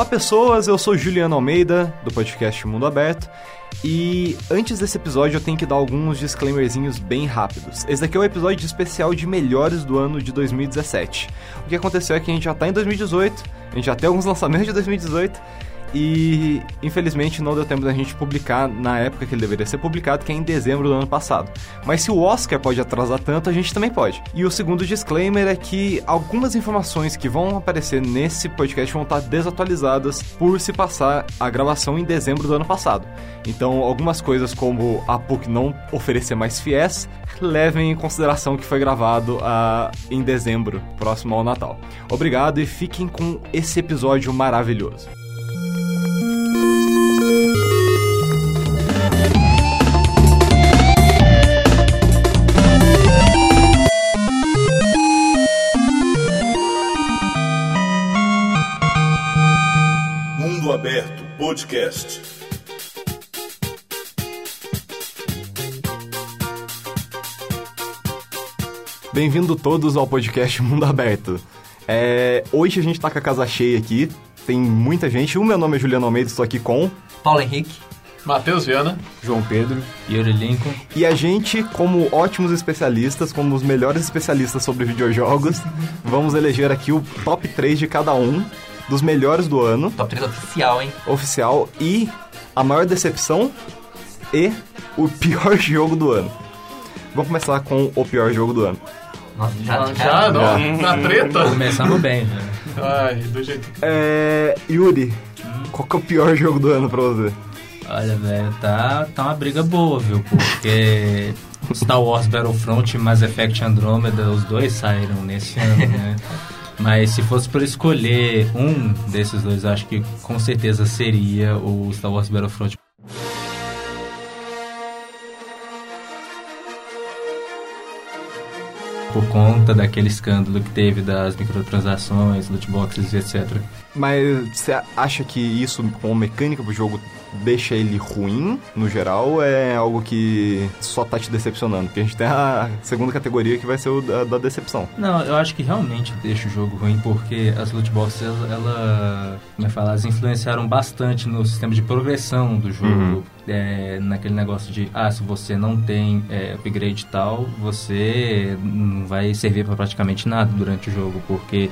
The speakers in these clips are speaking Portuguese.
Olá pessoas, eu sou Juliano Almeida, do podcast Mundo Aberto. E antes desse episódio eu tenho que dar alguns disclaimerzinhos bem rápidos. Esse daqui é o episódio especial de melhores do ano de 2017. O que aconteceu é que a gente já tá em 2018, a gente já tem alguns lançamentos de 2018 e infelizmente não deu tempo da gente publicar na época que ele deveria ser publicado, que é em dezembro do ano passado. Mas se o Oscar pode atrasar tanto, a gente também pode. E o segundo disclaimer é que algumas informações que vão aparecer nesse podcast vão estar desatualizadas por se passar a gravação em dezembro do ano passado. Então, algumas coisas como a PUC não oferecer mais FIES, levem em consideração que foi gravado uh, em dezembro, próximo ao Natal. Obrigado e fiquem com esse episódio maravilhoso. Podcast. Bem-vindo todos ao podcast Mundo Aberto. É, hoje a gente tá com a casa cheia aqui, tem muita gente. O meu nome é Juliano Almeida, estou aqui com Paulo Henrique, Matheus Viana, João Pedro, Yuri Lincoln. E a gente, como ótimos especialistas, como os melhores especialistas sobre videojogos, vamos eleger aqui o top 3 de cada um dos melhores do ano. Top 3 oficial, hein? Oficial e a maior decepção e o pior jogo do ano. Vamos começar com o pior jogo do ano. Nossa, já, já, já não, Já. na treta? Começando bem, né? Ai, do jeito que... É. Yuri, qual que é o pior jogo do ano pra você? Olha, velho, tá, tá uma briga boa, viu? Porque Star Wars Battlefront e Mass Effect Andromeda, os dois saíram nesse ano, né? Mas se fosse para escolher um desses dois, acho que com certeza seria o Star Wars Battlefront. Por conta daquele escândalo que teve das microtransações, loot boxes e etc. Mas você acha que isso, como mecânica pro jogo, deixa ele ruim, no geral, é algo que só tá te decepcionando? Porque a gente tem a segunda categoria que vai ser o da, da decepção. Não, eu acho que realmente deixa o jogo ruim porque as loot boxes, ela, ela como é elas influenciaram bastante no sistema de progressão do jogo. Uhum. É, naquele negócio de, ah, se você não tem é, upgrade e tal, você não vai servir para praticamente nada durante o jogo, porque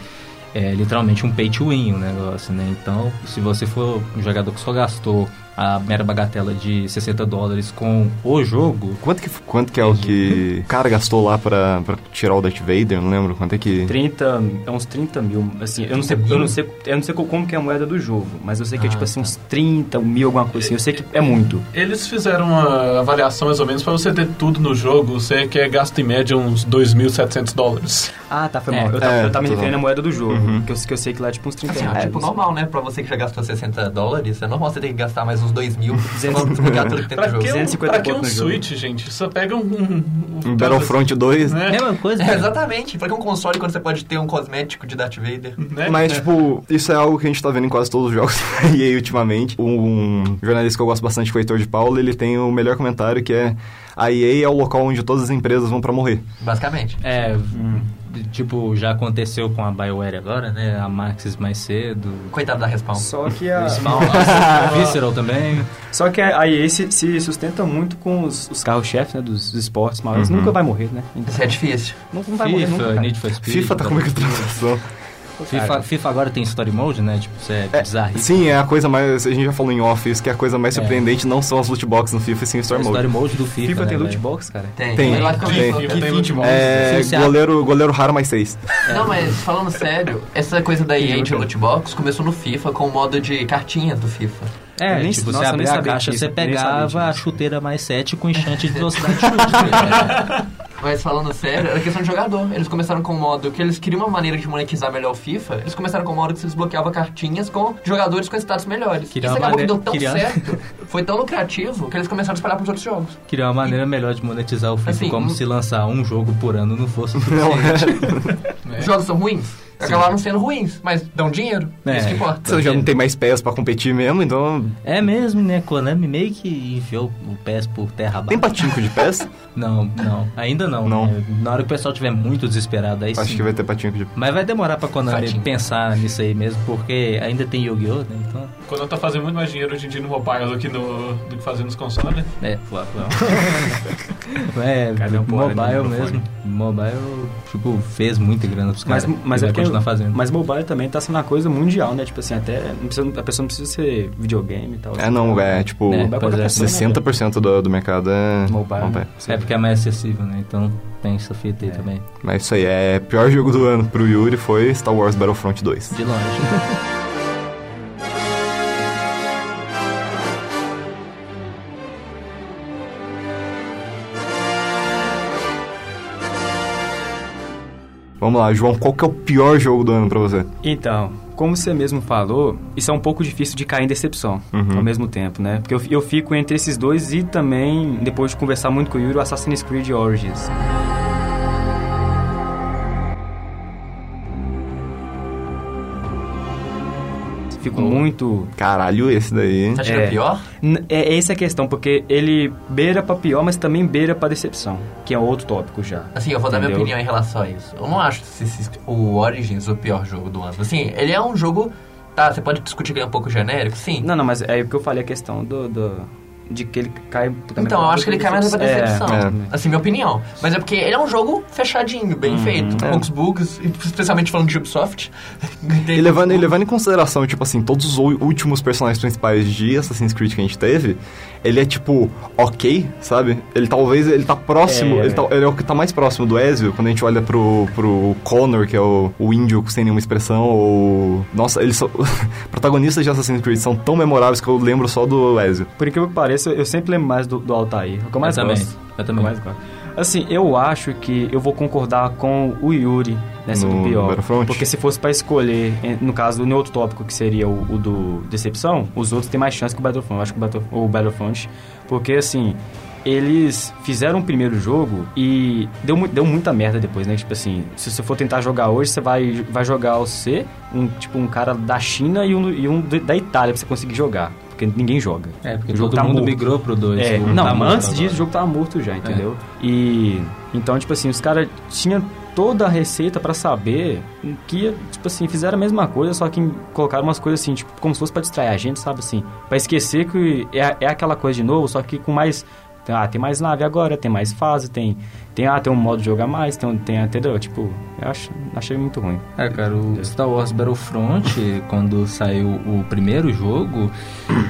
é literalmente um pay to win o negócio, né? Então, se você for um jogador que só gastou a mera bagatela de 60 dólares com o jogo, Quanto que, quanto que é o que o cara gastou lá pra, pra tirar o Darth Vader? Não lembro quanto é que... 30, é uns 30 mil, assim, eu não sei, eu não sei, eu não sei como que é a moeda do jogo, mas eu sei que é Ah, tipo assim, tá. uns 30 mil, alguma coisa assim, eu sei que é muito. Eles fizeram uma avaliação mais ou menos pra você ter tudo no jogo, você quer gasta em média uns 2.700 dólares. Ah, tá, foi É, mal. Eu tava, é, eu tava me referindo à moeda do jogo, Uhum. que, eu, que eu sei que lá é tipo uns 30 Assim, reais. tipo, normal, né? Pra você que já gastou 60 dólares, é normal você ter que gastar mais uns 2 mil pra multiplicar tudo que tem no Pra jogo. que, um, 250 pra que um. Switch, gente? Só pega um... um, Um Battlefront 2, Né? mesma coisa. É, exatamente. Pra que um console quando você pode ter um cosmético de Darth Vader? Né? Mas, É. tipo, isso é algo que a gente tá vendo em quase todos os jogos da EA ultimamente. Um jornalista que eu gosto bastante, que é o Heitor de Paulo, ele tem o melhor comentário que é a EA é o local onde todas as empresas vão pra morrer. Basicamente. É, tipo, já aconteceu com a BioWare agora, né? A Maxis mais cedo. Coitado da Respawn. Só que a, Spawn, a Visceral também. só que a EA se, se sustenta muito com os, os carros-chefes, né, dos, dos esportes maiores, Uhum. nunca vai morrer, né? Então, Isso é difícil. não, não vai morrer nunca, FIFA, cara. Need for Speed. FIFA tá com microtransação. FIFA, FIFA agora tem Story Mode, né? Tipo, isso é, É, bizarro. Sim, é a coisa mais. A gente já falou em off, isso que é a coisa mais É. surpreendente não são as loot boxes no FIFA, e sim o O Story Story Mode. Mode do FIFA, FIFA né, tem loot box, cara. Tem. Tem, que tem. eu- FIFA tem loot box. É, Sim, goleiro, goleiro raro mais seis. Não, mas falando sério, essa coisa da EA de loot box começou no FIFA com o modo de cartinhas do FIFA. É, Eu nem- tipo, nossa, você abria a caixa, disso, você pegava a chuteira mais 7 com enchante de velocidade de chute. Mas falando sério, era questão de jogador. Eles começaram com o modo que eles queriam uma maneira de monetizar melhor o FIFA. Eles começaram com o modo que você desbloqueava cartinhas com jogadores com status melhores. Queria Isso acabou que maneira- deu tão queria- certo, foi tão lucrativo, que eles começaram a espalhar pros outros jogos. Queria uma maneira melhor de monetizar o FIFA, Assim, como um- se lançar um jogo por ano não fosse o Não, suficiente. Os jogos são ruins? Acabaram sendo ruins, mas dão dinheiro. É. Isso que importa. Você já não tem mais pés pra competir mesmo, então. É mesmo, né? Konami meio que enfiou o PES por terra Tem abaixo. patinco de pés? Não, não. Ainda não. Não. né? Na hora que o pessoal estiver muito desesperado, aí Acho sim. que vai ter patinco de Mas vai demorar pra Konami Fatinho. pensar nisso aí mesmo, porque ainda tem Yu-Gi-Oh! né? Então, Quando tá fazendo muito mais dinheiro hoje em dia no mobile do que, no, do que fazendo nos consoles. é, claro, claro. é, Cada um porra mobile no mesmo. Mobile, tipo, fez muita grana pros Mas, caras. mas e é porque, continuar fazendo. mas mobile também tá sendo uma coisa mundial, né? Tipo assim, até não precisa- a pessoa não precisa ser videogame e tal. É, não, é tipo. É, Mobile pois qualquer é. pessoa, né, 60% do, do mercado é. Mobile. É porque é mais acessível, né? Então tem essa fita aí também. Mas isso aí, é. Pior jogo do ano pro Yuri foi Star Wars Battlefront 2. De longe. Vamos lá, João, qual que é o pior jogo do ano pra você? Então, como você mesmo falou, isso é um pouco difícil de cair em decepção Uhum. ao mesmo tempo, né? Porque eu, eu fico entre esses dois e também, depois de conversar muito com o Yuri, o Assassin's Creed Origins. Fico muito. Caralho, esse daí. Tá achando É. pior? N- É, essa é a questão, porque ele beira pra pior, mas também beira pra decepção, que é outro tópico já. Assim, eu vou dar minha Entendeu? opinião em relação a isso. Eu não acho esse- esse- o Origins o pior jogo do ano. Assim, ele é um jogo... Tá, você pode discutir que ele é um pouco genérico, sim. Não, não, mas é o que eu falei a questão do. do- de que ele cai. Então, eu acho que ele cai mais pra É, decepção. é. Assim, minha opinião. Mas é porque ele é um jogo fechadinho, bem feito. é. Poucos bugs, especialmente falando de Ubisoft. E levando, e levando em consideração, tipo assim, todos os últimos personagens principais de Assassin's Creed que a gente teve, ele é tipo, ok, sabe? Ele talvez, ele tá próximo, É. ele, tá, ele é o que tá mais próximo do Ezio, quando a gente olha pro, pro Connor, que é o, o índio sem nenhuma expressão, ou... Nossa, eles são... protagonistas de Assassin's Creed são tão memoráveis que eu lembro só do Ezio. Por incrível que pareça, eu sempre lembro mais do, do Altair. O que eu mais Eu também, gosto. eu também. O que mais gosto. Assim, eu acho que eu vou concordar com o Yuri nessa No do pior. Porque se fosse pra escolher, no caso, no outro tópico que seria o, o do Decepção, os outros têm mais chance que o Battlefront. Eu acho que o, Battle, o Battlefront. Porque assim. Eles fizeram o primeiro jogo e deu, mu- deu muita merda depois, né? Tipo assim, se você for tentar jogar hoje, você vai, vai jogar você, um, tipo, um cara da China e um, e um da Itália pra você conseguir jogar. Porque ninguém joga. É, porque O jogo todo tá mundo morto. migrou pro 2. É, não, mas antes disso o jogo tava morto já, É. entendeu? E então, tipo assim, os caras tinham toda a receita pra saber que, tipo assim, fizeram a mesma coisa, só que colocaram umas coisas assim, tipo, como se fosse pra distrair a gente, sabe assim? Pra esquecer que é, é aquela coisa de novo, só que com mais. Ah, tem mais nave agora, tem mais fase, tem. Tem, ah, tem um modo de jogar mais, tem, tem entendeu? Tipo, eu acho, achei muito ruim. É, cara, o Star Wars Battlefront, quando saiu o primeiro jogo,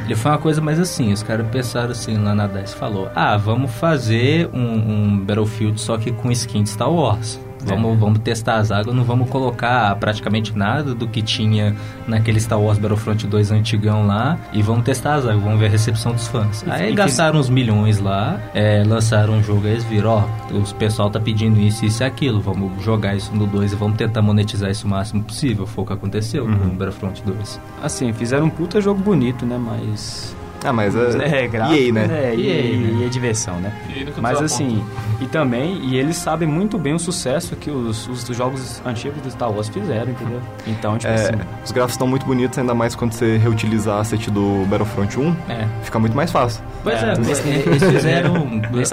ele foi uma coisa mais assim, os caras pensaram assim lá na DICE, falou, ah, vamos fazer um, um Battlefield só que com skin de Star Wars. Vamos, vamos testar as águas, não vamos colocar praticamente nada do que tinha naquele Star Wars Battlefront 2 antigão lá e vamos testar as águas, vamos ver a recepção dos fãs. Aí e gastaram uns milhões lá, é, lançaram um jogo, aí eles viram, ó, os pessoal tá pedindo isso, isso e aquilo, vamos jogar isso no 2 e vamos tentar monetizar isso o máximo possível. Foi o que aconteceu Uhum. no Battlefront 2. Assim, fizeram um puta jogo bonito, né? Mas. Ah, mas é... É, gráfico, EA, né? É, e, EA, né? e é diversão, né? Mas assim, e também, e eles sabem muito bem o sucesso que os, os jogos antigos do Star Wars fizeram, entendeu? Então, tipo É, assim, os gráficos estão muito bonitos, ainda mais quando você reutilizar asset do Battlefront 1, É. fica muito mais fácil. Pois é, É, eles, eles fizeram. O.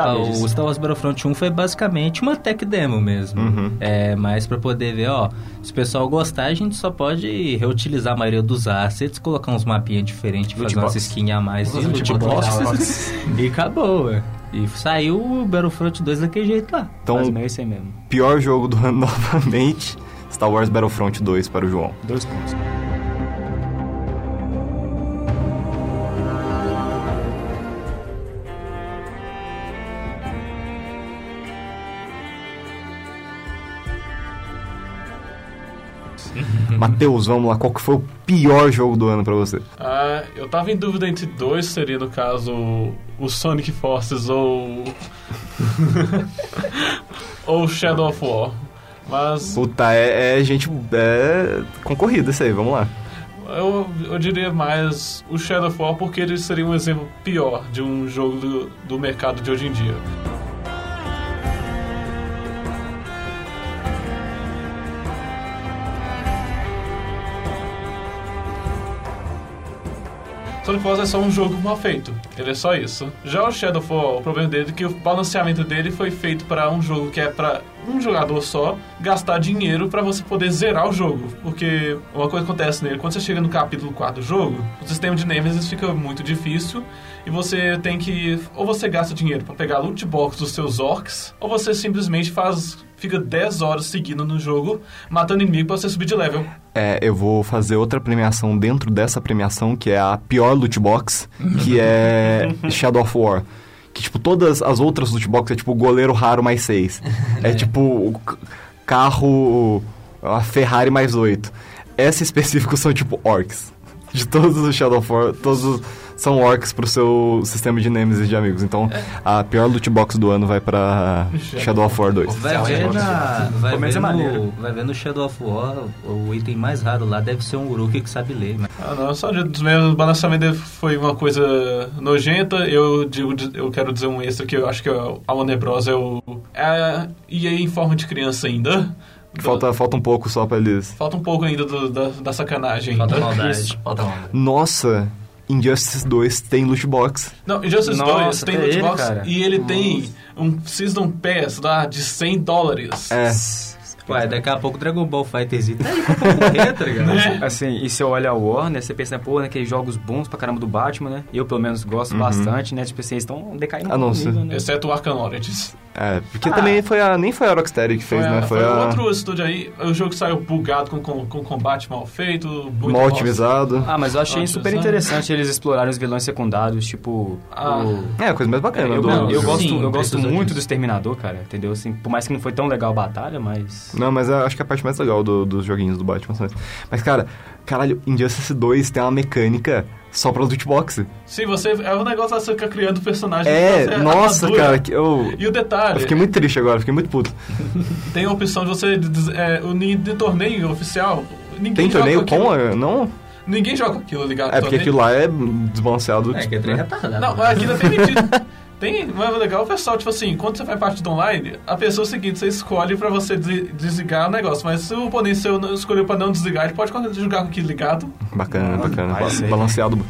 Star Wars Battlefront 1 foi basicamente uma tech demo mesmo. Uhum. É, mas pra poder ver, ó, se o pessoal gostar, a gente só pode reutilizar a maioria dos assets, colocar uns mapinhas diferentes, fazer umas skins a mais e loot box. e acabou, ué. E saiu o Battlefront 2 daquele jeito lá. Então, meio aí mesmo. pior jogo do ano novamente, Star Wars Battlefront 2 para o João. Dois pontos. Matheus, vamos lá, qual que foi o pior jogo do ano pra você? Ah, eu tava em dúvida entre dois, seria no caso o Sonic Forces ou. ou Shadow of War. Mas Puta, é, é gente. É concorrida isso aí, vamos lá. eu, eu diria mais o Shadow of War porque ele seria um exemplo pior de um jogo do, do mercado de hoje em dia. Force é só um jogo mal feito. Ele é só isso. Já o Shadowfall, o problema dele é que o balanceamento dele foi feito para um jogo que é para um jogador só gastar dinheiro para você poder zerar o jogo. Porque uma coisa acontece nele, quando você chega no capítulo 4 do jogo, o sistema de Nemesis fica muito difícil e você tem que ou você gasta dinheiro para pegar loot box dos seus orcs, ou você simplesmente faz fica 10 horas seguindo no jogo matando inimigo pra você subir de level. É, eu vou fazer outra premiação dentro dessa premiação, que é a pior loot box, que é Shadow of War. Que, tipo, todas as outras loot boxes é tipo goleiro raro mais 6. É, tipo carro, a Ferrari mais 8. Essa específico são tipo orcs. De todos os Shadow of War, todos os- são orcs pro seu sistema de Nemesis de amigos. Então, a pior loot box do ano vai pra Shadow of War 2. Vai ver, na, vai, ver é maneiro. no, vai ver no Shadow of War, o item mais raro lá deve ser um Uruk que sabe ler. Mas... Ah, não, só dos meus balanceamentos dele foi uma coisa nojenta. Eu digo, eu quero dizer um extra que eu acho que a Warner Bros. é o. É a EA em forma de criança ainda. Falta, falta um pouco só pra eles. Falta um pouco ainda do- da, da sacanagem. Falta maldade. Falta onda. Nossa, Injustice 2 tem loot box. Não, Injustice Nossa, 2 tem loot ele, box cara. e ele tem um Season Pass lá de 100 dólares. É. Ué, daqui a pouco Dragon Ball Fighter Z tá aí pra concorrer, tá ligado? Né? Assim, e você olha a Warner, você pensa, né, pô, naqueles jogos bons pra caramba do Batman, né? Eu, pelo menos, gosto bastante, né? Tipo assim, eles estão decaindo Ah, não, um sim. nível, né? Exceto o Arkham Origins. É, porque também foi a. Nem foi a Rocksteady que fez, Foi, né? Foi, foi a. outro estúdio aí. O jogo saiu bugado com, com, com combate mal feito. muito mal otimizado. Ah, mas eu achei Ah, super interessante eles explorarem os vilões secundários, tipo... Ah. o- É, a coisa mais bacana eu, do. eu, Não, eu sim, gosto, eu gosto muito do Exterminador, cara, entendeu? Assim, por mais que não foi tão legal a batalha, mas... Não, mas eu acho que é a parte mais legal do- dos joguinhos do Batman. Mas, cara, caralho, Injustice 2 tem uma mecânica só pra loot box. Sim, você. É um negócio você fica criando personagem. É, você- nossa, armadura. cara, que eu. E o detalhe, Eu fiquei muito triste agora, fiquei muito puto. tem a opção de você. É, o ni- de torneio oficial. Ninguém Tem joga torneio aquilo. com. a- Não? Ninguém joga aquilo ligado É porque aquilo lá é desbalanceado. É, que é trem né? retardado. Não, mas aquilo é permitido. Tem, mas o legal, pessoal, tipo assim, quando você faz parte do online, a pessoa é o seguinte, você escolhe pra você des- desligar o negócio, mas se o oponente seu não- escolheu pra não desligar, ele pode jogar com aquilo ligado. Bacana, bacana. Balanceado.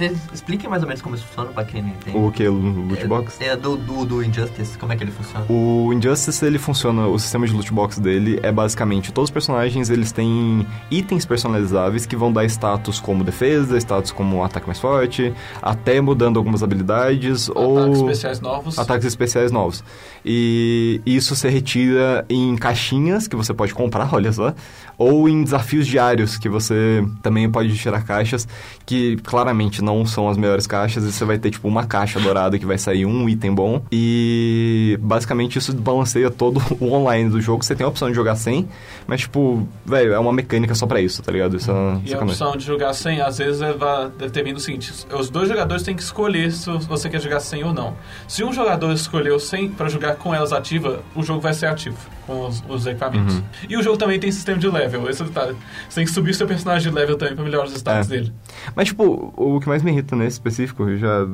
Você explica mais ou menos como isso funciona pra quem não entende. O que? O loot box? É, do, do, do Injustice, como é que ele funciona? O Injustice, ele funciona, o sistema de loot box dele é basicamente, todos os personagens, eles têm itens personalizáveis que vão dar status como defesa, status como ataque mais forte, até mudando algumas habilidades ou... Ataques especiais novos. Ataques especiais novos. E isso você retira em caixinhas que você pode comprar, olha só, ou em desafios diários que você também pode tirar caixas que claramente não são as melhores caixas e você vai ter tipo uma caixa dourada que vai sair um item bom e basicamente isso balanceia todo o online do jogo. Você tem a opção de jogar sem, mas tipo, velho, é uma mecânica só pra isso, tá ligado? Isso é E a opção de jogar sem, às vezes, é determina o seguinte: os dois jogadores têm que escolher se você quer jogar sem ou não. Se um jogador escolheu sem pra jogar com elas ativa, o jogo vai ser ativo com os, os equipamentos. Uhum. E o jogo também tem sistema de level. Esse é o detalhe. Você tem que subir seu personagem de level também pra melhorar os status É. dele. Mas, tipo, o que mais me irrita nesse específico, já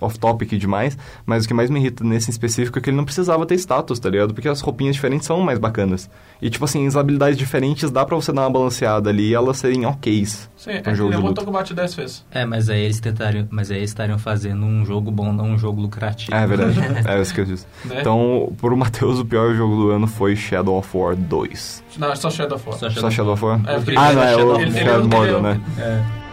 off-topic demais, mas o que mais me irrita nesse em específico é que ele não precisava ter status, tá ligado? Porque as roupinhas diferentes são mais bacanas. E, tipo assim, as habilidades diferentes dá pra você dar uma balanceada ali e elas serem oks. Sim, é Um jogo ele de botou luta. combate 10 vezes. É, mas aí eles tentariam, mas aí eles estariam fazendo um jogo bom, não um jogo lucrativo. É verdade. é, eu esqueci disso. Né? Então, pro Matheus, o pior jogo do ano foi Shadow of War 2. Não, é só Shadow of War. Só Só Shadow of War? É, ah, não, é é Shadow- o é Shadow o- Mordor, é o- né? É.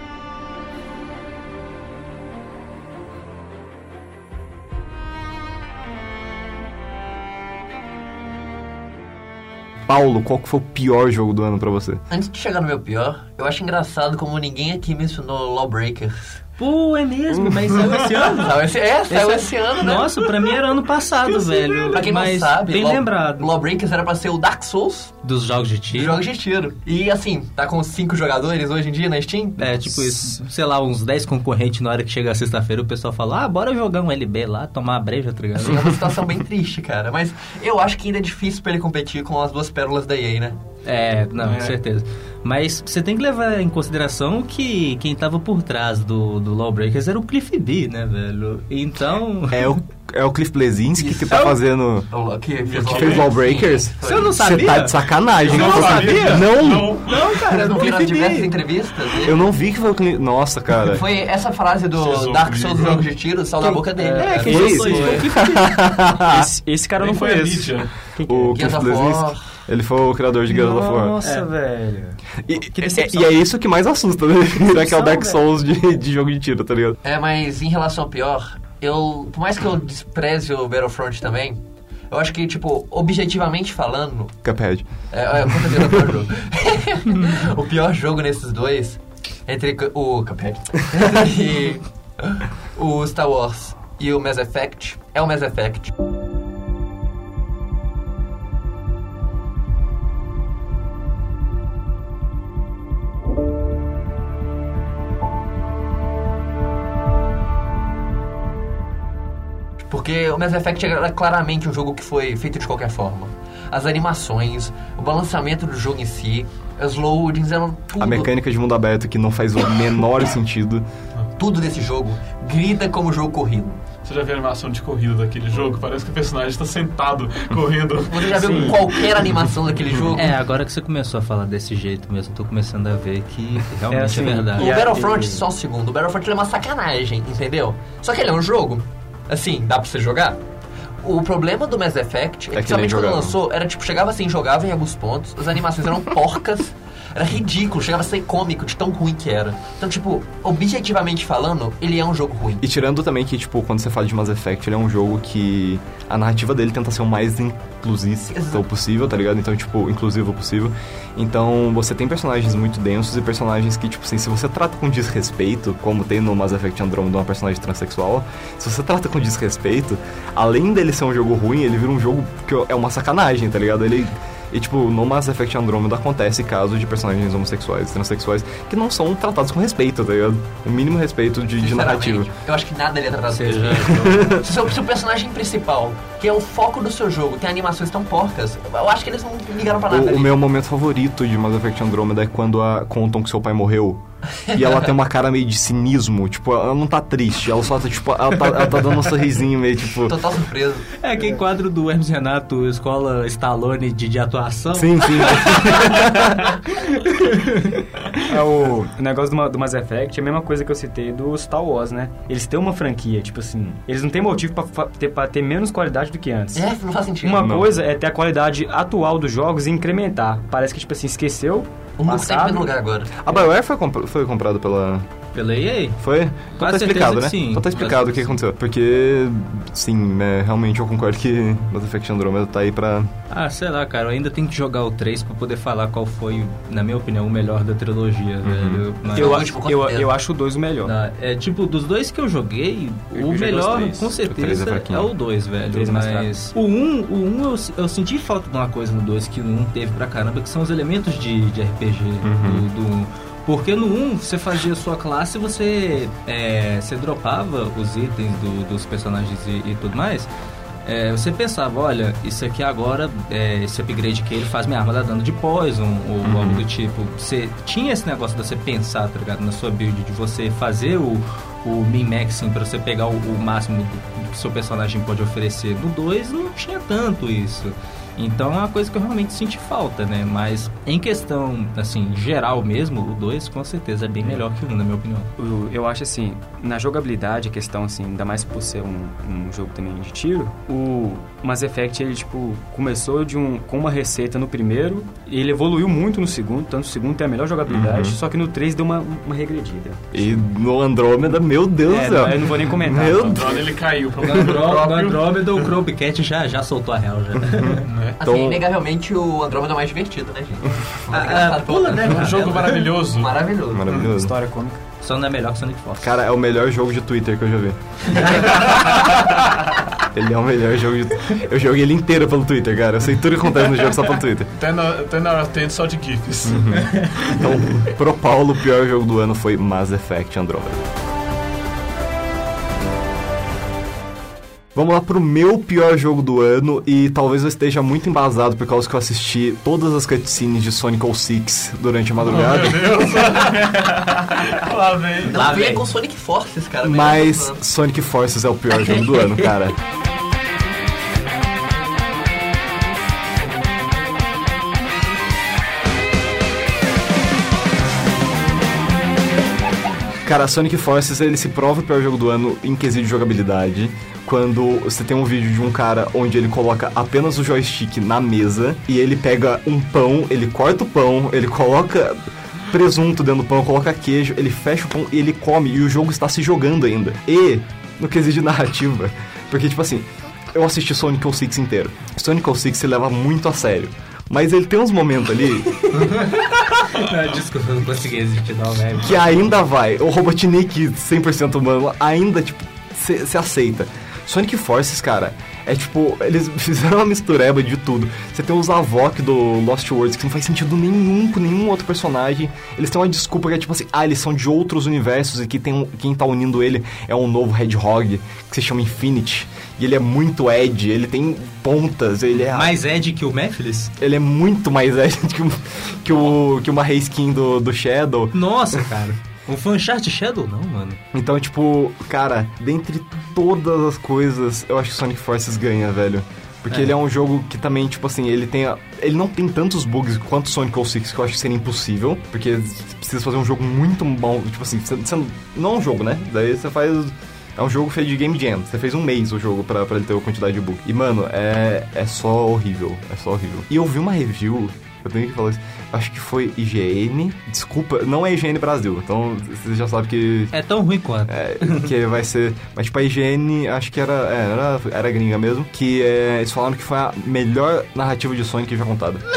Paulo, qual que foi o pior jogo do ano pra você? Antes de chegar no meu pior, eu acho engraçado como ninguém aqui mencionou Lawbreakers. Pô, é mesmo, mas saiu esse ano. Saiu esse, é, saiu Esse- esse ano, né? Nossa, pra mim era ano passado, velho. Pra quem mas não sabe, bem Law- lembrado. Lawbreakers era pra ser o Dark Souls Dos jogos de dos tiro. jogos de tiro. E assim, tá com cinco jogadores hoje em dia na Steam? É, tipo isso. Sei lá, uns 10 concorrentes na hora que chega a sexta-feira, o pessoal fala, ah, bora jogar um LB lá, tomar uma breja, tá ligado? Assim, é uma situação bem triste, cara. Mas eu acho que ainda é difícil pra ele competir com as duas pérolas da EA, né? É, não, É. com certeza. Mas você tem que levar em consideração que quem tava por trás do, do Lawbreakers era o Cliff B, né, velho? Então... É o, é o Cliff Blesinski que tá É o- fazendo... O que fez, Que fez Lawbreakers? Você não Você sabia? tá de sacanagem. Você não sabia? Não, Não, cara, é não do viram as Cliff diversas B. entrevistas dele? eu não vi que foi o Cliff... Nossa, cara. Foi essa frase do Vocês Dark Souls ouviram? Jogo de Tiro, saiu da boca dele. É, Foi isso? isso foi o Cliff B. Esse, esse cara Nem não foi esse. que é? O Gears Cliff Blesinski. Ele foi o criador de Gears of War. Nossa, velho. E, e- e é isso que mais assusta, né? Será que é o Dark. Souls de, de jogo de tiro, tá ligado? É, mas em relação ao pior, eu. Por mais que eu despreze o Battlefront também, eu acho que, tipo, objetivamente falando, Cuphead. É, é, é o pior jogo. o pior jogo nesses dois, entre o Cuphead e o Star Wars e o Mass Effect, é o Mass Effect. Porque o Mass Effect era claramente um jogo que foi feito de qualquer forma. As animações, o balanceamento do jogo em si, os loadings eram tudo, A mecânica de mundo aberto que não faz o menor sentido. tudo desse jogo grita como jogo corrido. Você já viu a animação de corrida daquele jogo? Parece que o personagem está sentado correndo. Você já viu qualquer animação daquele jogo? É, agora que você começou a falar desse jeito mesmo, eu tô começando a ver que realmente é, assim, verdade. O a- Battlefront, e- só um segundo, o Battlefront é uma sacanagem, entendeu? Só que ele é um jogo, assim, dá pra você jogar. O problema do Mass Effect, É que principalmente quando lançou, era tipo, chegava assim, jogava em alguns pontos, as animações eram porcas, era ridículo, chegava a ser cômico de tão ruim que era. Então, tipo, objetivamente falando, ele é um jogo ruim. E tirando também que, tipo, quando você fala de Mass Effect, ele é um jogo que a narrativa dele tenta ser o mais inclusista Exato. possível, tá ligado? Então, tipo, inclusivo possível. Então, você tem personagens muito densos e personagens que, tipo assim, se você trata com desrespeito, como tem no Mass Effect Andromeda uma personagem transexual, se você trata com desrespeito, além dele ser um jogo ruim, ele vira um jogo que é uma sacanagem, tá ligado? Ele... E, tipo, no Mass Effect Andromeda acontece casos de personagens homossexuais, transexuais, que não são tratados com respeito, tá ligado? O mínimo respeito de, de narrativa. Eu acho que nada ele é tratado Seja, assim. se, o- se o personagem principal, que é o foco do seu jogo, tem animações tão porcas, eu acho que eles não ligaram pra nada. O, o meu momento favorito de Mass Effect Andromeda é quando a, contam que seu pai morreu. E ela tem uma cara meio de cinismo, tipo, ela não tá triste, ela só tá, tipo, ela tá, ela tá dando um sorrisinho meio, tipo... Total surpresa. É aquele quadro do Hermes Renato, Escola Stallone de, de atuação. Sim, sim. É o, negócio do, do Mass Effect é a mesma coisa que eu citei do Star Wars, né? Eles têm uma franquia, tipo assim, eles não têm motivo pra, ter, pra ter menos qualidade do que antes. É, não faz sentido. Uma Não. coisa é ter a qualidade atual dos jogos e incrementar. Parece que, tipo assim, esqueceu o mundo tá em primeiro lugar agora. A BioWare foi, compra- foi comprado pela... Pela EA? Foi? Então Quase tá explicado, né? sim. Então tá explicado o que aconteceu. Porque, sim, né, realmente eu concordo que Mass Effect Andromeda tá aí pra... Ah, sei lá, cara, eu ainda tenho que jogar o 3 pra poder falar qual foi, na minha opinião, o melhor da trilogia, velho. Mas- Eu, o acho, eu, eu acho o 2 o melhor. Não, é tipo, dos dois que eu joguei, Eu o melhor, com O é certeza, fraquinho. é o 2, velho. três é Mas o 1, um, o um eu, eu senti falta de uma coisa no 2 que o 1 um teve pra caramba, que são os elementos de, de RPG Uhum. do, do 1. Porque no 1 você fazia sua classe você, é, você dropava os itens do- dos personagens e, e tudo mais. É, você pensava, olha, isso aqui agora, é, esse upgrade que ele faz minha arma dá dano de poison ou Uhum. algo do tipo. Você tinha esse negócio de você pensar, tá ligado, na sua build, de você fazer o, o min-maxing pra você pegar o, o máximo do, do que seu personagem pode oferecer. No 2 não tinha tanto isso. Então é uma coisa que eu realmente senti falta, né? Mas em questão, assim, geral mesmo, o 2 com certeza é bem melhor que o 1, na minha opinião. O- Eu acho assim, na jogabilidade, a questão assim, ainda mais por ser um, um jogo também de tiro, o Mass Effect, ele, tipo, começou de um, com uma receita no primeiro, e ele evoluiu muito no segundo, tanto no segundo tem a melhor jogabilidade, Uhum. só que no 3 deu uma, uma regredida. E no Andrômeda, meu Deus É, do céu. eu não vou nem comentar. Meu O drone ele caiu pro No próprio. Andromeda, o Chromecast já, já soltou a real, já. Então- Assim, inegavelmente o Andromeda é mais divertido, né, gente? Ah, pelo pula, né, Um jogo maravilhoso. Maravilhoso. Maravilhoso. História cômica. Só não é melhor que Sonic Force. Cara, é o melhor jogo de Twitter que eu já vi. ele é o melhor jogo de... Eu joguei ele inteiro pelo Twitter, cara. Eu sei tudo que acontece no jogo só pelo Twitter. Até na, hora tem só de GIFs. Então, pro Paulo, o pior jogo do ano foi Mass Effect Andromeda. Vamos lá pro meu pior jogo do ano e talvez eu esteja muito embasado por causa que eu assisti todas as cutscenes de Sonic 06 durante a madrugada. Meu Deus. Lá vem. Lá vem com Sonic Forces, cara. Mas Sonic Forces é o pior jogo do ano, cara. Cara, Sonic Forces ele se prova o pior jogo do ano em quesito de jogabilidade. Quando você tem um vídeo de um cara onde ele coloca apenas o joystick na mesa e ele pega um pão, ele corta o pão, ele coloca presunto dentro do pão, coloca queijo, ele fecha o pão e ele come e o jogo está se jogando ainda. E no quesito de narrativa, porque tipo assim, eu assisti Sonic 06 inteiro. Sonic 06 se leva muito a sério. Mas ele tem uns momentos ali Desculpa, eu não consegui resistir não, velho. que ainda vai. O Robotnik 100% humano ainda, tipo, se aceita. Sonic Forces, cara, é tipo, eles fizeram uma mistureba de tudo. Você tem os Avok do Lost Worlds, que não faz sentido nenhum com nenhum outro personagem. Eles têm uma desculpa que é tipo assim, ah, eles são de outros universos e que tem um- quem tá unindo ele é um novo Hedgehog, que se chama Infinity. E ele é muito Ed, ele tem pontas, ele é... Mais Ed que o Mephiles? Ele é muito mais Ed que, o, que, o, que uma reskin do, do Shadow. Nossa, cara. Um fanchart Shadow? Não, mano. Então, tipo, cara, dentre todas as coisas, eu acho que Sonic Forces ganha, velho. Porque É. ele é um jogo que também, tipo assim, ele tem. a- ele não tem tantos bugs quanto Sonic 06, que eu acho que seria impossível. Porque você precisa fazer um jogo muito bom. Tipo assim, você, não é um jogo, né? Daí você faz. É um jogo feito de Game Jam. Você fez um mês o jogo pra, pra ele ter a quantidade de bug. E, mano, é, é só horrível. É só horrível. E eu vi uma review, eu tenho que falar isso. Acho que foi IGN. Desculpa, não é IGN Brasil. Então você já sabe que É tão ruim quanto. é, que vai ser. Mas tipo, a IGN, acho que era. é, era, era gringa mesmo. Que é, eles falaram que foi a melhor narrativa de Sonic já contada.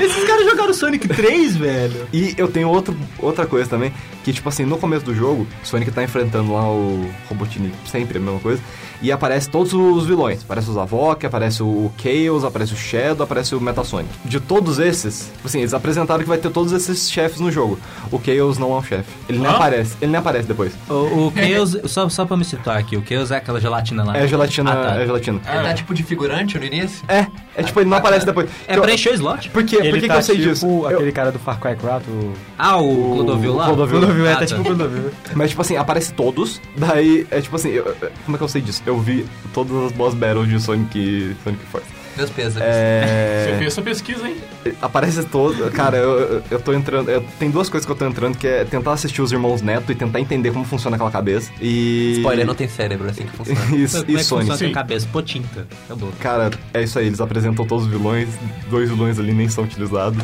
Esses caras jogaram Sonic 3, velho. E eu tenho outro, outra coisa também, que tipo assim, no começo do jogo, Sonic tá enfrentando lá o Robotnik, sempre a mesma coisa, e aparece todos os vilões. Aparece o Zavok, aparece o Chaos, aparece o Shadow, aparece o Metasonic. De todos esses, tipo assim, eles apresentaram que vai ter todos esses chefes no jogo. O Chaos não é um chefe. Ele nem Hã? aparece, ele nem aparece depois. O, o Chaos, só, só pra me citar aqui, o Chaos é aquela gelatina lá. É gelatina, Ah, tá. é gelatina. Ele tá tipo de figurante no início? É, é tipo, ele não aparece depois. É eu- pra encher o slot? Por quê? Ele Por que, tá que eu sei tipo disso? Eu- aquele cara do Far Cry 4. o- Ah, o Clodovil lá? Clodovil. Clodovil, é, tá tipo o Clodovil. Mas, tipo assim, aparece todos. Daí, é tipo assim, eu- como é que eu sei disso? Eu vi todas as boss battles de Sonic, Sonic Force. Meus pesos. Você É. fez essa pesquisa, hein? aparece todo. Cara, eu, eu- eu tô entrando. eu- tem duas coisas que eu tô entrando, que é tentar assistir os irmãos Neto e tentar entender como funciona aquela cabeça. E. Spoiler, não tem cérebro, é assim que funciona. Isso, Como é e Sonic. funciona Sim. a cabeça? Pô, tinta. Acabou. Cara, é isso aí, eles apresentam todos os vilões, dois vilões ali nem são utilizados.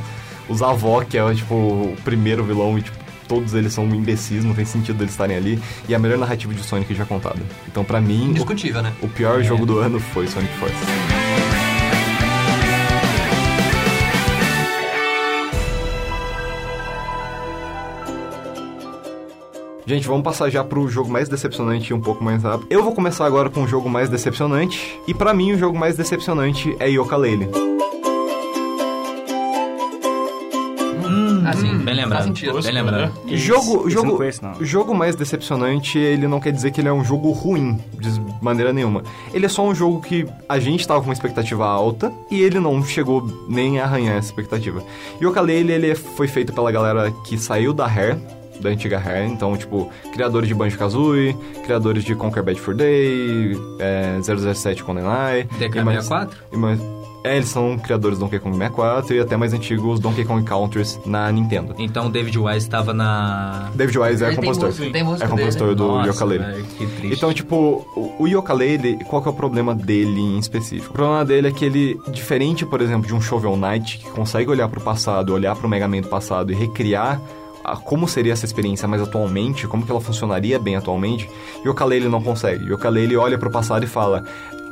Os avó, que é tipo o primeiro vilão, e tipo, todos eles são imbecis, não tem sentido eles estarem ali. E a melhor narrativa de Sonic já contada. Então, pra mim, o, Indiscutível, né? o pior jogo do ano foi Sonic Force. Gente, vamos passar já pro jogo mais decepcionante e um pouco mais rápido. Eu vou começar agora com o jogo mais decepcionante. E pra mim, o jogo mais decepcionante é Yooka-Laylee. Assim, Bem lembrado. Faz sentido. Bem lembrado. O jogo, Esse jogo, não conheço, jogo mais decepcionante, ele não quer dizer que ele é um jogo ruim, de maneira nenhuma. Ele é só um jogo que a gente tava com uma expectativa alta e ele não chegou nem a arranhar essa expectativa. E o Yooka-Laylee, ele foi feito pela galera que saiu da Rare, da antiga Rare, então, tipo, criadores de Banjo-Kazooie, criadores de Conquer Bad for Day, é, 007 GoldenEye... e mais- DK64? e mais- É, eles são criadores do Donkey Kong 64 e até mais antigos Donkey Kong Counters na Nintendo. Então o David Wise estava na. David Wise é Ele tem compositor. música, tem música é compositor dele. do Nossa, Yooka-Laylee. velho, que triste. Então, tipo, o, o Yooka-Laylee, qual que é o problema dele em específico? O problema dele é que ele, diferente, por exemplo, de um Shovel Knight, que consegue olhar pro passado, olhar pro Mega Man do passado e recriar como seria essa experiência mais atualmente, como que ela funcionaria bem atualmente, Yooka-Laylee não consegue. Yooka-Laylee olha pro passado e fala...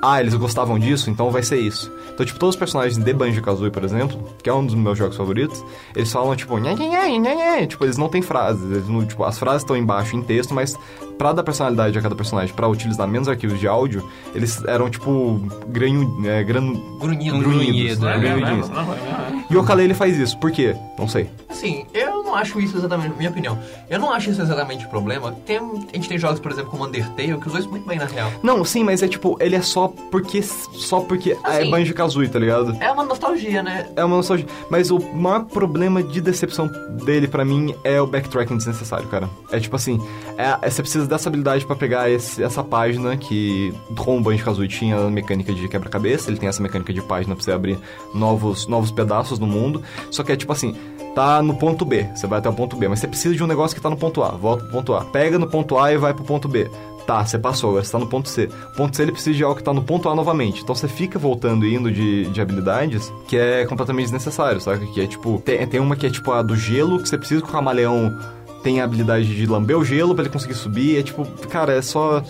Ah, eles gostavam disso, então vai ser isso. Então, tipo, todos os personagens de Banjo-Kazooie, por exemplo, que é um dos meus jogos favoritos, eles falam, tipo, nha, nha, nha, tipo, eles não têm frases. Eles não- tipo, as frases estão embaixo em texto, mas pra dar personalidade a cada personagem, pra utilizar menos arquivos de áudio, eles eram, tipo, granho, é, granu, Grunhido. Grunhidos. grunhido, Não é é mesmo, grunhidinhos. não, não é mesmo. E o Yooka-Laylee faz isso. Por quê? Não sei. Assim, eu não acho isso exatamente, minha opinião, eu não acho isso exatamente o problema. Tem, a gente tem jogos, por exemplo, como Undertale, que usou isso muito bem na real. Não, sim, mas é tipo, ele é só porque. Só porque é Assim. Banjo Kazooie, tá ligado? É uma nostalgia, né? É uma nostalgia. Mas o maior problema de decepção dele, pra mim, é o backtracking desnecessário, cara. É tipo assim, é, é- você precisa dessa habilidade pra pegar esse- essa página que, com o Banjo Kazooie, tinha a mecânica de quebra-cabeça, ele tem essa mecânica de página pra você abrir novos, novos pedaços no mundo. Só que é tipo assim. Tá no ponto B, você vai até o ponto B, mas você precisa de um negócio que tá no ponto A, volta pro ponto A. Pega no ponto A e vai pro ponto B. Tá, você passou, agora você tá no ponto C. O ponto C ele precisa de algo que tá no ponto A novamente. Então você fica voltando e indo de, de habilidades que é completamente desnecessário, sabe? Que é tipo. Tem, tem uma que é tipo a do gelo, que você precisa que o camaleão tenha a habilidade de lamber o gelo pra ele conseguir subir. É tipo, cara, é só.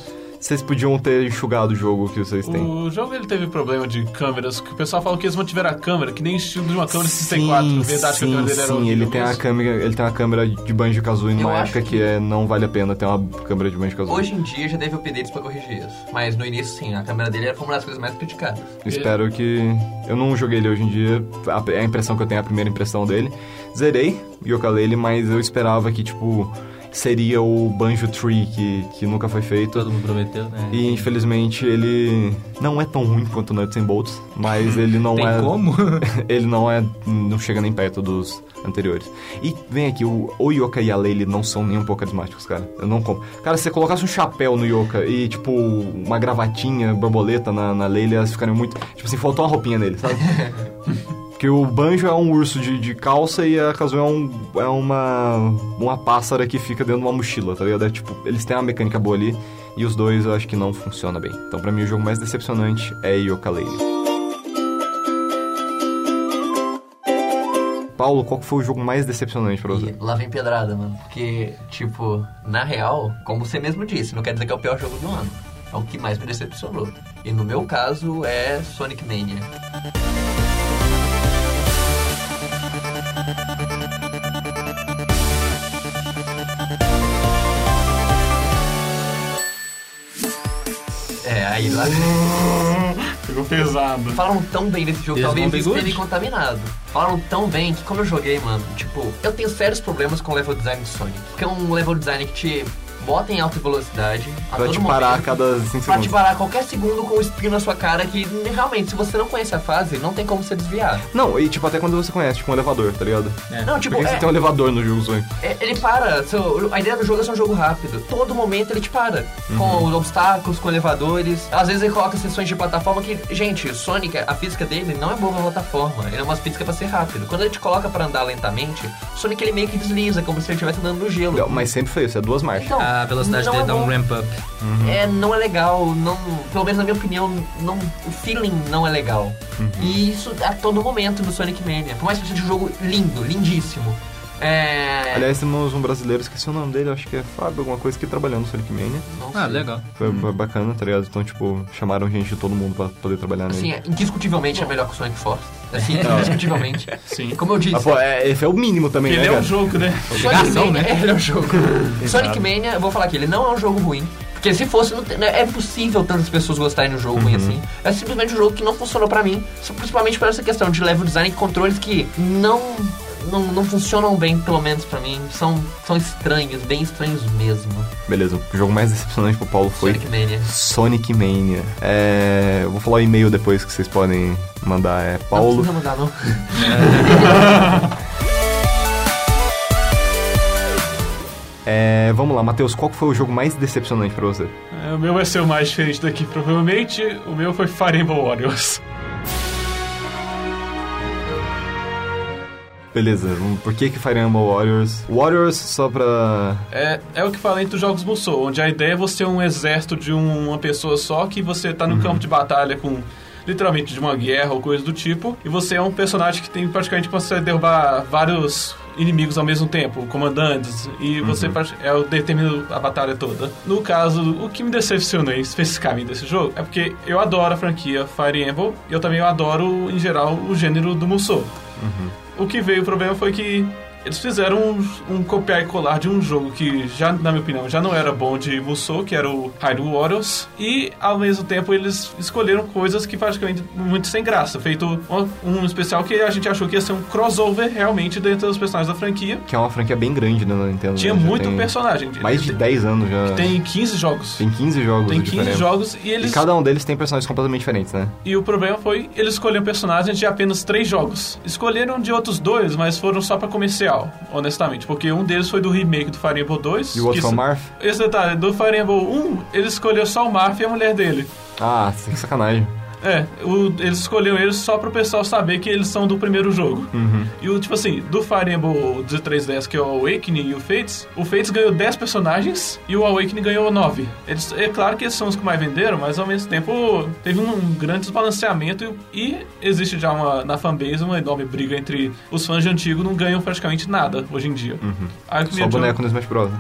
Vocês podiam ter enxugado o jogo que vocês têm. O jogo ele teve problema de câmeras, que o pessoal falou que eles mantiveram a câmera, que nem estilo de uma câmera de 64. Verdade que a câmera dele era sim, ele tem, a câmera, ele tem uma câmera de Banjo Kazooie numa época que, que- é, não vale a pena ter uma câmera de Banjo Kazooie. Hoje em dia já teve updates pra corrigir isso. Mas no início, sim, a câmera dele era uma das coisas mais criticadas. Espero que. Eu não joguei ele hoje em dia, a, é a impressão que eu tenho, a primeira impressão dele. Zerei Yooka-Laylee, mas eu esperava que, tipo, seria o Banjo Tree que, que nunca foi feito. Todo mundo prometeu, né? E infelizmente ele não é tão ruim quanto Nuts and Bolts, mas ele não Tem é. como? ele não é. não chega nem perto dos anteriores. E vem aqui, o, o Yoka e a Laylee não são nem um pouco carismáticos, cara. Eu não compro. Cara, se você colocasse um chapéu no Yoka e, tipo, uma gravatinha, borboleta na, na Laylee, elas ficariam muito. Tipo assim, faltou uma roupinha nele, sabe? Porque o Banjo é um urso de, de calça e a Kazuya é, um, é uma, uma pássara que fica dentro de uma mochila, tá ligado? É, tipo, eles têm uma mecânica boa ali e os dois eu acho que não funciona bem. Então pra mim o jogo mais decepcionante é Yooka-Laylee. Paulo, qual foi o jogo mais decepcionante pra você? E lá vem pedrada, mano. Porque, tipo, na real, como você mesmo disse, não quer dizer que é o pior jogo do ano. É o que mais me decepcionou. E no meu caso é Sonic Mania. Aí lá. Ficou pesado. Falam tão bem desse jogo, Eles talvez tenham good? contaminado. Falam tão bem que quando eu joguei, mano, tipo, eu tenho sérios problemas com o level design de Sonic. Porque é um level design que te bota em alta velocidade. a Pra todo te parar a momento, cada 5 Pra te segundos. parar a qualquer segundo com o espinho na sua cara que realmente, se você não conhece a fase, não tem como você desviar. Não, e tipo, até quando você conhece, tipo, um elevador, tá ligado? Não, tipo, Por que é- você tem um elevador no jogo Sonic? É, ele para. seu- a ideia do jogo é ser um jogo rápido. Todo momento ele te para. Com os obstáculos, com elevadores. Às vezes ele coloca sessões de plataforma que, gente, o Sonic, a física dele não é boa na plataforma. Ele é uma física pra ser rápido. Quando ele te coloca pra andar lentamente, o Sonic ele meio que desliza, como se ele estivesse andando no gelo. Não, Mas sempre foi isso, é duas marchas. Então, A velocidade não dele é dá um ramp up. É, não é legal, não, pelo menos na minha opinião, não, o feeling não é legal. E isso a todo momento no Sonic Mania. Por mais que seja um jogo lindo, lindíssimo. É. Aliás, temos um brasileiro, esqueci o nome dele, acho que é Fábio, alguma coisa, que trabalhou no Sonic Mania. não Ah, legal. Foi bacana, tá ligado? Então, tipo, chamaram gente de todo mundo pra poder trabalhar Assim, nele. é, indiscutivelmente é melhor que o Sonic Force. Assim, indiscutivelmente. Sim. Como eu disse, Ah, pô, é, esse é o mínimo também, Ele né, é um jogo, né? Sonic Obrigação, Mania, né? é, ele é um jogo. Sonic Mania, eu vou falar aqui, ele não é um jogo ruim. Porque se fosse, não tem- né, é impossível tantas pessoas gostarem de um jogo ruim assim. É simplesmente um jogo que não funcionou pra mim. Principalmente por essa questão de level design e controles que não, não, não funcionam bem, pelo menos pra mim. São, são estranhos, bem estranhos mesmo. Beleza, o jogo mais decepcionante pro Paulo foi Sonic Mania. Sonic Mania. É, eu vou falar o e-mail depois que vocês podem mandar. É Não Paulo. precisa mandar, não. É, vamos lá, Matheus, qual foi o jogo mais decepcionante pra você? É, o meu vai ser o mais diferente daqui, provavelmente. O meu foi Fire Emblem Warriors. Beleza, por que que Fire Emblem Warriors? Warriors só pra... É, é o que falei entre os jogos Musou, onde a ideia é você um exército de um- uma pessoa só, que você tá no campo de batalha com literalmente de uma guerra ou coisa do tipo, e você é um personagem que tem praticamente pra você derrubar vários inimigos ao mesmo tempo, comandantes, e você prati- é o determina a batalha toda. No caso, o que me decepcionou especificamente desse jogo é porque eu adoro a franquia Fire Emblem, e eu também adoro, em geral, o gênero do Musou. O que veio o problema foi que eles fizeram um, um copiar e colar de um jogo que, já na minha opinião, já não era bom de Musou, que era o Hyrule Warriors, e ao mesmo tempo eles escolheram coisas que praticamente muito sem graça, feito um, um especial que a gente achou que ia ser um crossover realmente dentro dos personagens da franquia. Que é uma franquia bem grande né, na Nintendo. Tinha né? Muito personagem. Mais de 10 anos já. Tem 15 jogos. Tem 15 jogos Tem de 15 diferença. jogos e eles. E cada um deles tem personagens completamente diferentes, né? E o problema foi, eles escolheram personagens de apenas três jogos. Escolheram de outros dois, mas foram só pra comercial, honestamente. Porque um deles foi do remake do Fire Emblem 2. E o outro foi o Marth? Esse detalhe, do Fire Emblem 1, ele escolheu só o Marth e a mulher dele. Ah, que sacanagem. É, o- eles escolheram eles só pro pessoal saber que eles são do primeiro jogo. Uhum. E o tipo assim, do Fire Emblem de 3DS, que é o Awakening e o Fates, o Fates ganhou 10 personagens e o Awakening ganhou 9. Eles, é claro que esses são os que mais venderam, mas ao mesmo tempo teve um, grande desbalanceamento e, e existe já uma, na fanbase uma enorme briga entre os fãs de antigo não ganham praticamente nada hoje em dia. Aí, Só jogo- boneco no Smash Bros. né?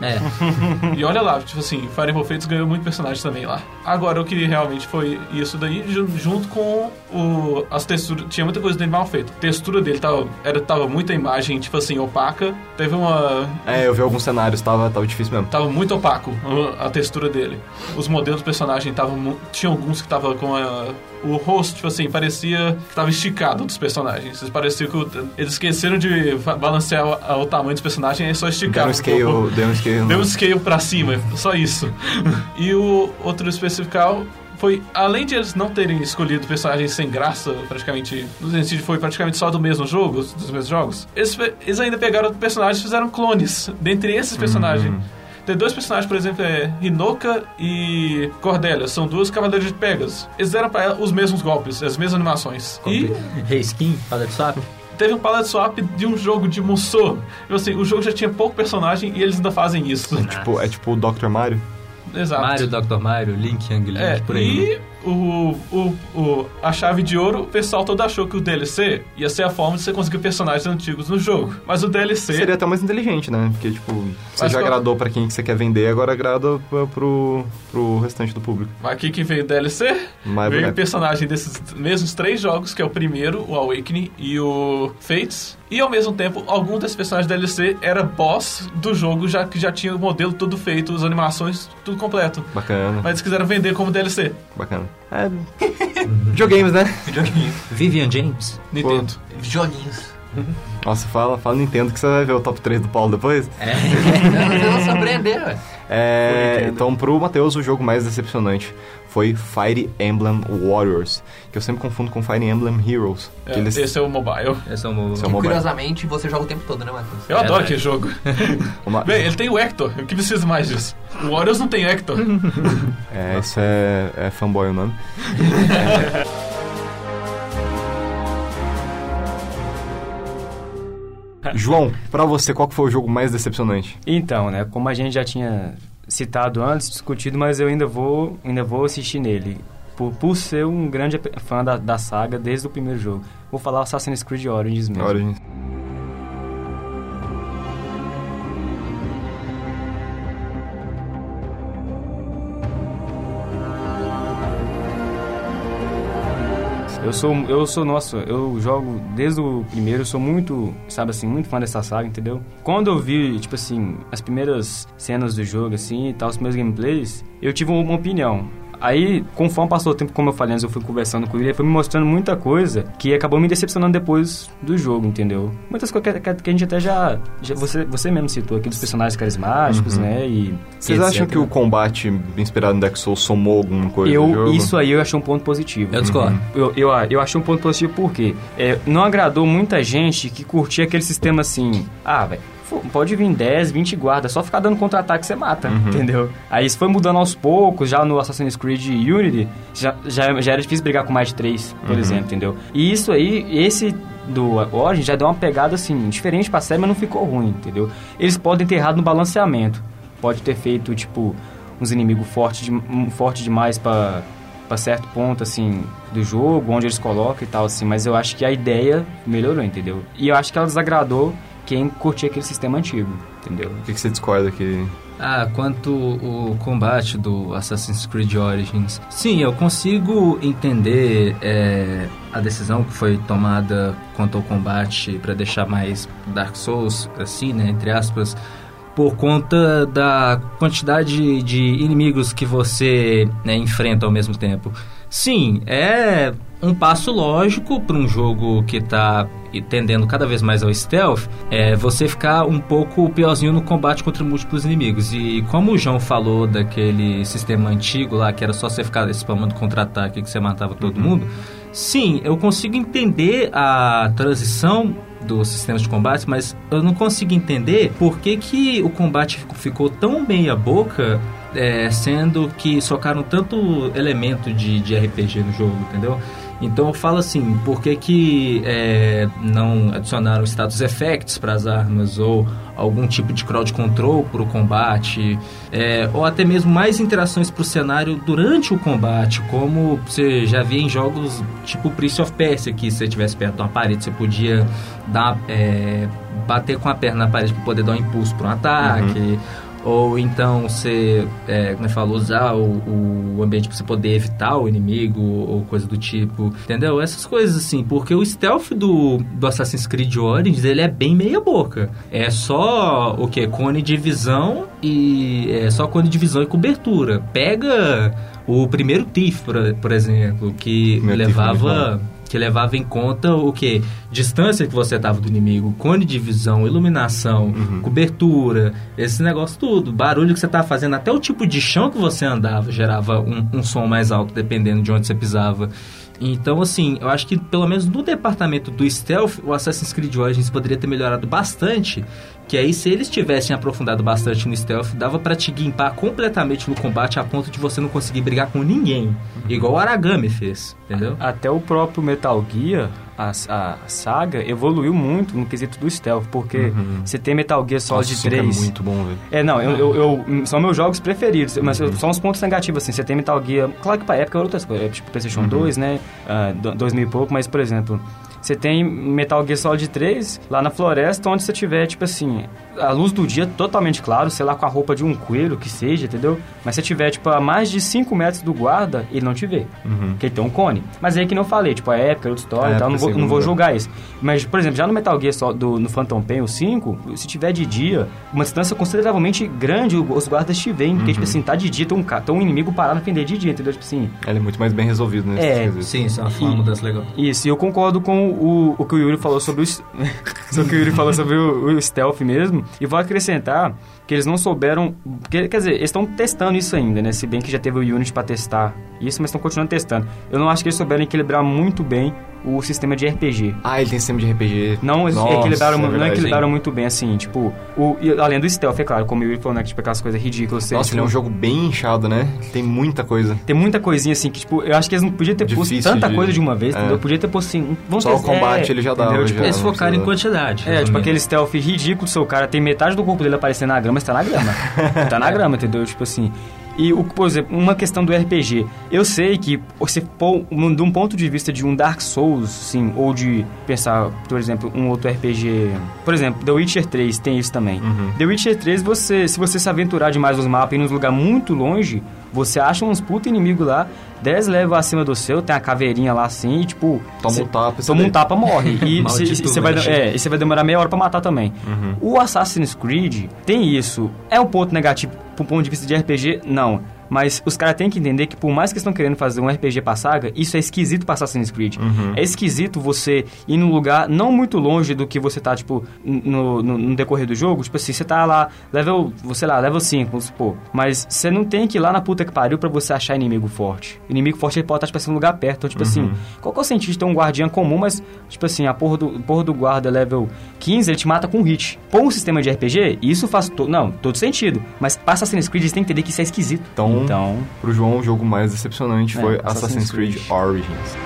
É. e olha lá, tipo assim, Fire Emblem Fates ganhou muito personagem também lá. Agora, o que realmente foi isso daí, ju- junto com o, as texturas, tinha muita coisa dele mal feita. A textura dele tava, era, tava muita imagem, tipo assim, opaca. Teve uma... É, eu vi alguns cenários, tava, tava difícil mesmo. Tava muito opaco a, a textura dele. Os modelos do personagem estavam... Tinha alguns que tava com a... O rosto, tipo assim, parecia que tava esticado dos personagens. Parecia que o- eles esqueceram de balancear o, o tamanho dos personagens e só Deu esticaram. um scale, deu um scale. Deu um scale pra cima, só isso. e o outro especial foi, além de eles não terem escolhido personagens sem graça, praticamente, no sentido foi praticamente só do mesmo jogo, dos mesmos jogos, eles, eles ainda pegaram personagens e fizeram clones dentre esses personagens. Tem dois personagens, por exemplo, é Hinoka e Cordelia. São duas cavaleiros de Pegasus. Eles deram pra ela os mesmos golpes, as mesmas animações. E Reskin, palette swap. teve um palette swap de um jogo de Musou. Tipo assim, o jogo já tinha pouco personagem e eles ainda fazem isso. Tipo, é tipo o Dr. Mario. Exato. Mario, Dr. Mario, Link, Young Link, É, por aí. e o, o, o, a chave de ouro, o pessoal todo achou que o DLC ia ser a forma de você conseguir personagens antigos no jogo. Mas o DLC. Seria até mais inteligente, né? Porque, tipo, você Mas já qual- agradou pra quem que você quer vender, agora agrada pro, pro, pro restante do público. Mas aqui que veio o DLC? Mais veio o boneco. personagem desses mesmos três jogos, que é o primeiro, o Awakening e o Fates. E ao mesmo tempo, algum desses personagens DLC era boss do jogo, já que já tinha o modelo todo feito, as animações, tudo completo. Bacana, Mas eles quiseram vender como DLC. bacana. É. Videogames, né? Vivian James. Nintendo. Joguinhos. Nossa, fala, fala Nintendo que você vai ver o top 3 do Paulo depois. É. Vocês vão surpreender, ué. É, então, pro Matheus, o jogo mais decepcionante foi Fire Emblem Warriors, que eu sempre confundo com Fire Emblem Heroes. É, eles, Esse é o mobile. Esse é o Esse é o mobile. Curiosamente, você joga o tempo todo, né, Matheus? Eu adoro aquele jogo. uma- Bem, ele tem o Hector. O que precisa mais disso? O Warriors não tem Hector. é, isso é, é fanboy o nome. É. João, pra você, qual que foi o jogo mais decepcionante? Então, né, como a gente já tinha citado antes, discutido, mas eu ainda vou, ainda vou assistir nele. Por, por ser um grande fã da, da saga desde o primeiro jogo. Vou falar Assassin's Creed Origins mesmo. Origins. Eu sou, eu sou, nossa, eu jogo desde o primeiro, eu sou muito, sabe assim, muito fã dessa saga, entendeu? Quando eu vi, tipo assim, as primeiras cenas do jogo, assim, e tal, os meus gameplays, eu tive uma opinião. Aí, conforme passou o tempo, como eu falei antes, eu fui conversando com ele, ele foi me mostrando muita coisa que acabou me decepcionando depois do jogo, entendeu? Muitas coisas que, que- que a gente até já, já- você, você mesmo citou aqui, dos personagens carismáticos, né, e... Vocês e acham que o combate inspirado no Dark Souls somou alguma coisa Eu, jogo? isso aí eu achei um ponto positivo. Eu discordo. Eu, eu, eu achei um ponto positivo porque é, não agradou muita gente que curtia aquele sistema assim. Ah, velho. Pode vir 10, 20 guardas, só ficar dando contra-ataque você mata, entendeu? Aí isso foi mudando aos poucos, já no Assassin's Creed Unity, já, já, já era difícil brigar com mais de 3, por exemplo, entendeu? E isso aí, esse do Origin já deu uma pegada assim, diferente pra série, mas não ficou ruim, entendeu? Eles podem ter errado no balanceamento. Pode ter feito, tipo, uns inimigos fortes de, um, forte demais pra pra certo ponto, assim, do jogo, onde eles colocam e tal, assim, mas eu acho que a ideia melhorou, entendeu? E eu acho que ela desagradou quem curtia aquele sistema antigo. entendeu? O que, que você discorda aqui? Ah, quanto o combate do Assassin's Creed Origins. Sim, eu consigo entender é, a decisão que foi tomada quanto ao combate para deixar mais Dark Souls, assim, né, entre aspas, por conta da quantidade de inimigos que você né, enfrenta ao mesmo tempo. Sim, é um passo lógico para um jogo que está tendendo cada vez mais ao stealth, é você ficar um pouco piorzinho no combate contra múltiplos inimigos. E como o João falou daquele sistema antigo lá, que era só você ficar spamando contra-ataque que você matava todo uhum. mundo, sim, eu consigo entender a transição dos sistemas de combate, mas eu não consigo entender por que, que o combate ficou tão meia boca é, sendo que socaram tanto elemento de, de RPG no jogo, entendeu? Então eu falo assim, por que, que é, não adicionaram status effects para as armas ou algum tipo de crowd control para o combate, é, ou até mesmo mais interações para o cenário durante o combate, como você já via em jogos tipo Prince of Persia, que se você estivesse perto de uma parede, você podia dar, é, bater com a perna na parede para poder dar um impulso para um ataque. Uhum ou então você, é, como eu falo, usar o, o ambiente para você poder evitar o inimigo ou coisa do tipo, entendeu? Essas coisas assim, porque o stealth do, do Assassin's Creed Origins, ele é bem meia boca. É só o que? Cone de visão e... é só cone de visão e cobertura. Pega o primeiro Thief, por, por exemplo, que levava que levava em conta o que? Distância que você estava do inimigo, cone de visão, iluminação, uhum. cobertura, esse negócio tudo. Barulho que você estava fazendo, até o tipo de chão que você andava gerava um, um som mais alto, dependendo de onde você pisava. Então, assim, eu acho que pelo menos no departamento do stealth, o Assassin's Creed Origins poderia ter melhorado bastante. Que aí, se eles tivessem aprofundado bastante no stealth, dava para te guimpar completamente no combate a ponto de você não conseguir brigar com ninguém. Igual o Aragami fez, entendeu? Até o próprio Metal Gear, a, a saga evoluiu muito no quesito do stealth, porque uhum. você tem Metal Gear Solid Nossa, 3. É muito bom, velho. É, não, eu, eu, eu, são meus jogos preferidos, mas uhum. são uns pontos negativos, assim. Você tem Metal Gear. Claro que pra época era outras coisas, tipo PlayStation uhum. 2, né? Uh, 2000 e pouco, mas, por exemplo, você tem Metal Gear Solid 3 lá na floresta, onde você tiver, tipo assim, a luz do dia totalmente claro, sei lá, com a roupa de um coelho, que seja, entendeu? Mas se tiver, tipo, a mais de 5 metros do guarda, ele não te vê. Uhum. Porque ele tem um cone. Mas aí que não falei, tipo, a época, outra história e tal, não vou, não vou julgar isso. Mas, por exemplo, já no Metal Gear só do, no Phantom Pain, o 5, se tiver de dia, uma distância consideravelmente grande, os guardas te veem. Porque, tipo uhum. tipo assim, tá de dia, tem um, tem um inimigo parado a defender de dia, entendeu? Tipo assim... Ele é muito mais bem resolvido, né? É, sim, isso é uma mudança legal. Isso, e eu concordo com o, o que o Yuri falou sobre o, o que o Yuri falou sobre o, o stealth mesmo. E vou acrescentar que eles não souberam. Que, quer dizer, eles estão testando isso ainda, né? Se bem que já teve o Unity para testar isso, mas estão continuando testando. Eu não acho que eles souberam equilibrar muito bem o sistema de RPG. Ah, ele tem sistema de RPG. Não, Nossa, equilibraram, é não equilibraram muito bem, assim, tipo, o, além do stealth, é claro, como o Yuri falou, né, que, tipo, aquelas coisas ridículas. Nossa, tipo, ele é um jogo bem inchado, né? Tem muita coisa. Tem muita coisinha, assim, que, tipo, eu acho que eles não podiam ter Difícil posto tanta de... coisa de uma vez, é. entendeu? Podia ter posto, assim, vamos Só ter, o combate é, ele já dava. Tipo, já, eles focaram em quantidade. É, tipo, aquele stealth ridículo, seu cara tem metade do corpo dele aparecendo na grama, está na grama. tá na grama, entendeu? Tipo assim... E, o, por exemplo, uma questão do RPG. Eu sei que você, de um ponto de vista de um Dark Souls, sim, ou de pensar, por exemplo, um outro RPG. Por exemplo, The Witcher 3 tem isso também. Uhum. The Witcher 3, você, se você se aventurar demais nos mapas e ir num lugar muito longe, você acha uns puta inimigos lá, 10 levels acima do seu, tem a caveirinha lá assim, e tipo. Toma um tapa, Toma um tapa, morre. E você vai, é, vai demorar meia hora pra matar também. Uhum. O Assassin's Creed tem isso. É um ponto negativo pro ponto de vista de RPG? Não. Mas os caras têm que entender que por mais que estão querendo fazer um RPG pra saga, isso é esquisito pra Assassin's Creed. Uhum. É esquisito você ir num lugar não muito longe do que você tá, tipo, no, no, no decorrer do jogo. Tipo assim, você tá lá, level, sei lá, level 5, vamos supor. Mas você não tem que ir lá na puta que pariu pra você achar inimigo forte. Inimigo forte ele pode estar, tipo assim, num lugar perto. Então, tipo assim, uhum. assim, qual que é o sentido de ter um guardião comum, mas, tipo assim, a porra do, porra do guarda level 15, ele te mata com hit. Põe um sistema de RPG, isso faz, to não, todo sentido. Mas pra Assassin's Creed, eles têm que entender que isso é esquisito. Então, então, pro João, o jogo mais decepcionante é, foi Assassin's, Assassin's Creed. Creed Origins.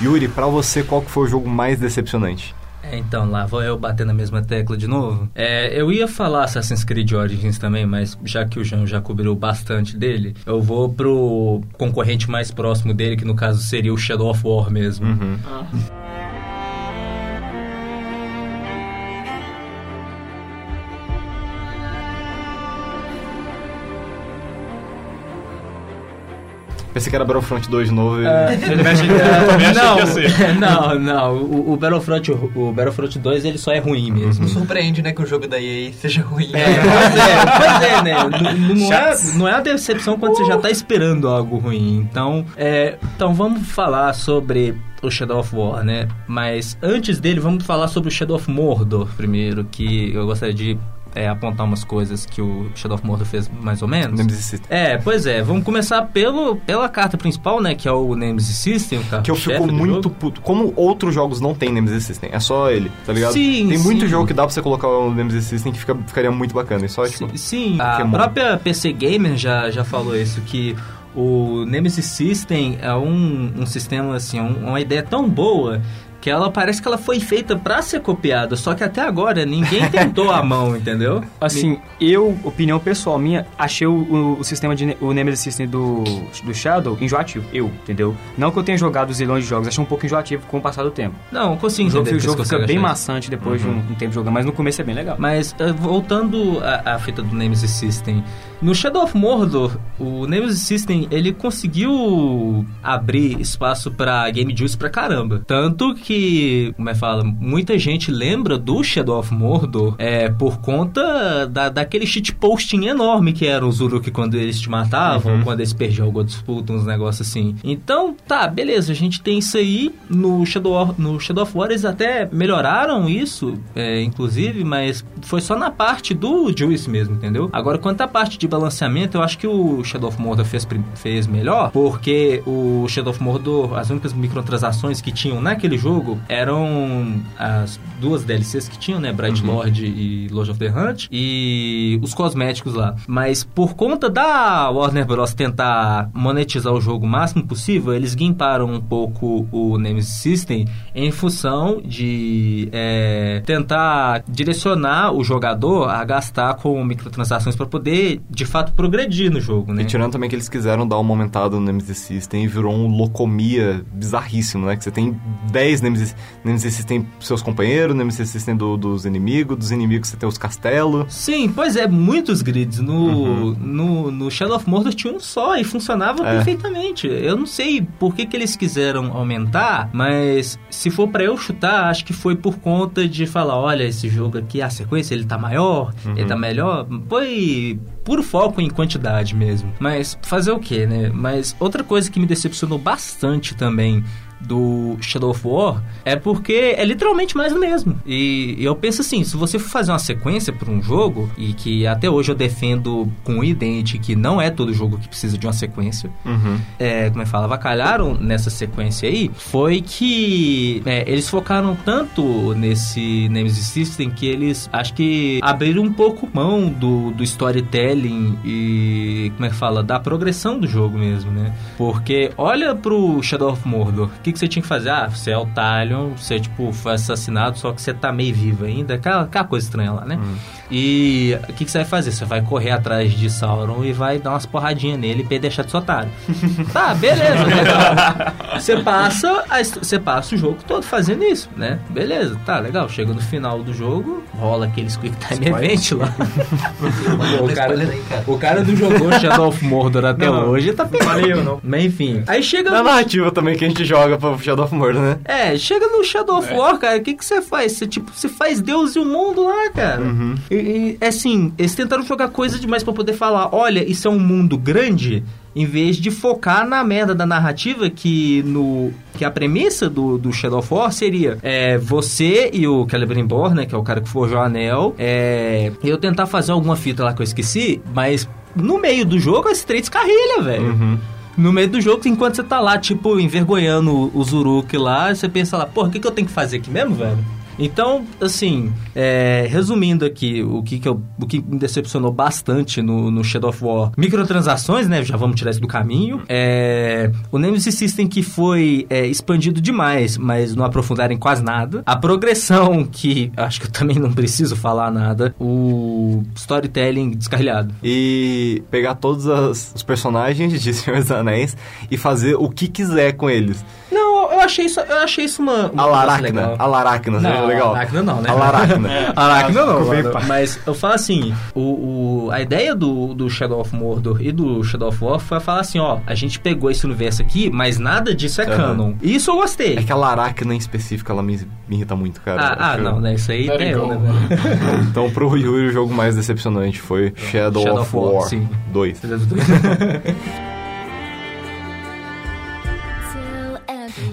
Yuri, pra você, qual que foi o jogo mais decepcionante? É, então, lá vou eu bater na mesma tecla de novo. É, eu ia falar Assassin's Creed Origins também, mas já que o João já cobriu bastante dele, eu vou pro concorrente mais próximo dele, que no caso seria o Shadow of War mesmo. Uhum. Pensei que era Battlefront 2 de novo. e- É, não, não, não. O, o Battlefront, o, Battlefront 2 ele só é ruim mesmo. Não surpreende, né, que o jogo da EA seja ruim. É, pois é, pois é, né? N- Não é, não é a decepção quando você já tá esperando algo ruim. Então, é, então vamos falar sobre o Shadow of War, né? Mas antes dele, vamos falar sobre o Shadow of Mordor primeiro, que eu gostaria de é, apontar umas coisas que o Shadow of Mordor fez mais ou menos. Nemesis System. É, pois é, vamos começar pelo, pela carta principal, né? Que é o Nemesis System, o Que eu fico muito puto. Como outros jogos não tem Nemesis System, é só ele, tá ligado? Sim, Tem muito sim. jogo que dá pra você colocar o Nemesis System que fica, ficaria muito bacana. E só, tipo, Sim, sim, a Pokémon. própria PC Gamer já, já falou isso, que o Nemesis System é um, um sistema, assim, um- uma ideia tão boa que ela parece que ela foi feita pra ser copiada, só que até agora ninguém tentou a mão, entendeu? Assim, eu, opinião pessoal minha, achei o, o- sistema de o Nemesis System do, do Shadow enjoativo. Eu, entendeu? Não que eu tenha jogado zilhões de jogos, achei um pouco enjoativo com o passar do tempo. Não, consigo O jogo, entender o jogo fica bem maçante depois de um, um tempo jogando, mas no começo é bem legal. Mas eh, voltando à, à fita do Nemesis System, no Shadow of Mordor, o Nemesis System ele conseguiu abrir espaço pra Game Juice pra caramba. Tanto que, como é que fala, muita gente lembra do Shadow of Mordor é, por conta da, daquele shitposting enorme que era os Uruk quando eles te matavam, quando eles perdiam alguma disputa, uns negócios assim. Então, tá, beleza, a gente tem isso aí no Shadow of, no Shadow of War, eles até melhoraram isso, é, inclusive, mas foi só na parte do Juice mesmo, entendeu? Agora, quanto à parte de balanceamento, eu acho que o Shadow of Mordor fez, fez melhor, porque o Shadow of Mordor, as únicas microtransações que tinham naquele jogo eram as duas DLCs que tinham, né? Bright Lord e Lord of the Hunt, e os cosméticos lá. Mas por conta da Warner Bros. tentar monetizar o jogo o máximo possível, eles guimparam um pouco o Nemesis System em função de é, tentar direcionar o jogador a gastar com microtransações para poder, de fato, progredir no jogo, né? E tirando também que eles quiseram dar uma aumentada no Nemesis System e virou um locomia bizarríssimo, né? Que você tem 10 Nemesis, Nemesis System seus companheiros, Nemesis System do- dos inimigos, dos inimigos você tem os castelos. Sim, pois é, muitos grids. No, no, no Shadow of Mordor tinha um só e funcionava É. perfeitamente. Eu não sei por que, que eles quiseram aumentar, mas se for pra eu chutar, acho que foi por conta de falar, olha, esse jogo aqui, a sequência, ele tá maior, ele tá melhor. Foi puro foco em quantidade mesmo. Mas fazer o quê, né? Mas outra coisa que me decepcionou bastante também do Shadow of War é porque é literalmente mais do mesmo. E eu penso assim, se você for fazer uma sequência para um jogo, e que até hoje eu defendo com o idente que não é todo jogo que precisa de uma sequência, Uhum. é, como é que fala, avacalharam nessa sequência aí, foi que é, eles focaram tanto nesse Nemesis System que eles, acho que abriram um pouco mão do, do storytelling e, como é que fala, da progressão do jogo mesmo, né? Porque olha pro Shadow of Mordor, que, que você tinha que fazer? Ah, você é o Talion, você, tipo, foi assassinado, só que você tá meio vivo ainda, aquela, aquela coisa estranha lá, né? E o que, que você vai fazer? Você vai correr atrás de Sauron e vai dar umas porradinhas nele pra ele deixar de ser otário. tá, beleza, legal. Você passa, você passa o jogo todo fazendo isso, né? Beleza, tá, legal. Chega no final do jogo, rola aqueles Quick Time Event lá. O, cara, spoiler o cara não jogou Shadow of Mordor até hoje, tá pegando. não. Mas enfim. Aí chega Na no narrativa também que a gente joga pra Shadow of Mordor, né? é, chega no Shadow of War, cara, o que que você faz? Você, tipo, você faz Deus e o mundo lá, cara. E, e, assim, eles tentaram jogar coisa demais pra poder falar, olha, isso é um mundo grande, em vez de focar na merda da narrativa que no que a premissa do, do Shadow of War seria é, você e o Celebrimbor, né, que é o cara que forjou o anel, é, eu tentar fazer alguma fita lá que eu esqueci, mas no meio do jogo as três carrilha, velho. No meio do jogo, enquanto você tá lá, tipo, envergonhando o Zuruk lá, você pensa lá, porra, o que, que eu tenho que fazer aqui mesmo, velho? Então, assim, é, resumindo aqui, o que, que, eu, o que me decepcionou bastante no, no Shadow of War, microtransações, né? Já vamos tirar isso do caminho. É, o Nemesis System que foi é, expandido demais, mas não aprofundaram em quase nada. A progressão, que acho que eu também não preciso falar nada. O storytelling descarrilhado. E pegar todos as- os personagens de Senhor dos Anéis e fazer o que quiser com eles. Não, eu achei isso, eu achei isso uma, uma A coisa Laracna. legal. A Laracna, você Não, legal? a Laracna não, né? A Laracna. Aracna não, mano. mas eu falo assim, o, o- a ideia do, do Shadow of Mordor e do Shadow of War foi falar assim, ó, a gente pegou esse universo aqui, mas nada disso é Aham. canon. Isso eu gostei. É que a Laracna em específico, ela me, me irrita muito, cara. ah, ah, não, né? Isso aí é eu, né, velho? Então, pro Yuri, o jogo mais decepcionante foi Shadow, Shadow of War, War, sim. 2.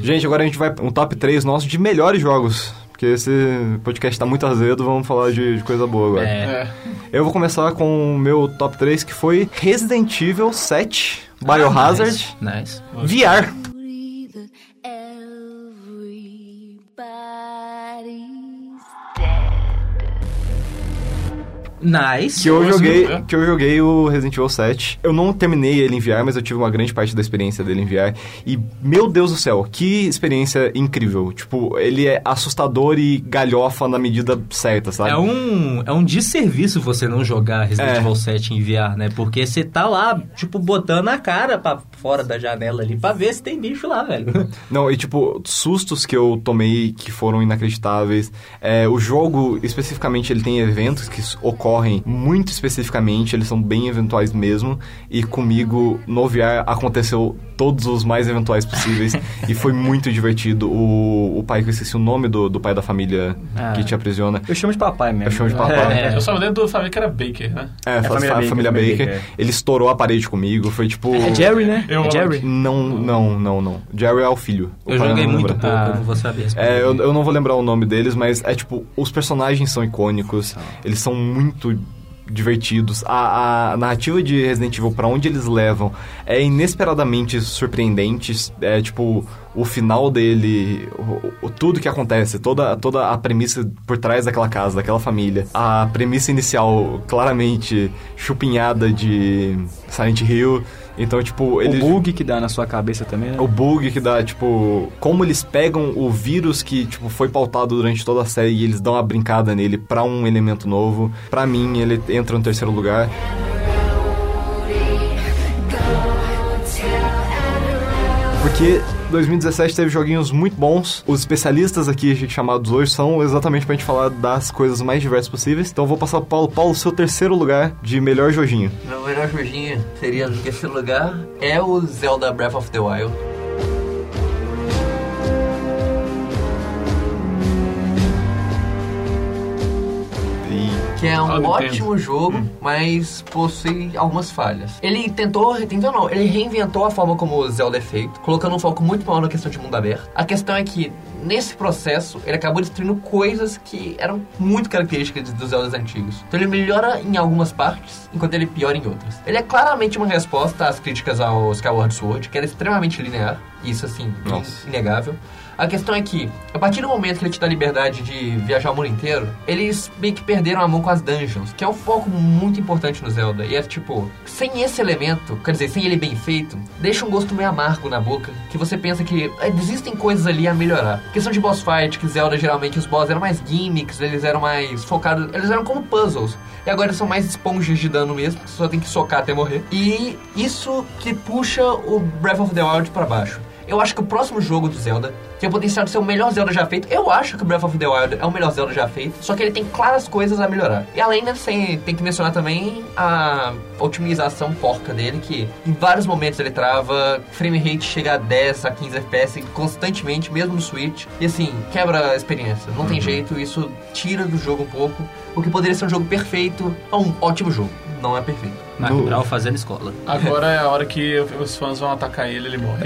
Gente, agora a gente vai um top 3 nosso de melhores jogos. Porque esse podcast tá muito azedo, vamos falar de, de coisa boa agora. É. É. Eu vou começar com o meu top 3, que foi Resident Evil 7, Biohazard, Ah, Nice. nice. VR. Nice. Que eu, joguei, que eu joguei o Resident Evil 7. Eu não terminei ele em VR, mas eu tive uma grande parte da experiência dele em VR. E, meu Deus do céu, que experiência incrível. Tipo, ele é assustador e galhofa na medida certa, sabe? É um, é um desserviço você não jogar Resident É. Evil 7 em VR, né? Porque você tá lá, tipo, botando a cara pra fora da janela ali pra ver se tem bicho lá, velho. Não, e tipo, sustos que eu tomei que foram inacreditáveis. É, o jogo, especificamente, ele tem eventos que s- ocorrem muito especificamente, eles são bem eventuais mesmo. E comigo, no VR, aconteceu todos os mais eventuais possíveis. e foi muito divertido. O, o pai, que eu esqueci o nome do, do pai da família Ah. que te aprisiona. Eu chamo de papai mesmo. Eu chamo de papai. É. Eu só me lembro do Fábio que era Baker, né? É, a família família, Baker, família família Baker. Baker, é. Ele estourou a parede comigo, foi tipo... É Jerry, né? Eu é Jerry? Não, não, não, não. Jerry é o filho. O Eu joguei muito lembra. pouco, Ah. eu não vou saber. É, eu, eu não vou lembrar o nome deles, mas é tipo, os personagens são icônicos, eles são muito divertidos. A, a narrativa de Resident Evil, pra onde eles levam, é inesperadamente surpreendente. É tipo, o final dele, o, o- tudo que acontece, toda, toda a premissa por trás daquela casa, daquela família. A premissa inicial, claramente chupinhada de Silent Hill. Então, tipo, eles. O bug que dá na sua cabeça também, né? O bug que dá, tipo, como eles pegam o vírus que, tipo, foi pautado durante toda a série e eles dão uma brincada nele pra um elemento novo. Pra mim, ele entra no terceiro lugar. Porque 2017 teve joguinhos muito bons. Os especialistas aqui chamados hoje são exatamente pra gente falar das coisas mais diversas possíveis. Então eu vou passar pro Paulo. Paulo, seu terceiro lugar de melhor joguinho. Meu melhor joguinho seria terceiro lugar é o Zelda Breath of the Wild. Que é um ótimo jogo, mas possui algumas falhas. Ele tentou, tentou não, ele reinventou a forma como o Zelda é feito, colocando um foco muito maior na questão de mundo aberto. A questão é que, nesse processo, ele acabou destruindo coisas que eram muito características dos Zeldas antigos. Então ele melhora em algumas partes, enquanto ele piora em outras. Ele é claramente uma resposta às críticas ao Skyward Sword, que era extremamente linear, isso assim, Nossa. inegável. A questão é que, a partir do momento que ele te dá liberdade de viajar o mundo inteiro, eles meio que perderam a mão com as dungeons, que é um foco muito importante no Zelda. E é tipo, sem esse elemento, quer dizer, sem ele bem feito, deixa um gosto meio amargo na boca, que você pensa que é, existem coisas ali a melhorar. Questão de boss fight, que Zelda geralmente os boss eram mais gimmicks, eles eram mais focados, eles eram como puzzles. E agora eles são mais esponjas de dano mesmo, que você só tem que socar até morrer. E isso que puxa o Breath of the Wild pra baixo. Eu acho que o próximo jogo do Zelda tem o potencial de ser o melhor Zelda já feito. Eu acho que o Breath of the Wild é o melhor Zelda já feito, só que ele tem claras coisas a melhorar. E além disso, tem, tem que mencionar também a otimização porca dele, que em vários momentos ele trava, frame rate chega a 10 a 15 FPS constantemente, mesmo no Switch. E assim, quebra a experiência. Não tem jeito, isso tira do jogo um pouco. O que poderia ser um jogo perfeito, é um ótimo jogo. Não é perfeito. Mark No- Brown fazendo escola. Agora é a hora que os fãs vão atacar ele ele morre.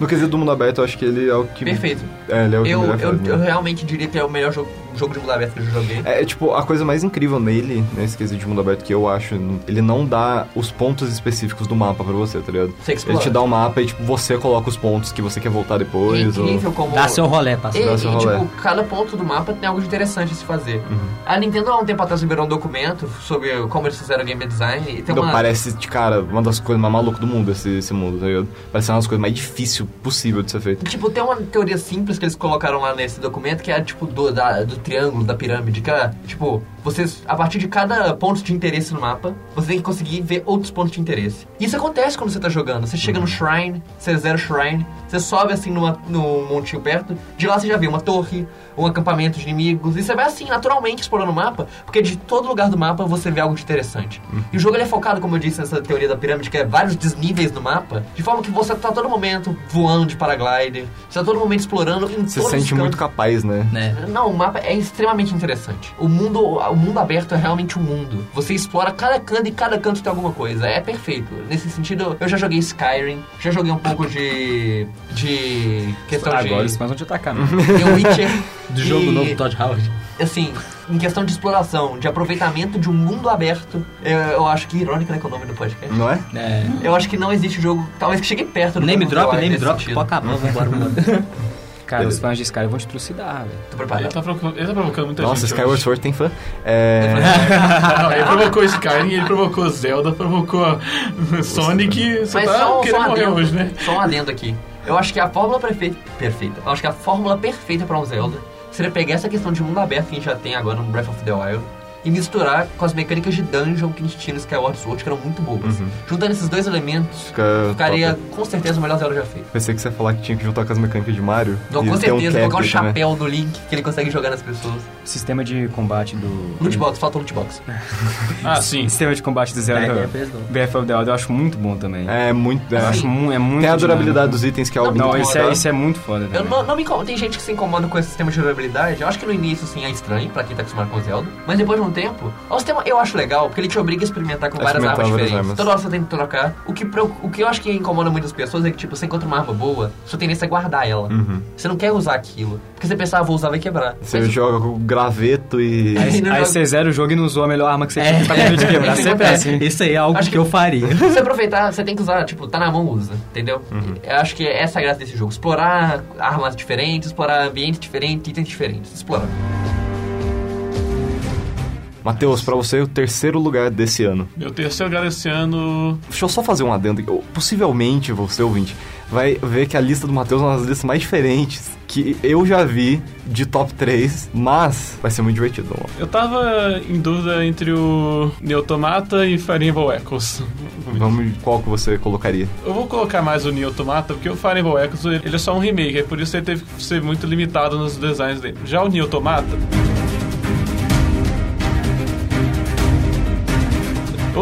No quesito do mundo aberto, eu acho que ele é o que... Perfeito. É, ele é o que Eu, eu, faz, né? eu realmente diria que é o melhor jogo, jogo de mundo aberto que eu já joguei. É, tipo, a coisa mais incrível nele, nesse quesito de mundo aberto que eu acho, ele não dá os pontos específicos do mapa pra você, tá ligado? Você Ele explora. te dá um mapa e, tipo, você coloca os pontos que você quer voltar E é depois. ou... incrível como... Dá seu rolé, E, parceiro. Dá seu e, rolê. tipo, cada ponto do mapa tem algo de interessante a se fazer. Uhum. A Nintendo há um tempo atrás liberou um documento sobre como eles fizeram o game design e tem Então, uma... Parece, de cara, uma das coisas mais malucas do mundo, esse, esse mundo, tá ligado? Parece uma das coisas mais difíceis possível de ser feito. Tipo, tem uma teoria simples que eles colocaram lá nesse documento, que é, tipo, do, da- do triângulo, da pirâmide, que é, tipo, vocês, a partir de cada ponto de interesse no mapa, você tem que conseguir ver outros pontos de interesse. Isso acontece quando você tá jogando. Você chega no shrine, você zera o shrine, você sobe, assim, numa, num montinho perto, de lá você já vê uma torre, um acampamento de inimigos, e você vai, assim, naturalmente explorando o mapa, porque de todo lugar do mapa você vê algo de interessante. E o jogo, ele é focado, como eu disse, nessa teoria da pirâmide, que é vários desníveis no mapa, de forma que você tá a todo momento voando de paraglider, você tá a todo momento explorando em Você sente muito capaz, né? Né? Não, o mapa é extremamente interessante. O mundo, o mundo aberto é realmente um mundo. Você explora cada canto e cada canto tem alguma coisa. É perfeito. Nesse sentido, eu já joguei Skyrim, já joguei um pouco de de questão Agora de fãs vão te atacar, né? The Witcher. Do jogo E, novo do Todd Howard. Assim, em questão de exploração, de aproveitamento de um mundo aberto, eu, eu acho que irônico, né, que é o nome do podcast. Não é? É. Eu acho que não existe jogo, talvez que chegue perto do Name drop, name drop, pode acabar, vambora, vambora. Cara, os fãs de Skyrim vão te trucidar, velho. Tô Ele preparado. tá, provo- ele tá provocando muita Nossa, gente. Skyward hoje. Sword tem fã. É... Não, ele provocou Skyrim, ele provocou Zelda, provocou Sonic. Você Mas tá só, só querendo um morrer adendo, hoje, né? só um adendo aqui. Eu acho que a fórmula perfeita, perfeita. Eu acho que a fórmula perfeita pra um Zelda seria pegar essa questão de mundo aberto que a gente já tem agora no Breath of the Wild e misturar com as mecânicas de dungeon que a gente tinha no Skyward Sword, que eram muito boas. Uhum. Juntando esses dois elementos, Fica ficaria top. com certeza o melhor Zelda já feito. Pensei que você ia falar que tinha que juntar com as mecânicas de Mario. Não, e com ter um certeza, colocar um cap também. chapéu do Link que ele consegue jogar nas pessoas. Sistema de combate do. Lootbox, falta lootbox. Ah, sim. Sistema de combate do É, Zelda. é, pesou. Breath of the Wild eu acho muito bom também. É muito. Eu É. acho mu é muito Tem a durabilidade dinâmico. dos itens que é algo Não, isso é, isso é muito foda Eu não, não me incomodo, tem gente que se incomoda com esse sistema de durabilidade. Eu acho que no início, sim, é estranho pra quem tá acostumado com Zelda. Mas depois de um tempo, o sistema eu acho legal, porque ele te obriga a experimentar com várias experimentar armas várias diferentes. armas. Toda hora você tem que trocar. O que, o que eu acho que incomoda muitas pessoas é que, tipo, você encontra uma arma boa, sua tendência é guardar ela. Uhum. Você não quer usar aquilo. Porque você pensar, ah, vou usar, vai quebrar. Você Mas- joga com graveto e. Aí, aí joga- você zera o jogo e não usou a melhor arma que você É. tinha pra medo de quebrar. Isso Sempre é assim. Isso aí é algo Acho que, que- eu faria. Se você aproveitar, você tem que usar, tipo, tá na mão, usa, entendeu? Uhum. Eu acho que essa é a graça desse jogo. Explorar armas diferentes, explorar ambientes diferentes, itens diferentes. Explorar. Matheus, pra você, o terceiro lugar desse ano. Meu terceiro lugar esse ano. Deixa eu só fazer um adendo. aqui. Possivelmente, você ouvinte, vai ver que a lista do Matheus é uma das listas mais diferentes que eu já vi de top 3, mas vai ser muito divertido. Vamos lá. Eu tava em dúvida entre o Neotomata e Fire Emblem Echoes. Vamos, qual que você colocaria? Eu vou colocar mais o Neotomata, porque o Fire Emblem Echoes ele é só um remake, é por isso ele teve que ser muito limitado nos designs dele. Já o Neotomata...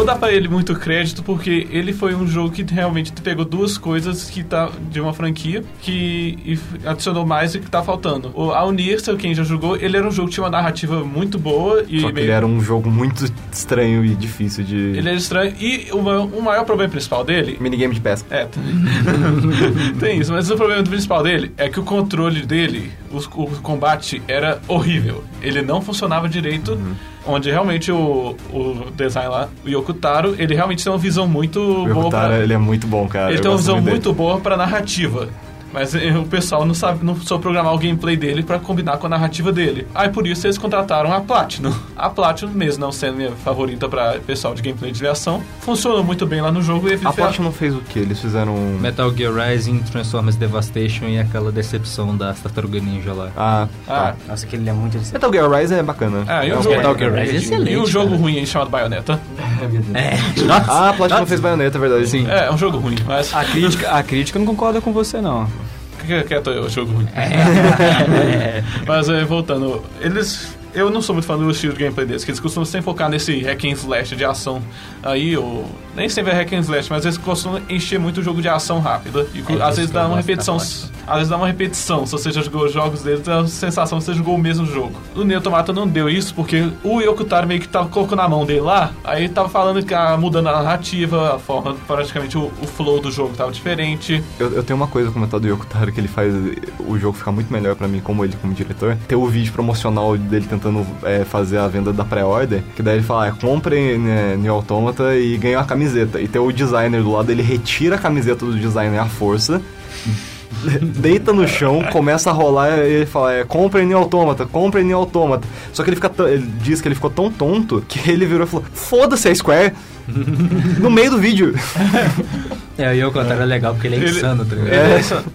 Eu dá pra ele muito crédito porque ele foi um jogo que realmente pegou duas coisas que tá de uma franquia que e adicionou mais e que tá faltando. O a Unirsa, quem já jogou, ele era um jogo que tinha uma narrativa muito boa e Só que meio- ele era um jogo muito estranho e difícil de. ele era estranho e o, o maior problema principal dele Minigame de pesca. é, tem isso, mas o problema principal dele é que o controle dele, os- o, combate era horrível. Ele não funcionava direito, onde realmente o, o design lá, o Yokotaro, ele realmente tem uma visão muito O boa Yokotaro, pra, ele é muito bom, cara. Ele Eu tem uma visão dele. muito boa pra narrativa. Mas eh, o pessoal não sabe, não soube programar o gameplay dele pra combinar com a narrativa dele. Aí por isso eles contrataram a Platinum. A Platinum, mesmo não sendo minha favorita pra pessoal de gameplay de ação, funcionou muito bem lá no jogo e A Platinum fez o que? Eles fizeram. Metal Gear Rising, Transformers Devastation e aquela decepção da Tartaruga Ninja lá. Ah, Ah, tá. Nossa, aquele é muito. Metal Gear Rise é bacana. ah, e É um jogo, Metal Gear Rise é excelente, e um jogo cara. ruim aí chamado Bayonetta. É, nossa. Ah, a Platinum fez Bayonetta, é verdade. Sim. É, é um jogo ruim, mas. A crítica, a crítica não concorda com você, não. Que quieto eu, jogo ruim. É. Mas é, voltando, eles. Eu não sou muito fã do estilo de gameplay deles, que eles costumam sempre focar nesse hack and slash de ação aí, ou. Nem sempre é hack and slash, mas eles costumam encher muito o jogo de ação rápida. E É às vezes dá uma repetição. Às vezes dá uma repetição. Se você já jogou os jogos dele, tem a sensação que você jogou o mesmo jogo. O Neo Automata não deu isso, porque o Yokotaro meio que tava colocando na mão dele lá, aí tava falando que ah, mudando a narrativa, a forma, praticamente o, o flow do jogo tava diferente. Eu, eu tenho uma coisa a comentar do Yokotaro que ele faz o jogo ficar muito melhor pra mim, como ele como diretor. Tem o vídeo promocional dele tentando é, fazer a venda da pré-order, que daí ele fala, é, compre né, Neo Automata e ganha uma camiseta. E tem o designer do lado, ele retira a camiseta do designer à força, deita no chão, começa a rolar e ele fala, é, compre Neo Automata, compre Neo Automata. Só que ele fica ele diz que ele ficou tão tonto que ele virou e falou, foda-se a Square. no meio do vídeo. É, o Yokotaro é legal porque ele é Ele- insano, tá ligado?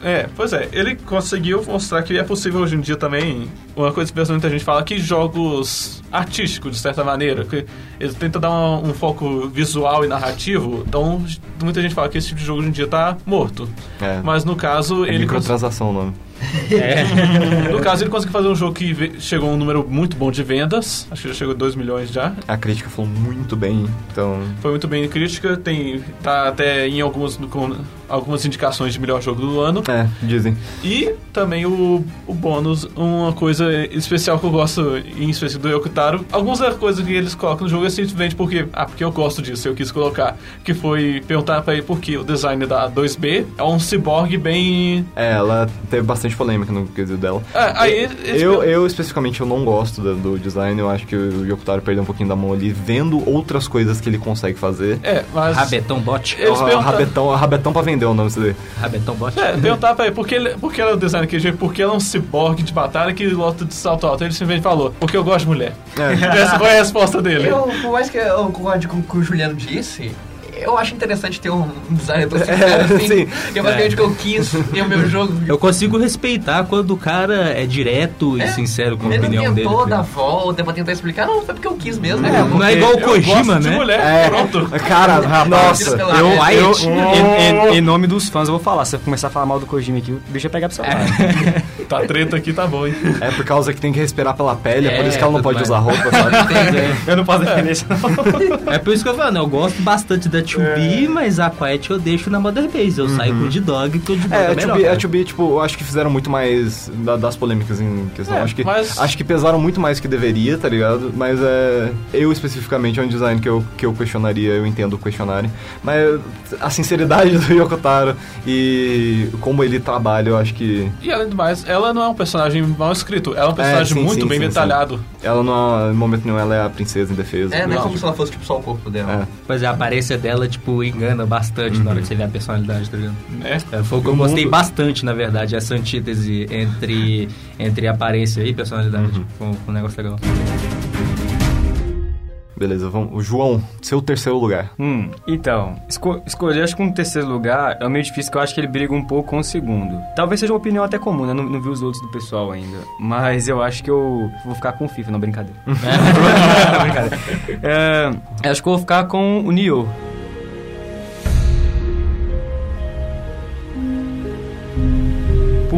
É, é, pois é, ele conseguiu mostrar que é possível hoje em dia também. Uma coisa que muita gente fala que jogos artísticos, de certa maneira, que eles tentam dar um, um foco visual e narrativo, então muita gente fala que esse tipo de jogo hoje em dia tá morto. É, Mas no caso, é ele. cons- microtransação o nome. No caso, ele conseguiu fazer um jogo que chegou a um número muito bom de vendas. Acho que já chegou a 2 milhões já. A crítica falou muito bem, então... Foi muito bem em crítica. Tem, tá até em algumas, com algumas indicações de melhor jogo do ano. É, dizem. E também o, o bônus, uma coisa especial que eu gosto, em específico do Yokotaro. Algumas das coisas que eles colocam no jogo é simplesmente porque, ah, porque eu gosto disso, eu quis colocar. Que foi perguntar pra ele por que o design da 2B é um cyborg bem. É, ela teve bastante polêmica no quesito dela. Ah, aí eles Eu, eu, especificamente, eu não gosto do, do design. Eu acho que o Yokotaro perdeu um pouquinho da mão ali, vendo outras coisas que ele consegue fazer. É, mas. Rabetão bot. É Eles o perguntaram- rabetão, rabetão pra vender o nome disso daí. Rabetão bot. É, perguntar pra ele por que, ele, por que ela é o design QG, porque ela é um cyborg de batalha que lota de salto alto. Ele simplesmente falou, porque eu gosto de mulher. É. Essa foi a resposta dele. Eu, por mais que eu concorde com o que o Juliano disse, eu acho interessante ter um designer tão sincero É, assim. sim. Que é basicamente o que eu quis e o meu jogo. Eu consigo respeitar quando o cara é direto e É, sincero com a Ele opinião dele. tentou tá dar volta pra tentar explicar, não, foi porque eu quis mesmo. É, né? não é igual o Eu Kojima, né? mulher, É. pronto. Cara, nossa. Eu, É, eu, Quiet. em, em- em nome dos fãs, eu vou falar. Se eu começar a falar mal do Kojima aqui, o bicho vai pegar pro seu lado. Tá treta aqui, tá bom, hein? É por causa que tem que respirar pela pele, é, por É, isso que ela não tudo pode mais. usar roupa, sabe? Eu não posso defender isso, não. É por isso que eu falo, né? Eu gosto bastante da 2B, mas a Quiet eu deixo na Mother Base. Eu saio com o D-Dog, que o D-Dog É, é, a melhor. 2B, a cara. 2B, tipo, eu acho que fizeram muito mais da- das polêmicas em questão. É, acho, que, mas- acho que pesaram muito mais que deveria, tá ligado? Mas é. Eu especificamente é um design que eu, que eu questionaria, eu entendo o questionarem. Mas a sinceridade do Yokotaro e como ele trabalha, eu acho que. E além do mais, ela não é um personagem mal escrito, ela é um personagem sim, muito sim, bem sim, detalhado. Ela não, em momento nenhum, ela é a princesa em defesa. É, não é Não. como se ela fosse tipo só o corpo dela. É. Pois é, a aparência dela, tipo, engana bastante na hora que você vê a personalidade, tá ligado? Né? É, foi o que eu gostei mundo- bastante, na verdade, essa antítese entre, entre aparência e personalidade. Foi, um- foi um negócio legal. Beleza, vamos. O João, seu terceiro lugar. Hum, então, esco escolher acho que um terceiro lugar é meio difícil, que eu acho que ele briga um pouco com o segundo. Talvez seja uma opinião até comum, né? Não, não vi os outros do pessoal ainda. Mas eu acho que eu vou ficar com o FIFA, não brincadeira. Não, brincadeira. É, acho que eu vou ficar com o Nioh.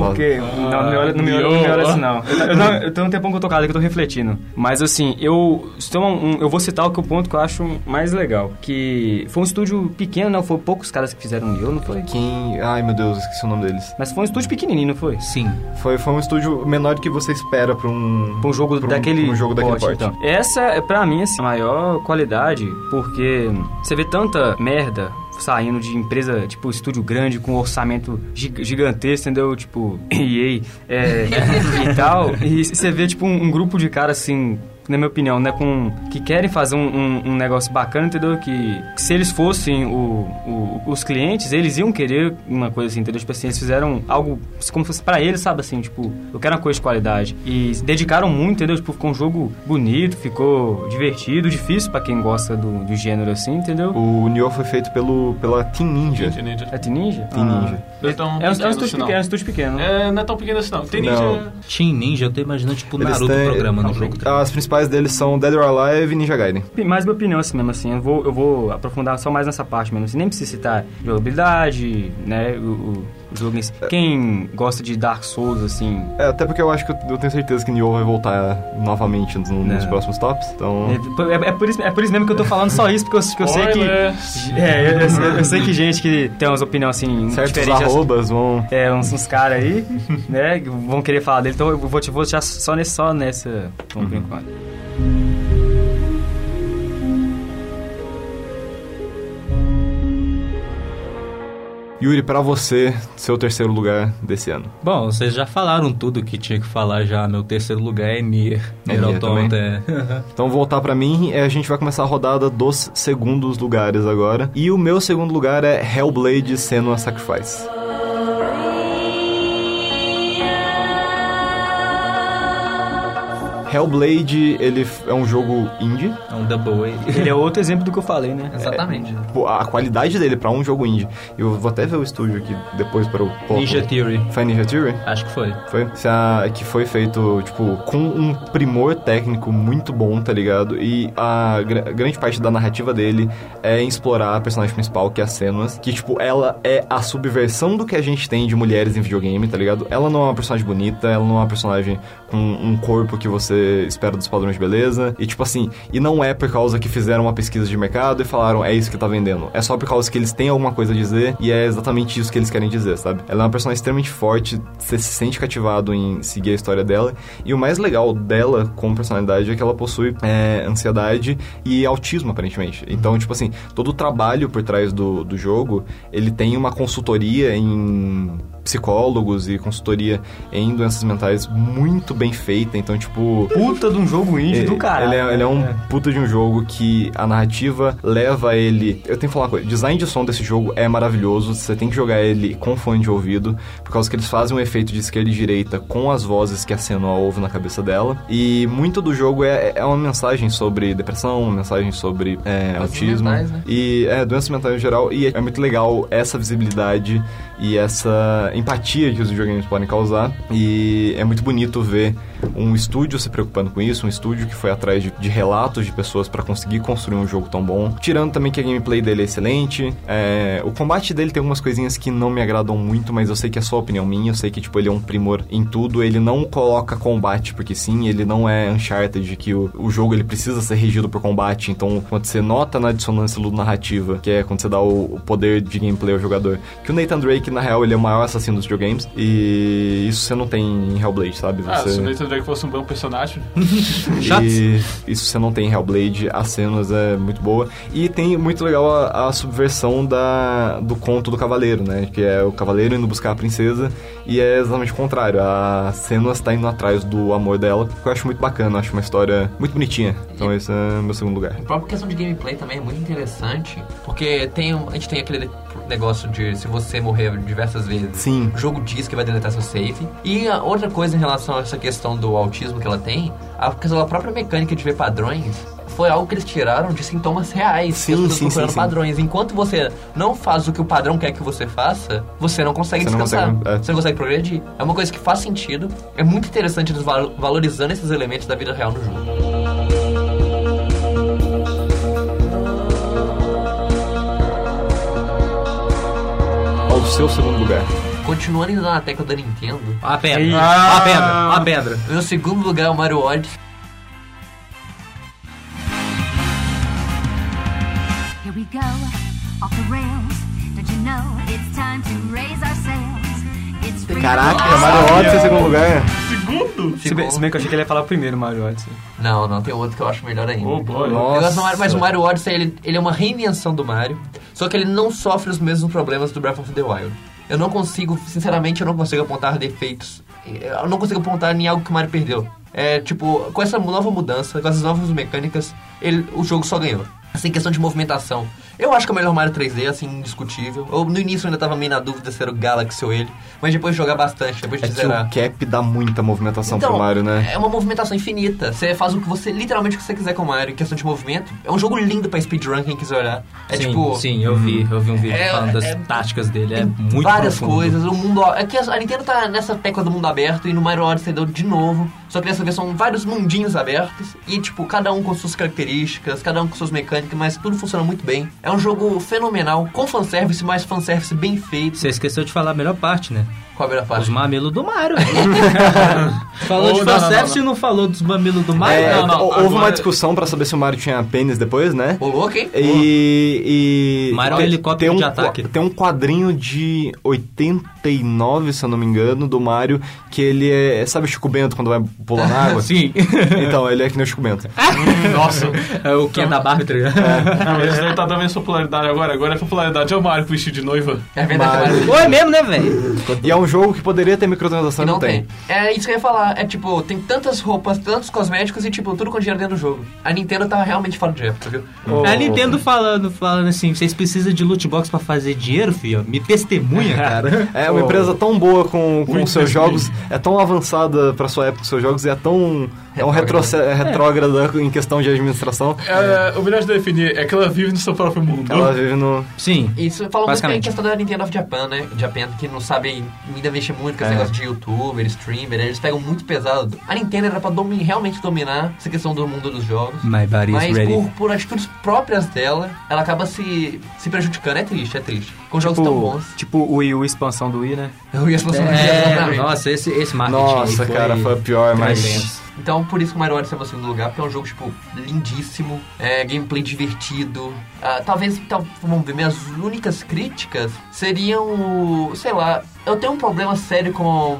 Por quê? Não, não me olha, não me olha, não me olha assim, não. Eu, eu, não. eu tenho um tempão que eu tô calado, que eu tô refletindo. Mas assim, eu. um- eu vou citar o que o ponto que eu acho mais legal. Que foi um estúdio pequeno, né? Foi poucos caras que fizeram o Nioh, não foi? Quem. Ai meu Deus, esqueci o nome deles. Mas foi um estúdio pequenininho, não foi? Sim. Foi, foi um estúdio menor do que você espera pra um. Pra um jogo pra um- daquele um jogo daquele porte. então. Essa é pra mim assim, a maior qualidade, porque você vê tanta merda saindo de empresa, tipo, estúdio grande, com orçamento gi- gigantesco, entendeu? Tipo, EA é, e tal. E você vê, tipo, um, um grupo de caras, assim, na minha opinião, né, com, que querem fazer um, um- um negócio bacana, entendeu? Que, que se eles fossem o, o- os clientes, eles iam querer uma coisa assim, entendeu? Tipo assim, eles fizeram algo como se fosse pra eles, sabe? Assim, tipo, eu quero uma coisa de qualidade. E se dedicaram muito, entendeu? Tipo, ficou um jogo bonito, ficou divertido, difícil pra quem gosta do, do gênero assim, entendeu? O Nioh foi feito pelo, pela Team Ninja. Ninja, Ninja. É Team Ninja? Team Ninja. Não é tão É um, é um pequeno estúdio pequeno, é um estúdio pequeno. É, não é tão pequeno assim, não. Tem Ninja... Não. Team Ninja, eu tô imaginando, tipo, o Eles Naruto têm- programando o jogo. tá As principais deles são Dead or Alive e Ninja Gaiden. Mais minha opinião assim mesmo, assim, eu vou, eu vou aprofundar só mais nessa parte mesmo, assim, nem precisa citar jogabilidade, né, o, o- o jogo em si. Quem gosta de Dark Souls, assim... É, até porque eu acho que eu, eu tenho certeza que Nioh vai voltar novamente no- nos Não. próximos tops, então... É, é- é por isso, é por isso mesmo que eu tô falando só isso, porque eu, que eu sei que... É, eu, eu sei- eu sei que gente que tem umas opiniões, assim, Certos diferentes... arrobas vão... É, uns, uns caras aí, né, que vão querer falar dele, então eu vou te vou deixar só, nesse, só nessa, por Uhum. enquanto. Yuri, pra você, seu terceiro lugar desse ano. Bom, vocês já falaram tudo que tinha que falar já. Meu terceiro lugar é Nier. É Nier Automata, é. Então, voltar pra mim, é, a gente vai começar a rodada dos segundos lugares agora. E o meu segundo lugar é Hellblade Senua Sacrifice. Hellblade, ele é um jogo indie. É um Double A. Ele é outro exemplo do que eu falei, né? Exatamente. Pô, A qualidade dele pra um jogo indie. Eu vou até ver o estúdio aqui depois para o... Ninja Theory. Foi Ninja Theory? Acho que foi. Foi? Se a- que foi feito, tipo, com um primor técnico muito bom, tá ligado? E a gra- grande parte da narrativa dele é explorar a personagem principal, que é a Senuas. Que, tipo, ela é a subversão do que a gente tem de mulheres em videogame, tá ligado? Ela não é uma personagem bonita, ela não é uma personagem com um corpo que você espera dos padrões de beleza. E, tipo assim, e não é por causa que fizeram uma pesquisa de mercado e falaram, é isso que tá vendendo. É só por causa que eles têm alguma coisa a dizer e é exatamente isso que eles querem dizer, sabe? Ela é uma personagem extremamente forte, você se sente cativado em seguir a história dela. E o mais legal dela como personalidade é que ela possui é, ansiedade e autismo, aparentemente. Então, tipo assim, todo o trabalho por trás do, do jogo, ele tem uma consultoria em psicólogos e consultoria em doenças mentais muito bem feita. Então, tipo, Puta de um jogo indie do caralho. ele é, ele é um puta de um jogo que a narrativa leva ele. Eu tenho que falar uma coisa: o design de som desse jogo é maravilhoso. Você tem que jogar ele com fone de ouvido, por causa que eles fazem um efeito de esquerda e direita com as vozes que a Senua ouve na cabeça dela. E muito do jogo é, é uma mensagem sobre depressão, uma mensagem sobre é, autismo. mentais, né? E é, doenças mentais em geral. E é muito legal essa visibilidade e essa empatia que os videogames podem causar. E é muito bonito ver um estúdio se preocupando com isso, um estúdio que foi atrás de, de relatos de pessoas pra conseguir construir um jogo tão bom. Tirando também que a gameplay dele é excelente. É, o combate dele tem algumas coisinhas que não me agradam muito, mas eu sei que é só opinião minha. Eu sei que tipo, ele é um primor em tudo. Ele não coloca combate porque sim, ele não é Uncharted, que o, o jogo ele precisa ser regido por combate. Então, quando você nota na dissonância narrativa, que é quando você dá o, o poder de gameplay ao jogador, que o Nathan Drake, na real, ele é o maior assassino dos videogames. E isso você não tem em Hellblade, sabe? Ah, Você... se o Nathan Drake fosse um bom personagem. E isso você não tem em Hellblade, as cenas é muito boa. E tem muito legal a, a subversão da, do conto do cavaleiro, né? Que é o cavaleiro indo buscar a princesa e é exatamente o contrário. A Senuas tá indo atrás do amor dela, que eu acho muito bacana, eu acho uma história muito bonitinha. Então esse é o meu segundo lugar. A própria questão de gameplay também é muito interessante, porque tem, a gente tem aquele negócio de se você morrer diversas vezes, Sim. o jogo diz que vai deletar seu save. E a outra coisa em relação a essa questão do autismo que ela tem, a própria mecânica de ver padrões, foi algo que eles tiraram de sintomas reais. Sim, sim, procurando sim, sim. padrões. Enquanto você não faz o que o padrão quer que você faça, você não consegue Você não descansar. consegue, é. Você não consegue progredir. É uma coisa que faz sentido. É muito interessante eles val- valorizando esses elementos da vida real no jogo. Seu segundo lugar? Continuando ainda na tecla da Nintendo, A pedra. Ah! A pedra. A pedra. meu segundo lugar é o Mario Odyssey. Here we go, off the rails. Don't you know it's time to raise our sails? It's free Caraca, Mario Odyssey, segundo lugar. Segundo? Se bem, se bem que eu achei que ele ia falar primeiro, Mario Odyssey. Não, não, tem outro que eu acho melhor ainda. Oh, boy. Nossa. Mario, mas o Mario Odyssey, ele, ele é uma reinvenção do Mario, só que ele não sofre os mesmos problemas do Breath of the Wild. Eu não consigo, sinceramente, eu não consigo apontar defeitos. Eu não consigo apontar em algo que o Mario perdeu. É, tipo, com essa nova mudança, com essas novas mecânicas, ele, o jogo só ganhou. Assim, questão de movimentação. Eu acho que é o melhor Mario 3D, assim, indiscutível. Eu, no início eu ainda tava meio na dúvida se era o Galaxy ou ele, mas depois de jogar bastante, depois de É que zerar. o cap dá muita movimentação pro Mario, né? É uma movimentação infinita. Você faz o que você, literalmente o que você quiser com o Mario, em questão de movimento. É um jogo lindo pra speedrun, quem quiser olhar. É sim, tipo. sim, eu vi. Eu vi um vídeo É- falando das é- táticas dele. É muito várias profundo. coisas, o mundo. É que a Nintendo tá nessa tecla do mundo aberto e no Mario Odyssey deu de novo. Só que dessa vez são vários mundinhos abertos e, tipo, cada um com suas características, cada um com suas mecânicas mecânica, mas tudo funciona muito bem. É um jogo fenomenal, com fanservice, mas fanservice bem feito. Você esqueceu de falar a melhor parte, né? Qual a melhor Os mamilos do Mario. falou Oh, de não, e não falou dos mamilos do Mario? É, não, não, houve uma agora- discussão pra saber se o Mario tinha pênis depois, né? Ô, louco, hein? E. e Mario é um helicóptero um, de ataque. Tem um quadrinho de 89, se eu não me engano, do Mario, que ele é. Sabe o Chico Bento quando vai pular na água? Sim. Então, ele é que nem o Chico Bento. Nossa. É o que é da Barbie, tá ligado? Não, mas isso daí tá dando popularidade agora. Agora a popularidade é o Mario com vestido de noiva. É verdade. Ou é mesmo, né, velho? E é um jogo que poderia ter microtransação E e não tem. É isso que eu ia falar. É tipo, tem tantas roupas, tantos cosméticos e tipo, tudo com dinheiro dentro do jogo. A Nintendo tá realmente fora de época, viu? É a Nintendo falando, falando assim, vocês precisam de loot box pra fazer dinheiro, filho? Me testemunha, cara. É uma empresa tão boa com, com Muito seus desfile. jogos, é tão avançada pra sua época com seus jogos e é tão. É um retroce- é retrógrada em questão de administração. É, o melhor de definir é que ela vive no seu próprio mundo. Ela vive no. Sim. Isso fala muito bem Basicamente. em questão da Nintendo of Japan, né? Japan, que não sabe ainda mexer muito com esse É. negócio de youtuber, streamer, eles pegam muito pesado. A Nintendo era pra domi- realmente dominar essa questão do mundo dos jogos. My body is Mas ready. por, por atitudes próprias dela, ela acaba se, se prejudicando. É triste, é triste. Com jogos tão Tipo, bons. tipo o Wii U expansão do Wii, né? Eu ia falar É, exatamente. nossa, esse, esse marketing Nossa, foi cara, foi a pior, mas. Então, por isso que o Mario Odyssey é meu segundo lugar, porque é um jogo, tipo, lindíssimo, é, gameplay divertido. Ah, talvez, tal, vamos ver, minhas únicas críticas seriam, sei lá, eu tenho um problema sério com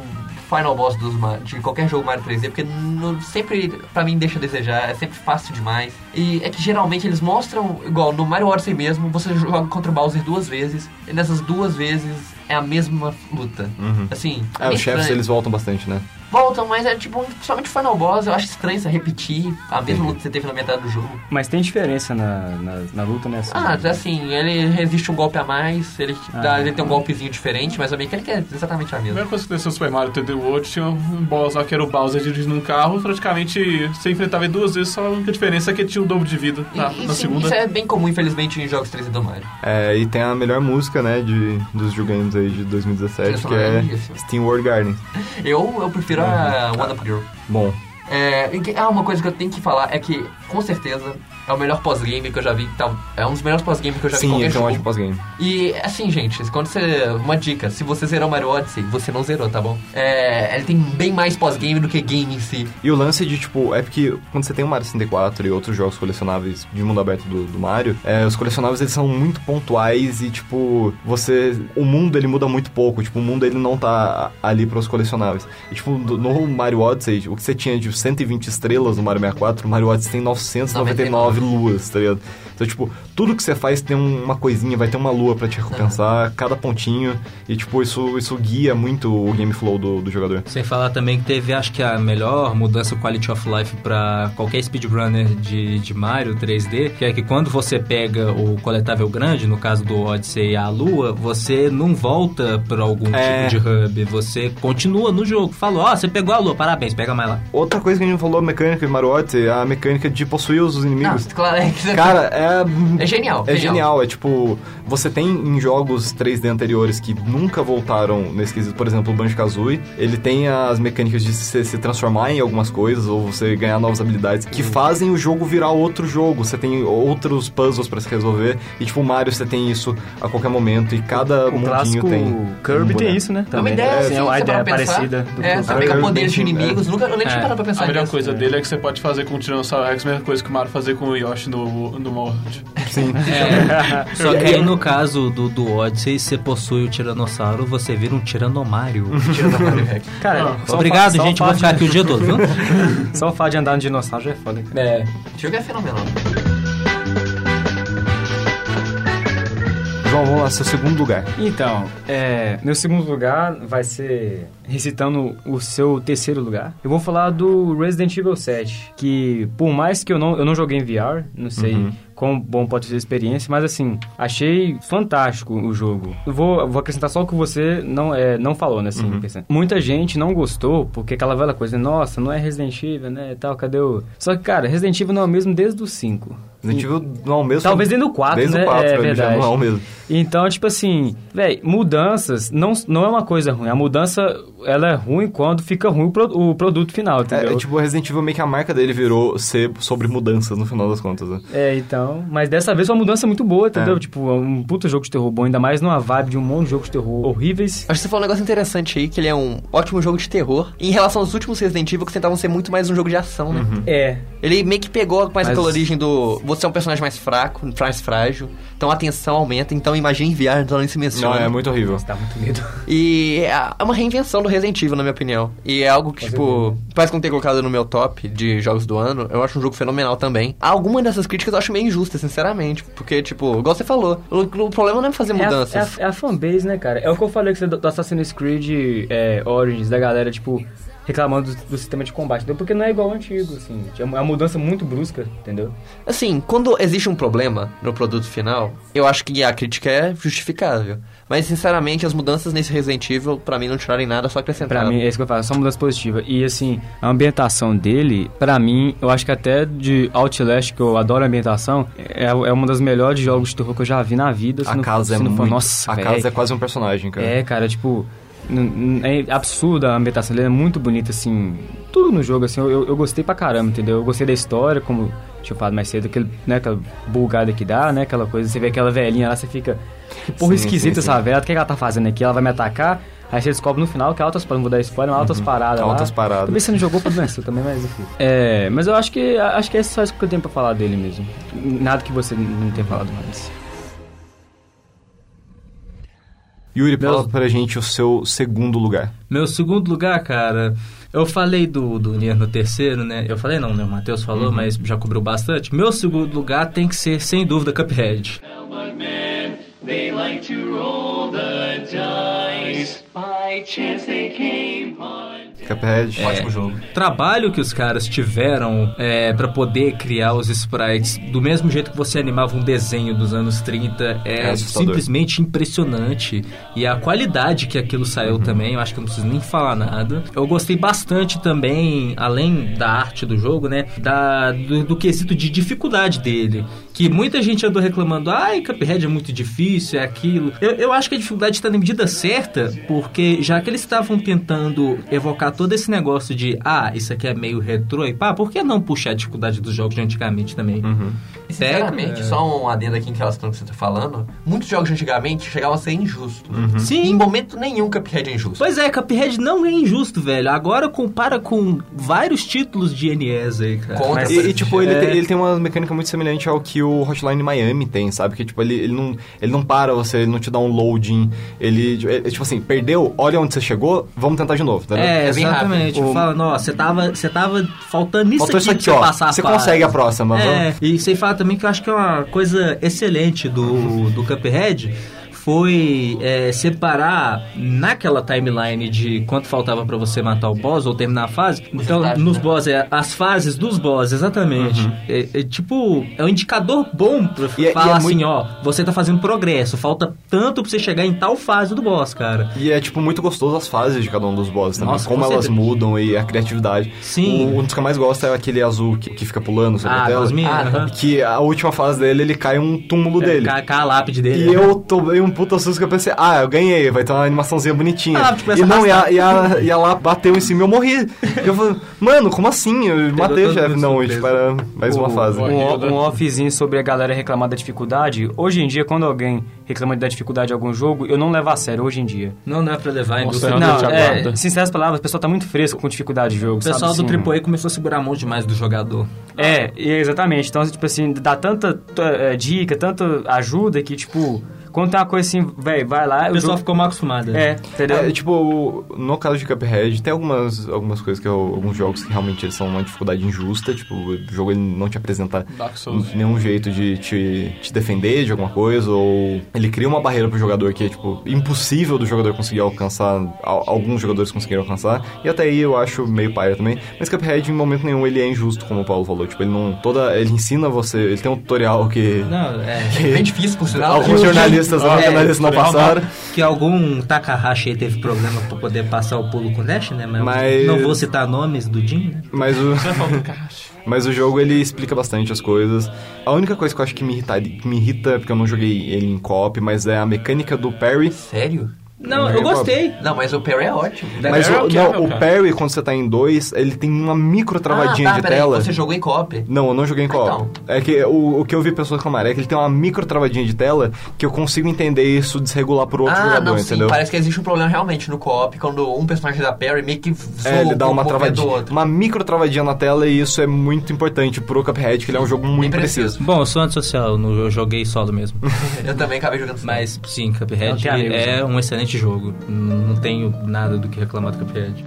Final Boss dos, de qualquer jogo Mario 3D, porque no- sempre, pra mim, deixa a desejar, é sempre fácil demais. E é que geralmente eles mostram, igual no Mario Odyssey mesmo, você joga contra o Bowser duas vezes, e nessas duas vezes é a mesma luta. Assim, É, os chefes eles voltam bastante, né? Voltam, mas é tipo, principalmente Final Boss, eu acho estranho você repetir a mesma luta que você teve na metade do jogo. Mas tem diferença na, na, na luta, né? assim? Ah, assim, ele resiste um golpe a mais, ele, dá, Ah. ele tem um golpezinho diferente, mas a mecânica é exatamente a A mesma. primeira coisa que aconteceu no Super Mario 3D World tinha um boss lá que era o Bowser dirigindo um carro. Praticamente você enfrentava ele duas vezes, só a única diferença é que ele tinha o dobro de vida na, E- na sim, segunda. Isso é bem comum, infelizmente, em jogos 3D do Mario. É, e tem a melhor música, né, de, dos Jogo Games aí de 2017, que é Lindíssimo. Steam World Garden. Eu, eu prefiro a One Up Girl. Bom, É, ah, uma coisa que eu tenho que falar é que, com certeza, é o melhor pós-game que eu já vi. Tá, é um dos melhores pós-game que eu já vi sim, qualquer esse é um ótimo pós-game. E assim, gente, quando você. Uma dica, se você zerou Mario Odyssey, você não zerou, tá bom? É, ele tem bem mais pós-game do que game em si. E o lance de, tipo, é porque quando você tem o Mario 64 e outros jogos colecionáveis de mundo aberto do, do Mario, é, os colecionáveis eles são muito pontuais e, tipo, você... O mundo, ele muda muito pouco. Tipo, o mundo, ele não tá ali para os colecionáveis. E, tipo, no Mario Odyssey, o que você tinha de 120 estrelas no Mario 64, o Mario Odyssey tem 999 tá ligado? Então, tipo, tudo que você faz tem um- uma coisinha, vai ter uma lua pra te recompensar, cada pontinho. E, tipo, isso, isso guia muito o game flow do, do jogador. Sem falar também que teve, acho que a melhor mudança quality of life pra qualquer speedrunner de, de Mario 3D, que é que quando você pega o coletável grande, no caso do Odyssey a Lua, você não volta pra algum É. tipo de hub, você continua no jogo. Falou, ó, você pegou a Lua, parabéns, pega mais lá. Outra coisa que a gente não falou, a mecânica de Mario Odyssey, a mecânica de possuir os inimigos. Não, claro, é, que- Cara, é... é genial. É genial, é tipo, você tem em jogos 3D anteriores que nunca voltaram nesse quesito, por exemplo, o Banjo-Kazooie, ele tem as mecânicas de se, se transformar em algumas coisas ou você ganhar novas habilidades que fazem o jogo virar outro jogo. Você tem outros puzzles pra se resolver e tipo, o Mario você tem isso a qualquer momento e cada O mundinho clássico tem Kirby um tem isso, né? É uma ideia, é, assim, é uma você ideia para pensar. parecida. Do É, você pega poderes de bem- inimigos, nunca, eu nem tinha É. parado pra pensar A melhor nisso. coisa dele é que você pode fazer com o Tiranossauro Rex a mesma coisa que o Mario fazer com o Yoshi no, no World. Sim. É, só que aí no caso do, do Odyssey, você possui o Tiranossauro, você vira um Tiranomário. Rex. Cara, só o Obrigado, fa- gente, vou fato ficar de- aqui o dia todo, viu? Só o fato de andar no dinossauro já é foda. cara. É. O jogo é fenomenal. João, vamos lá, seu segundo lugar. Então, é, meu segundo lugar vai ser recitando o seu terceiro lugar. Eu vou falar do Resident Evil 7, que por mais que eu não, eu não joguei em VR, não sei Uhum. Quão bom pode ser a experiência, mas assim, achei fantástico o jogo. Eu vou, vou acrescentar só o que você não, é, não falou, né, assim, pensando. Muita gente não gostou, porque aquela velha coisa, nossa, não é Resident Evil, né, e tal, cadê o... Só que, cara, Resident Evil não é o mesmo desde o 5. Resident Evil não é o mesmo. Talvez dentro do 4, desde né? o 4, é ele já verdade. não é o mesmo. Então, tipo assim, velho, mudanças não, não é uma coisa ruim. A mudança, ela é ruim quando fica ruim o, pro- o produto final, É, entendeu? é, tipo, Resident Evil meio que a marca dele virou ser sobre mudanças no final das contas, né? É, então. Mas dessa vez foi uma mudança muito boa, entendeu? É. Tipo, um puta jogo de terror bom, ainda mais numa vibe de um monte de jogos de terror horríveis. Acho que você falou um negócio interessante aí, que ele é um ótimo jogo de terror. Em relação aos últimos Resident Evil, que tentavam ser muito mais um jogo de ação, né? É. Ele meio que pegou mais Mas- aquela origem do... Você é um personagem mais fraco, mais frágil. Então a tensão aumenta. Então imagina enviar, então se menciona. Não, é muito horrível. Dá muito medo. E é é uma reinvenção do Resident Evil, na minha opinião. E é algo que, tipo, parece que não ter colocado no meu top de jogos do ano, eu acho um jogo fenomenal também. Algumas dessas críticas eu acho meio injustas, sinceramente. Porque, tipo, igual você falou, o, o problema não é fazer É a, mudanças. é, a, é a fanbase, né, cara? É o que eu falei que você do do Assassin's Creed é, Origins, da galera, tipo, reclamando do, do sistema de combate, entendeu? Porque não é igual ao antigo, assim. É uma mudança muito brusca, entendeu? Assim, quando existe um problema no produto final, eu acho que a crítica é justificável. Mas, sinceramente, as mudanças nesse Resident Evil, pra mim, não tirarem nada, só acrescentaram. Pra mim, é isso que eu falo, só mudança positiva. E assim, a ambientação dele, pra mim, eu acho que até de Outlast, que eu adoro a ambientação, é, é uma das melhores jogos de terror que eu já vi na vida. A casa é não for- muito... Nossa, a véi. casa é quase um personagem, cara. É, cara, tipo. É absurda a ambientação dele, é muito bonita, assim. Tudo no jogo, assim, eu, eu- gostei pra caramba, entendeu? Eu gostei da história, como tinha falado mais cedo, aquele, né, aquela bulgada que dá, né? Aquela coisa, você vê aquela velhinha lá, você fica. Que porra Sim, esquisita sim, essa sim. velha, o que, que ela tá fazendo aqui? Ela vai me atacar. Aí você descobre no final que altas paradas, não vou dar spoiler, mas altas paradas lá. altas paradas. Talvez você não jogou por doença também, mas enfim. É, mas eu acho que acho que é só isso que eu tenho pra falar dele mesmo. Nada que você não tenha falado mais. Yuri, fala pra gente o seu segundo lugar. Meu segundo lugar, cara, eu falei do, do Nier no terceiro, né? Eu falei não, né? O Matheus falou, mas já cobriu bastante. Meu segundo lugar tem que ser, sem dúvida, Cuphead. They Cuphead. Ótimo jogo. trabalho que os caras tiveram é, para poder criar os sprites do mesmo jeito que você animava um desenho dos anos 30 é, É simplesmente impressionante. E a qualidade que aquilo saiu Uhum. também, eu acho que eu não preciso nem falar nada. Eu gostei bastante também, além da arte do jogo, né? Da, do, do quesito de dificuldade dele. Que muita gente andou reclamando, ai, Cuphead é muito difícil, é aquilo. Eu, eu acho que a dificuldade está na medida certa, porque já que eles estavam tentando evocar todo esse negócio de, ah, isso aqui é meio retrô, e pá, por que não puxar a dificuldade dos jogos de antigamente também? E, sinceramente, Pega- só um adendo aqui em relação ao que você tá falando, muitos jogos antigamente chegavam a ser injustos. Sim. Em momento nenhum Cuphead é injusto. Pois é, Cuphead não é injusto, velho. Agora compara com vários títulos de NES aí, cara. Contra, Mas- E, e, tipo, ele, É. tem, ele tem uma mecânica muito semelhante ao que o Hotline Miami tem, sabe? Que, tipo, ele, ele, não, ele não para você, ele não te dá um loading. Ele, ele, tipo assim, perdeu, olha onde você chegou, vamos tentar de novo, entendeu? É, É bem exatamente. rápido. Fala, nossa, você tava, você tava faltando isso Faltou aqui isso aqui, pra você ó. passar a Você consegue a próxima, É, vamos. e você fala também que eu acho que é uma coisa excelente do, do Cuphead foi é, separar naquela timeline de quanto faltava pra você matar o boss ou terminar a fase. Então, nos né? boss, é, as fases dos boss, exatamente. É, é tipo, é um indicador bom pra E é- e falar é assim, muito- ó, você tá fazendo progresso, falta tanto pra você chegar em tal fase do boss, cara. E é, tipo, muito gostoso as fases de cada um dos bosses também. Nossa, como com elas certeza. mudam e a criatividade. Sim. O, um dos que eu mais gosto é aquele azul que, que fica pulando sobre a Ah, tela. Cosminha, Ah, aham. Que a última fase dele, ele cai um túmulo dele. Cai cai a lápide dele. E eu tomei um puta susto que eu pensei, ah, eu ganhei, vai ter uma animaçãozinha bonitinha. Ah, tipo, e essa não, e a, e, a, e a lá bateu em cima e eu morri. eu falei, mano, como assim? Eu matei o chefe. Não, surpreso. tipo, era mais uma fase. Um, um offzinho sobre a galera reclamar da dificuldade. Hoje em dia, quando alguém reclama da dificuldade de algum jogo, eu não levo a sério hoje em dia. Não dá pra levar a indústria. Não, é, sinceras palavras, o pessoal tá muito fresco com dificuldade de jogo, O pessoal sabe? do assim? AAA começou a segurar a mão demais do jogador. É, e exatamente. Então, tipo assim, dá tanta é, dica, tanta ajuda que, tipo, quando tem uma coisa assim, velho, vai lá... O pessoal ficou mal acostumado. né? É, entendeu? É, tipo, no caso de Cuphead, tem algumas, algumas coisas que eu, alguns jogos que realmente eles são uma dificuldade injusta, tipo, o jogo ele não te apresenta Souls. nenhum jeito de te, te defender de alguma coisa, ou ele cria uma barreira pro jogador que é, tipo, impossível do jogador conseguir alcançar, al- alguns jogadores conseguiram alcançar, e até aí eu acho meio paia também, mas Cuphead em momento nenhum ele é injusto, como o Paulo falou, tipo, ele não, toda, ele ensina você, ele tem um tutorial que... Não, é. É bem difícil, por sinal. Alguns jornalistas, É, não passaram. Que algum Takahashi aí teve problema pra poder passar o pulo com o Dash, né? Mas, Mas- não vou citar nomes do Jim, né? Mas o, Mas o jogo ele explica bastante as coisas. A única coisa que eu acho que me irrita, que me irrita porque eu não joguei ele em co-op, mas é a mecânica do parry. Sério? Não, eu gostei. Não, mas o Perry é ótimo. Mas é o, o que não, é, o parry, quando você tá em dois, ele tem uma micro travadinha ah, tá, de peraí, tela. Você jogou em co-op? Não, eu não joguei em co-op. então. É que o, o que eu vi pessoas reclamarem é que ele tem uma micro travadinha de tela que eu consigo entender isso desregular por outro ah, jogador, não, sim. entendeu? Parece que existe um problema realmente no co-op quando um personagem da Perry meio que zoa É, ele dá uma travadinha, outro. uma micro travadinha na tela e isso é muito importante pro Cuphead, que ele é um jogo muito preciso. Bom, eu sou antissocial, eu joguei solo mesmo. Eu também acabei jogando Mas sim, Cuphead é né? um excelente jogo. N- Não tenho nada do que reclamar do Cuphead.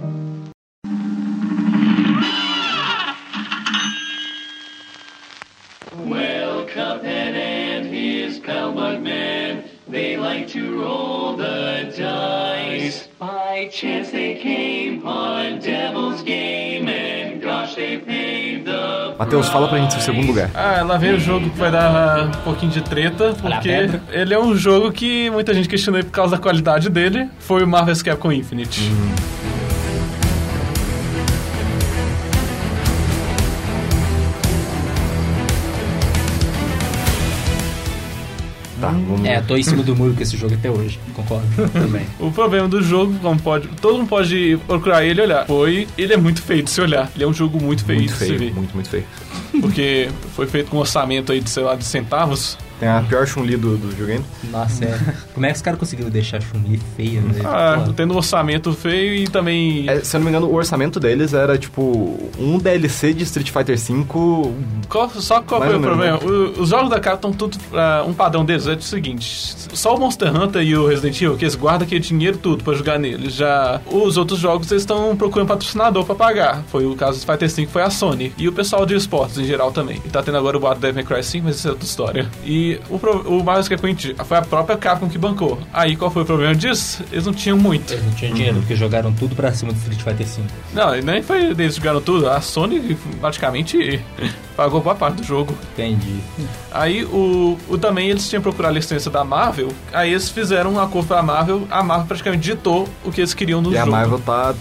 Well, Cuphead and his pal Bugman, they like to roll the dice. By chance they came on Devil's Game, and gosh, they paid Matheus, fala pra gente seu segundo lugar. Ah, lá vem o jogo que vai dar um pouquinho de treta, porque ele é um jogo que muita gente questionou por causa da qualidade dele. Foi o Marvel's Capcom Infinite. Tá, vamos É, tô em cima do muro com esse jogo até hoje, concordo. Também. O problema do jogo, como pode, todo mundo pode procurar ele e olhar, foi ele é muito feio de se olhar. Ele é um jogo muito feio muito de se feio, ver. muito, muito feio. Porque foi feito com um orçamento aí de, sei lá, de centavos. Tem a pior Chun-Li do, do videogame. Nossa, é. Como é que os caras conseguiram deixar a Chun-Li feia, velho? Ah, Pô. tendo um orçamento feio e também. É, se eu não me engano, o orçamento deles era tipo um DLC de Street Fighter V. Qual- só qual foi o problema? O- os jogos da Capcom estão tudo. ah, um padrão deles é o seguinte: só o Monster Hunter e o Resident Evil, que eles guardam aquele dinheiro tudo pra jogar neles. Já os outros jogos eles estão procurando patrocinador pra pagar. Foi o caso do Fighter V, foi a Sony. E o pessoal de esportes em geral também. E tá tendo agora o boato do Devil May Cry 5, mas isso é outra história. E o, pro- o Capcom Infinite foi a própria Capcom que bancou. Aí qual foi o problema disso? Eles não tinham muito. Eles não tinham dinheiro, porque jogaram tudo pra cima do Street Fighter V. Não, e nem foi eles jogaram tudo. A Sony praticamente pagou boa parte do jogo. Entendi. Aí o, o também eles tinham procurado a licença da Marvel, aí eles fizeram um acordo com a Marvel, a Marvel praticamente ditou o que eles queriam no E a jogo. Marvel tá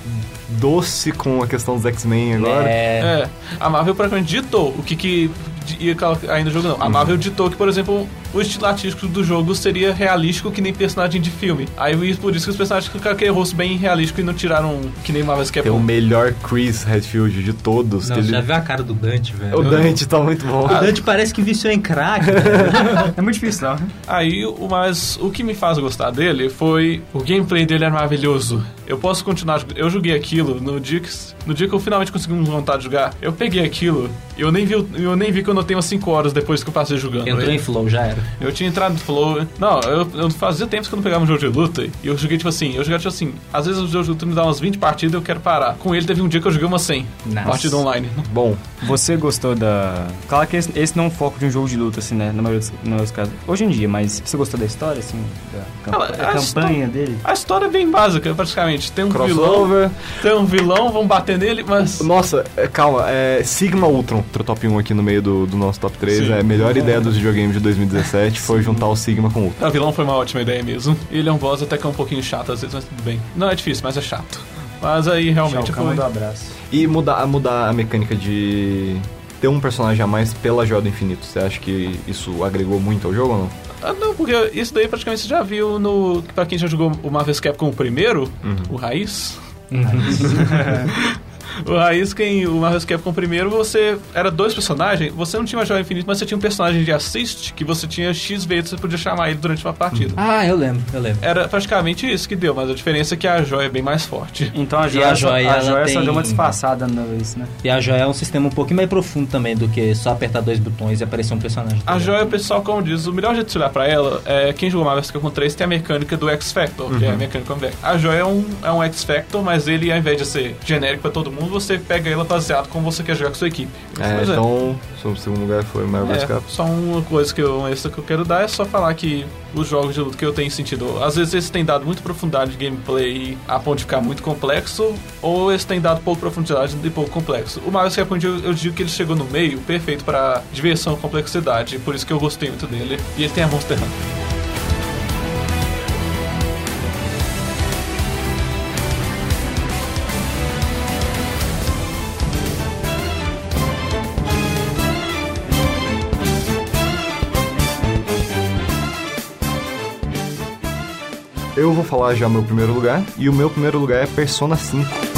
doce com a questão dos X-Men agora. É, É, a Marvel praticamente ditou o que que ia colocar aí no jogo não. A Marvel ditou que, por exemplo, o estilo artístico do jogo seria realístico que nem personagem de filme. Aí por isso que os personagens ficaram aquele rosto bem realístico e não tiraram que nem Marvel's Tem o Capcom. melhor Chris Redfield de todos. não, ele... já viu a cara do Dante, velho? O Dante tá muito bom. O Dante parece que viciou em crack. É muito difícil, não. Aí, o- mas o que me faz gostar dele foi o gameplay dele é maravilhoso. Eu posso continuar, eu joguei aquilo no dia que, no dia que eu finalmente consegui vontade de jogar. Eu peguei aquilo eu nem vi, eu nem vi que eu não tenho 5 horas depois que eu passei jogando. Entrou ele. em flow, já era. Eu tinha entrado no Flow. Não, eu, eu fazia tempos que eu não pegava um jogo de luta. E eu joguei, tipo assim, eu jogava, tipo assim, às vezes o jogo de luta me dá umas 20 partidas e eu quero parar. Com ele teve um dia que eu joguei umas 100 Nossa. partida online. Bom, Você gostou da. Claro que esse, esse não é um foco de um jogo de luta, assim, né? Na maioria dos, na maioria dos casos. Hoje em dia, mas você gostou da história, assim? Da, Ah, da a campanha dele? A história é bem básica, praticamente. Tem um vilão, crossover. tem um vilão, vão bater nele, mas. Nossa, é, calma, é Sigma Ultron, top 1 aqui no meio do, do nosso top 3. Sim. É a melhor ideia dos videogames de 2017 foi juntar o Sigma com o Ultron. O vilão foi uma ótima ideia mesmo. Ele é um boss até que é um pouquinho chato às vezes, mas tudo bem. Não é difícil, mas é chato. Mas aí realmente Kahn foi. mandou abraço. E mudar, mudar a mecânica de ter um personagem a mais pela Joia do Infinito. Você acha que isso agregou muito ao jogo ou não? Ah, não, porque isso daí praticamente você já viu no. Pra quem já jogou o Marvel's Capcom o primeiro, o Raiz. O Raiz, quem o Marvel's Capcom primeiro, você era dois personagens, você não tinha uma joia infinita, mas você tinha um personagem de assist que você tinha X vezes você podia chamar ele durante uma partida. Ah, eu lembro, eu lembro. Era praticamente isso que deu, mas a diferença é que a joia é bem mais forte. Então a E joia, a joia, a joia só tem- deu uma disfarçada nisso, né? E a joia é um sistema um pouquinho mais profundo também do que só apertar dois botões e aparecer um personagem. A joia, pessoal, como diz, o melhor jeito de se olhar pra ela é quem jogou Marvel's Capcom 3 tem a mecânica do X-Factor, que é a mecânica como A joia é um, é um X-Factor, mas ele, ao invés de ser genérico pra todo mundo, você pega ela baseado como você quer jogar com sua equipe. É, Mas então, seu segundo lugar foi Marvel's É, Capcom. só uma coisa que eu, extra que eu quero dar é só falar que os jogos de luta que eu tenho sentido, às vezes eles têm dado muita profundidade de gameplay a ponto de ficar muito complexo, ou eles têm dado pouca profundidade e pouco complexo. O Marvel's Capcom eu, eu digo que ele chegou no meio perfeito para diversão e complexidade, por isso que eu gostei muito dele. E ele tem a Monster Hunter. Vou falar já meu primeiro lugar. E o meu primeiro lugar é Persona 5.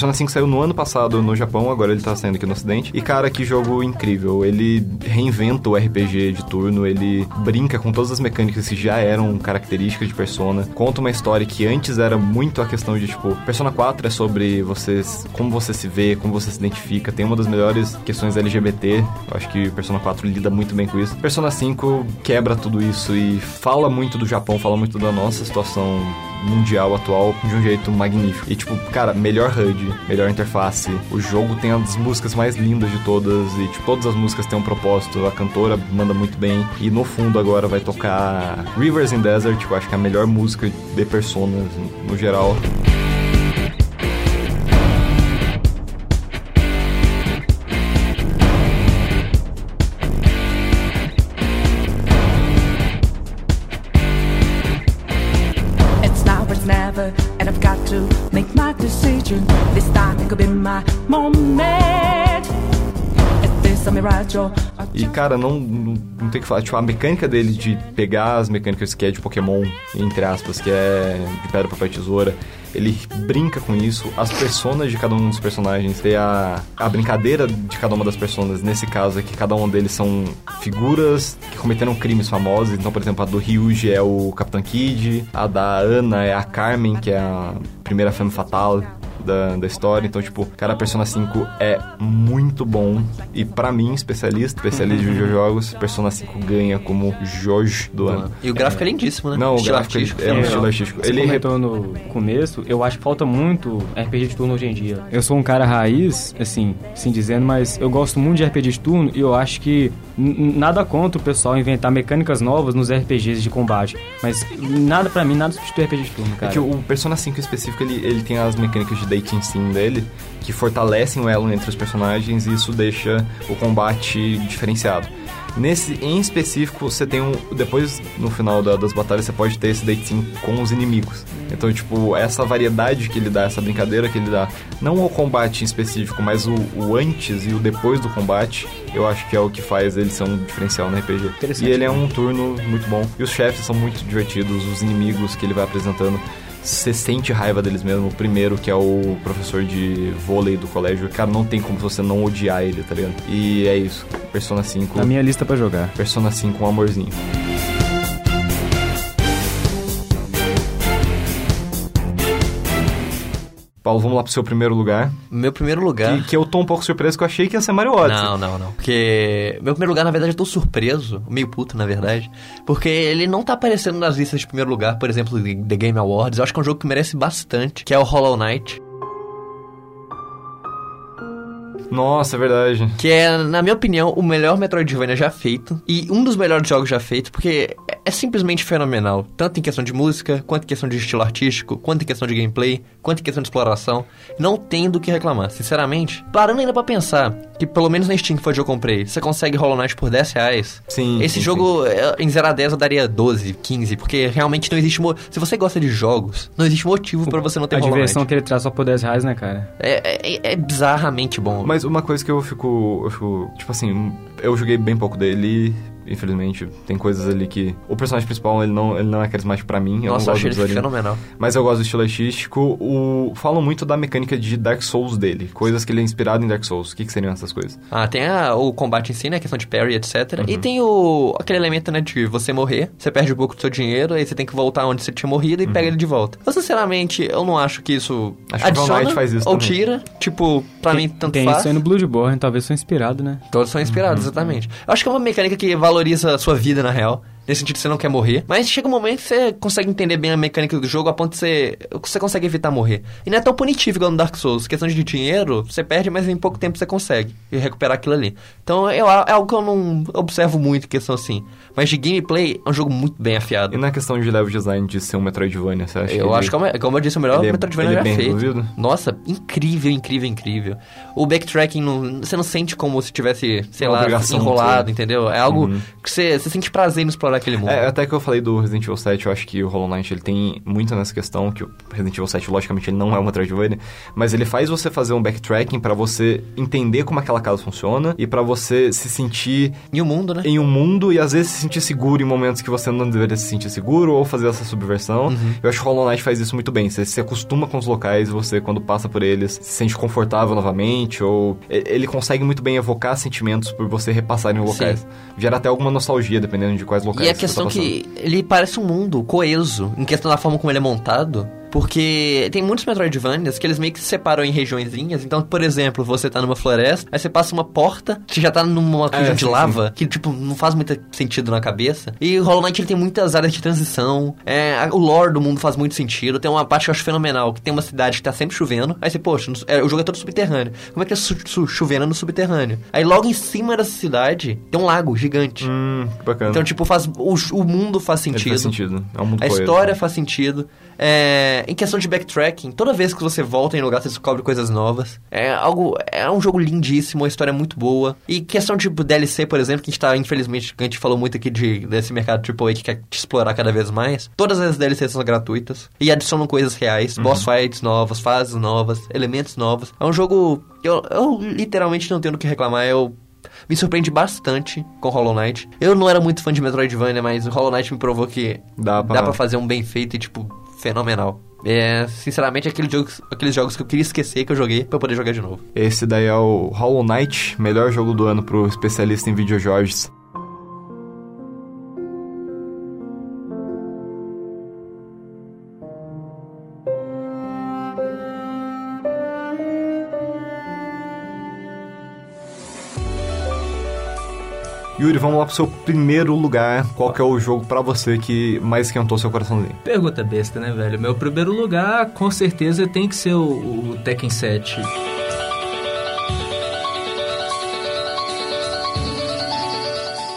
Persona 5 saiu no ano passado no Japão, agora ele tá saindo aqui no ocidente. E cara, que jogo incrível. Ele reinventa o RPG de turno, ele brinca com todas as mecânicas que já eram características de Persona. Conta uma história que antes era muito a questão de tipo, Persona 4 é sobre você como você se vê, como você se identifica. Tem uma das melhores questões LGBT. Eu acho que Persona 4 lida muito bem com isso. Persona 5 quebra tudo isso e fala muito do Japão, fala muito da nossa situação mundial atual de um jeito magnífico. E tipo, cara, melhor HUD, melhor interface. O jogo tem as músicas mais lindas de todas e tipo, todas as músicas têm um propósito. A cantora manda muito bem. E no fundo agora vai tocar Rivers in Desert, eu acho que é a melhor música de Persona no geral. E cara, não, não, não tem o que falar. Tipo, a mecânica dele de pegar as mecânicas que é de Pokémon, entre aspas, que é de pedra, papel e tesoura, ele brinca com isso. As personas de cada um dos personagens, tem a, a brincadeira de cada uma das personas, nesse caso é que cada um deles são figuras que cometeram crimes famosos. Então, por exemplo, a do Ryuji é o Capitão Kid, a da Ana é a Carmen, que é a primeira femme fatale da, da história. Então, tipo, cara, Persona 5 é muito bom. E pra mim, especialista, especialista de videojogos, Persona 5 ganha como Jojo do ano. E o gráfico é lindíssimo, né? Não, o Estilo gráfico artístico, é um estilo artístico. Você Ele comentou no começo, eu acho que falta muito RPG de turno hoje em dia. Eu sou um cara raiz, assim, assim dizendo, mas eu gosto muito de RPG de turno e eu acho que nada contra o pessoal inventar mecânicas novas nos RPGs de combate. Mas nada pra mim, nada substitui RPG de turno, É cara. que o Persona 5 em específico, ele, ele tem as mecânicas de dating sim dele, que fortalecem o elo entre os personagens e isso deixa o combate diferenciado. Nesse, em específico, você tem um... Depois, no final da- das batalhas, você pode ter esse sim com os inimigos. Então, tipo, essa variedade que ele dá, essa brincadeira que ele dá, não o combate em específico, mas o, o antes e o depois do combate, eu acho que é o que faz ele ser um diferencial no RPG. E ele é um turno muito bom. E os chefes são muito divertidos, os inimigos que ele vai apresentando. Você sente raiva deles mesmo. O primeiro, que é o professor de vôlei do colégio, cara, não tem como você não odiar ele, tá ligado? E é isso. Persona 5. Na minha lista pra jogar. Persona 5, um amorzinho. Paulo, vamos lá pro seu primeiro lugar. Meu primeiro lugar. Que, que eu tô um pouco surpreso, que eu achei que ia ser Mario Odyssey. Não, não, não. Porque meu primeiro lugar, na verdade, eu tô surpreso, meio puto, na verdade. Porque ele não tá aparecendo nas listas de primeiro lugar, por exemplo, de The Game Awards. Eu acho que é um jogo que merece bastante, que é o Hollow Knight. Nossa, é verdade. Que é, na minha opinião, o melhor Metroidvania já feito. E um dos melhores jogos já feitos, porque é- é simplesmente fenomenal. Tanto em questão de música, quanto em questão de estilo artístico, quanto em questão de gameplay, quanto em questão de exploração. Não tem do que reclamar, sinceramente. Parando ainda pra pensar que, pelo menos na Steam que foi o que eu comprei, você consegue Hollow Knight por 10 reais. Sim. Esse sim, jogo, é, em 0 a 10, eu daria 12, 15, porque realmente não existe... Mo... Se você gosta de jogos, não existe motivo pra você não ter A Hollow diversão Knight. que ele traz só por 10 reais, né, cara? É, é- é bizarramente bom. Mas uma coisa que eu fico, eu fico. Tipo assim, eu joguei bem pouco dele. Infelizmente, tem coisas ali que. O personagem principal, ele não, ele não é carismático pra mim. Eu Nossa, não eu gosto achei do ele fenomenal. Mas eu gosto do estilo artístico. O... Falam muito da mecânica de Dark Souls dele. Coisas que ele é inspirado em Dark Souls. O que, que seriam essas coisas? Ah, tem a- o combate em si, né? A questão de parry, etc. Uhum. E tem o aquele elemento, né, de você morrer, você perde um pouco do seu dinheiro, aí você tem que voltar onde você tinha morrido e pega ele de volta. Eu, sinceramente, eu não acho que isso Uhum. Acho que o adiciona Knight faz isso ou também. tira. Tipo, pra mim, tanto Tem faz. isso aí no Bloodborne, talvez sou inspirado, né? Todos são inspirados, exatamente. Eu acho que é uma mecânica que valoriza a sua vida, na real. Nesse sentido, você não quer morrer. Mas chega um momento que você consegue entender bem a mecânica do jogo a ponto de você... Você consegue evitar morrer. E não é tão punitivo igual no Dark Souls. Questão de dinheiro, você perde, mas em pouco tempo você consegue recuperar aquilo ali. Então, eu, é algo que eu não observo muito, questão assim. Mas de gameplay, é um jogo muito bem afiado. E na questão de level design de ser um Metroidvania, você acha Eu ele- acho que, é como eu disse, o melhor ele é- Metroidvania ele é já bem feito. resolvido? Nossa, incrível, incrível, incrível. O backtracking, não, você não sente como se tivesse, sei Uma lá, enrolado, de- entendeu? É algo Uhum. que você, você sente prazer em explorar aquele mundo. É, até que eu falei do Resident Evil 7, eu acho que o Hollow Knight ele tem muito nessa questão, que o Resident Evil 7, logicamente, ele não é uma Metroidvania, mas ele faz você fazer um backtracking pra você entender como aquela casa funciona e pra você se sentir E o mundo, né? em um mundo e às vezes se sentir seguro em momentos que você não deveria se sentir seguro ou fazer essa subversão. Uhum. Eu acho que o Hollow Knight faz isso muito bem. Você se acostuma com os locais, você quando passa por eles se sente confortável novamente ou ele consegue muito bem evocar sentimentos por você repassar em locais. Gera até alguma nostalgia dependendo de quais locais E a você questão tá que ele parece um mundo coeso, em questão da forma como ele é montado. Porque tem muitos Metroidvanias que eles meio que se separam em regiõezinhas. Então, por exemplo, você tá numa floresta, aí você passa uma porta que já tá numa região de sim, lava, que, tipo, não faz muito sentido na cabeça. E o Hollow Knight ele tem muitas áreas de transição. É, o lore do mundo faz muito sentido. Tem uma parte que eu acho fenomenal, que tem uma cidade que tá sempre chovendo. Aí você, poxa, é, o jogo é todo subterrâneo. Como é que é su- su- chovendo no subterrâneo? Aí logo em cima dessa cidade tem um lago gigante. Hum, que bacana. Então, tipo, faz, o, o mundo faz Ele sentido. faz sentido. É um mundo A história faz sentido. É, em questão de backtracking, toda vez que você volta em lugar, você descobre coisas novas. É algo. É um jogo lindíssimo, a história é muito boa. E questão de tipo, DLC, por exemplo, que a gente tá, infelizmente, que a gente falou muito aqui de, desse mercado AAA que quer te explorar cada vez mais. Todas as DLCs são gratuitas e adicionam coisas reais, boss fights novas, fases novas, elementos novos. É um jogo. Eu, eu literalmente não tenho do que reclamar. Eu me surpreende bastante com Hollow Knight. Eu não era muito fã de Metroidvania, mas o Hollow Knight me provou que Dá pra- dá pra fazer um bem feito e, tipo, fenomenal. É, sinceramente, aqueles jogos, aqueles jogos que eu queria esquecer que eu joguei pra eu poder jogar de novo. Esse daí é o Hollow Knight, melhor jogo do ano pro especialista em videojogos. Yuri, vamos lá pro seu primeiro lugar. Qual que é o jogo pra você que mais esquentou seu coraçãozinho? Pergunta besta, né, velho? Meu primeiro lugar, com certeza, tem que ser o, o Tekken 7.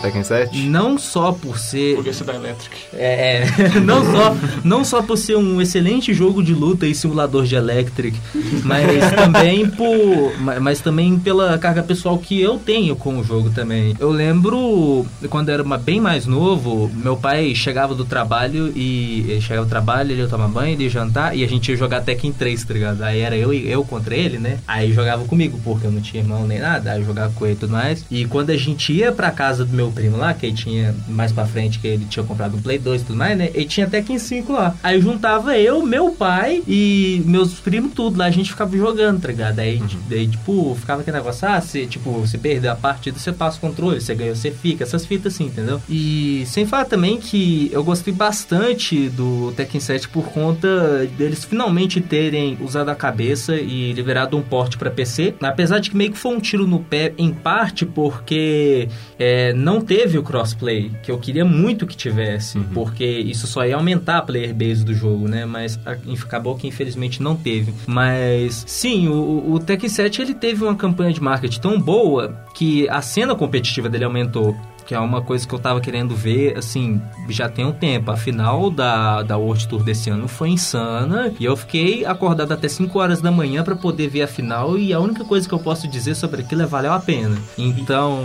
Tekken 7? Não só por ser Porque você dá elétrica. É, é. não só, não só por ser um excelente jogo de luta e simulador de Electric, mas também por, ma- mas também pela carga pessoal que eu tenho com o jogo também. Eu lembro quando eu era uma- bem mais novo, meu pai chegava do trabalho e ele chegava do trabalho, ele ia tomar banho, ele ia jantar e a gente ia jogar Tekken 3, tá ligado? Aí era eu e eu contra ele, né? Aí jogava comigo, porque eu não tinha irmão nem nada, aí eu jogava com ele e tudo mais. E quando a gente ia pra casa do meu primo lá, que ele tinha mais pra frente, que ele tinha comprado um Play 2 e tudo mais, né? Ele tinha Tekken 5 lá. Aí juntava eu, meu pai e meus primos tudo lá, a gente ficava jogando, tá ligado? Aí, daí, tipo, ficava aquele negócio, ah, você, tipo, você perdeu a partida, você passa o controle, você ganhou, você fica, essas fitas assim, entendeu? E sem falar também que eu gostei bastante do Tekken 7 por conta deles finalmente terem usado a cabeça e liberado um porte pra PC. Apesar de que meio que foi um tiro no pé, em parte porque é, não teve o crossplay, que eu queria muito que tivesse, porque isso só ia aumentar a player base do jogo, né? Mas acabou que infelizmente não teve. Mas sim, o, o Tekken 7 ele teve uma campanha de marketing tão boa que a cena competitiva dele aumentou. Que é uma coisa que eu tava querendo ver, assim, já tem um tempo. A final da, da World Tour desse ano foi insana. E eu fiquei acordado até 5 horas da manhã pra poder ver a final. E a única coisa que eu posso dizer sobre aquilo é valeu a pena. Então,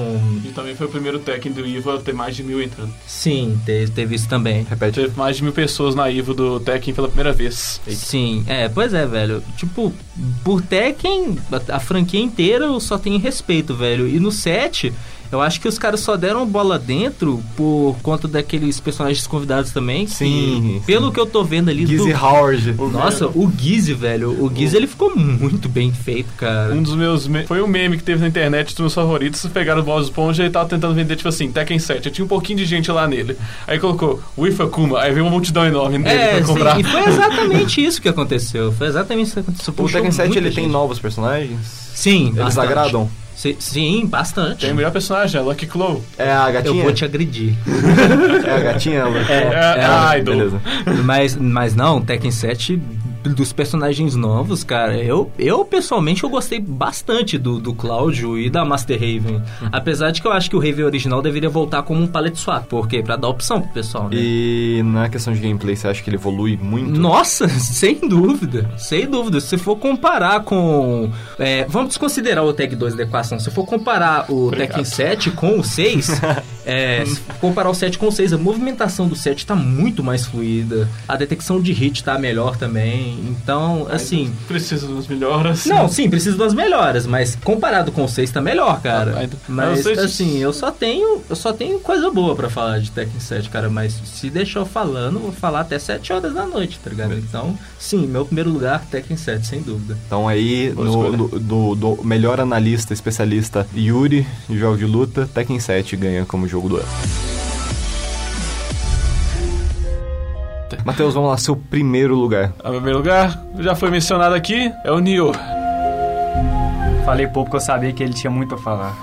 E também foi o primeiro Tekken do Ivo a ter mais de mil entrando. sim, teve, teve isso também. Repete. Teve mais de mil pessoas na Ivo do Tekken pela primeira vez. Sim, é, pois é, velho. Tipo, por Tekken, a, a franquia inteira eu só tenho respeito, velho. E no 7, eu acho que os caras só deram bola dentro por conta daqueles personagens convidados também. que, Sim, Pelo que eu tô vendo ali. Gizzy do- Howard. Nossa, o Gizzy, velho. O Gizzy, ele ficou muito bem feito, cara. Um dos meus. me- Foi um meme que teve na internet dos meus favoritos. Pegaram o Bob Esponja e tava tentando vender, tipo assim, Tekken 7. Tinha um pouquinho de gente lá nele. Aí colocou With Akuma. Aí veio uma multidão enorme dele É, pra comprar. sim, e foi exatamente isso que aconteceu. Foi exatamente isso que aconteceu. O Tekken 7 muita ele tem gente. novos personagens? Sim, Eles bastante. agradam? Si- Sim, bastante. Tem o melhor personagem, a Lucky Claw. É a Eu gatinha? vou te agredir. É a gatinha? Ela? É, é a Idol. Beleza. mas, mas não, Tekken 7 dos personagens novos, cara, eu, eu pessoalmente eu gostei bastante do, do Cláudio e da Master Raven. Apesar de que eu acho que o Raven original deveria voltar como um palette swap. Por quê? Pra dar opção pro pessoal, né? E na questão de gameplay, você acha que ele evolui muito? Nossa, sem dúvida, sem dúvida. Se for comparar com. é, vamos desconsiderar o Tag 2 da equação. Se for comparar o Tekken 7 com o 6, é, se for comparar o 7 com o 6, a movimentação do 7 tá muito mais fluida. A detecção de hit tá melhor também. Então, assim. Precisa das melhoras. Não, sim, precisa das melhoras, mas comparado com o 6 tá melhor, cara. Ah, Mas assim, eu só tenho, eu só tenho coisa boa pra falar de Tekken 7, cara, mas se deixar eu falando, vou falar até 7 horas da noite, tá ligado? Então, sim, meu primeiro lugar Tekken 7, sem dúvida. Então aí, no- do, do melhor analista, especialista Yuri, de jogo de luta, Tekken 7 ganha como jogo do ano. Matheus, vamos lá, seu primeiro lugar. A primeiro lugar, já foi mencionado aqui, é o Nioh. Falei pouco porque eu sabia que ele tinha muito a falar.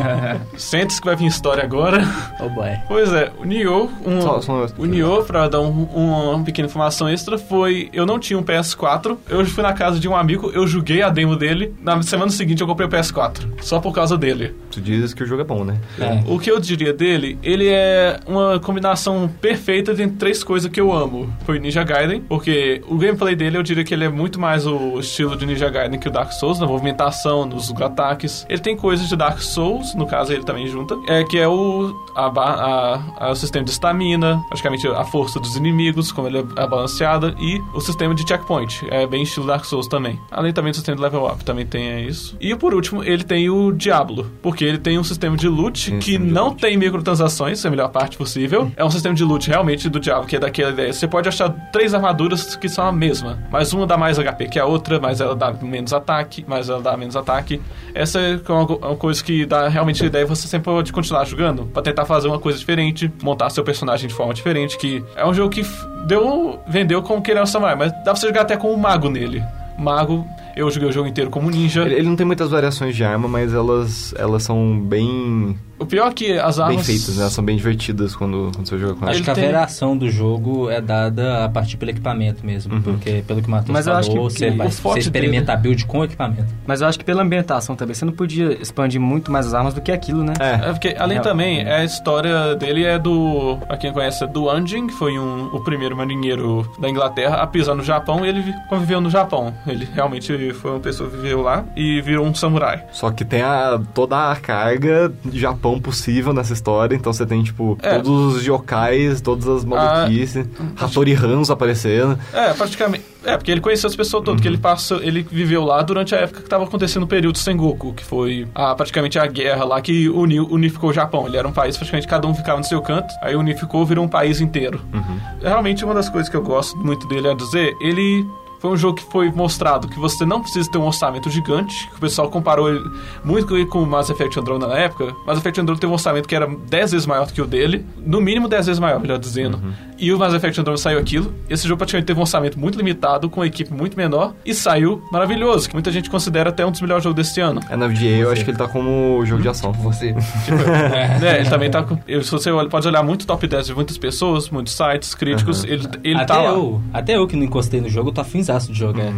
Sente-se que vai vir história agora. Oh boy. Pois é, o Nioh, um, Só- só um o Nioh, pra dar um- um- uma pequena informação extra, foi... Eu não tinha um PS4, eu fui na casa de um amigo, eu joguei a demo dele, na semana seguinte eu comprei o PS4, só por causa dele. Tu diz que o jogo é bom, né? O que eu diria dele, ele é uma combinação perfeita de três coisas que eu amo. Foi Ninja Gaiden, porque o gameplay dele eu diria que ele é muito mais o estilo de Ninja Gaiden que o Dark Souls, na movimentação, nos ataques. Ele tem coisas de Dark Souls, no caso ele também junta, é que é o, a, a- a- o sistema de estamina, praticamente a força dos inimigos, como ele é balanceada, e o sistema de checkpoint, é bem estilo Dark Souls também. Além também do sistema de level up, também tem isso. E por último, ele tem o Diablo, porque ele tem um sistema de loot Tem que não loot. tem microtransações, é a melhor parte possível. É um sistema de loot realmente do Diablo, que é daquela ideia. Você pode achar três armaduras que são a mesma, mas uma dá mais HP que a outra, mas ela dá menos ataque, mas ela dá menos ataque. Essa é uma, co- uma coisa que dá realmente a ideia, você sempre pode continuar jogando, pra tentar fazer uma coisa diferente, montar seu personagem de forma diferente, que é um jogo que deu, vendeu como que ele é um samurai, mas dá pra você jogar até com um mago nele. Mago, eu joguei o jogo inteiro como ninja. Ele, ele não tem muitas variações de arma, mas elas, elas são bem, O pior é que as bem armas... feitas, né? Elas são bem divertidas quando, quando você joga com Acho elas. que a tem- variação do jogo é dada a partir pelo equipamento mesmo, porque pelo que o Matheus Mas eu falou, acho que- você, que vai, você forte experimenta a build com o equipamento. Mas eu acho que pela ambientação também, você não podia expandir muito mais as armas do que aquilo, né? É, É porque, além É, também, é. a história dele é do. Pra quem conhece, é do Anjin, que foi um, o primeiro marinheiro da Inglaterra a pisar no Japão e ele vi- conviveu no Japão. Ele realmente foi uma pessoa que viveu lá e virou um samurai. Só que tem a, toda a carga de Japão possível nessa história. Então você tem, tipo, É. todos os yokais, todas as maluquices, Hattori Hanzo aparecendo. É, praticamente. É, porque ele conheceu as pessoas todas, que ele passou, ele viveu lá durante a época que tava acontecendo o período Sengoku, que foi a, praticamente a guerra lá que uniu, unificou o Japão. Ele era um país, praticamente cada um ficava no seu canto, aí unificou, virou um país inteiro. Realmente, uma das coisas que eu gosto muito dele é dizer, ele foi um jogo que foi mostrado que você não precisa ter um orçamento gigante, que o pessoal comparou ele muito com- o Mass Effect Andromeda na época. Mass Effect Andromeda teve um orçamento que era 10 vezes maior do que o dele, no mínimo 10 vezes maior, melhor dizendo. E o Mass Effect Andromeda saiu aquilo. Esse jogo praticamente teve um orçamento muito limitado, com uma equipe muito menor, e saiu maravilhoso, que muita gente considera até um dos melhores jogos desse ano. É na VGA, eu acho que ele tá como jogo de ação. Você. É, ele também tá com. Se você pode olhar muito top 10 de muitas pessoas, muitos sites, críticos, ele, ele até, tá lá. eu, até eu que não encostei no jogo, tô afinzaço de jogar.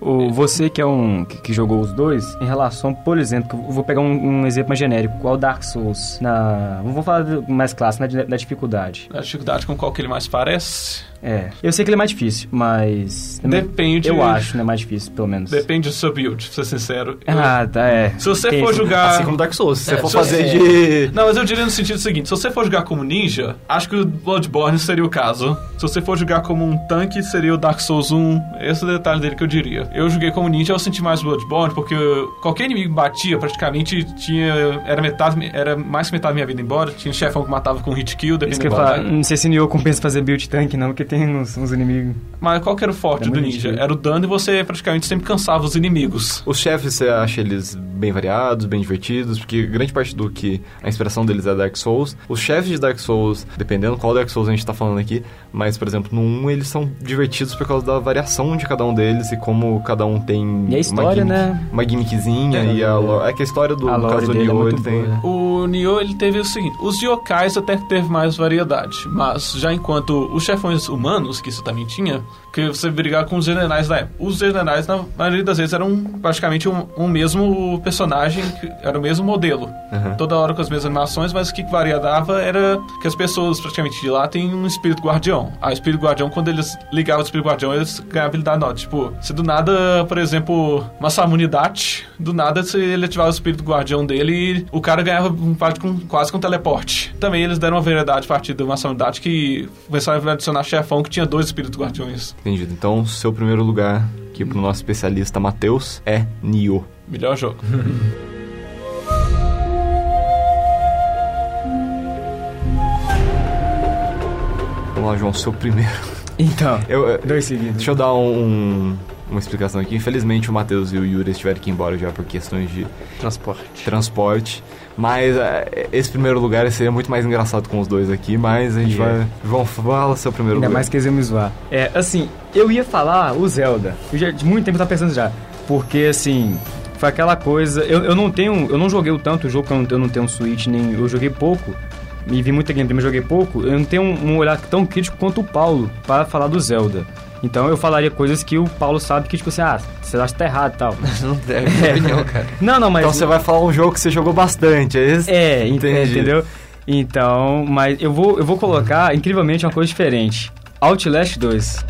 O, você que é um que, que jogou os dois, em relação, por exemplo, eu vou pegar um, um exemplo mais genérico, qual Dark Souls, na, vamos falar mais clássico, na, di- na dificuldade. A dificuldade com qual que ele mais parece. É, eu sei que ele é mais difícil, mas Depende. eu acho, né, mais difícil, pelo menos. Depende do seu build, pra ser sincero. Ah, tá, é. Se você Tem for esse- jogar. Assim como Dark Souls. Se você É, for se fazer você- de... Não, mas eu diria no sentido seguinte: se você for jogar como ninja, acho que o Bloodborne seria o caso. Se você for jogar como um tanque, seria o Dark Souls 1. Esse é o detalhe dele que eu diria. Eu joguei como ninja, eu senti mais Bloodborne, porque qualquer inimigo batia, praticamente tinha. Era metade, era mais que metade da minha vida embora. Tinha chefão que matava com hit kill, Isso que dependendo eu batalha. não sei se Nioh compensa fazer build tank, não, porque tem uns, uns inimigos. Mas qual que era o forte É do ninja? Era o dano e você praticamente sempre cansava os inimigos. Os chefes, você acha eles bem variados, bem divertidos? Porque grande parte do que a inspiração deles é Dark Souls. Os chefes de Dark Souls, dependendo qual Dark Souls a gente tá falando aqui, mas, por exemplo, no 1 eles são divertidos por causa da variação de cada um deles e como cada um tem... E a história, uma gimmick, né? Uma gimmickzinha É, e a... lo- É que a história do, a no caso do é Nioh, muito ele tem... boa, né? O Nioh, ele teve o seguinte, os yokais até que teve mais variedade, mas já enquanto os chefões humanos, que isso também tinha, que você brigar com os generais da época. Os generais, na maioria das vezes, eram praticamente um, um mesmo personagem, era o mesmo modelo. Toda hora com as mesmas animações, mas o que variava era que as pessoas praticamente de lá têm um espírito guardião. A espírito guardião, quando eles ligavam o espírito guardião, eles ganhavam habilidade nova. Tipo, se do nada, por exemplo, uma Samunidade, do nada se ele ativava o espírito guardião dele o cara ganhava um parte com, quase com teleporte. Também eles deram uma variedade a partir de uma Samunidade que começaram a adicionar chefão que tinha dois espíritos guardiões. Entendido. Então, seu primeiro lugar aqui pro nosso especialista Matheus é Nioh. Melhor jogo. Vamos lá, João, seu primeiro. Então, Eu, dois seguidos. deixa eu dar um- uma explicação aqui. Infelizmente, o Matheus e o Yuri tiveram que ir embora já por questões de Transporte. transporte. Mas é, esse primeiro lugar seria muito mais engraçado com os dois aqui. Mas a gente Yeah. vai. João, fala seu primeiro Ainda lugar. mais que eles iam me zoar. É, assim, eu ia falar o Zelda. Eu já, de muito tempo eu tava pensando já. Porque, assim, foi aquela coisa... Eu, eu não tenho... Eu não joguei o tanto o jogo, eu não, eu não tenho um Switch, nem... Eu joguei pouco. E vi muita gameplay, mas joguei pouco. Eu não tenho um, um olhar tão crítico quanto o Paulo para falar do Zelda. Então eu falaria coisas que o Paulo sabe que, tipo assim, ah, você acha que tá errado e tal. Não deve ter opinião, cara. Não, não, mas... Então você vai falar um jogo que você jogou bastante, é isso? É, ent- Entendi. entendeu? Então, mas eu vou, eu vou colocar, incrivelmente, uma coisa diferente. Outlast 2.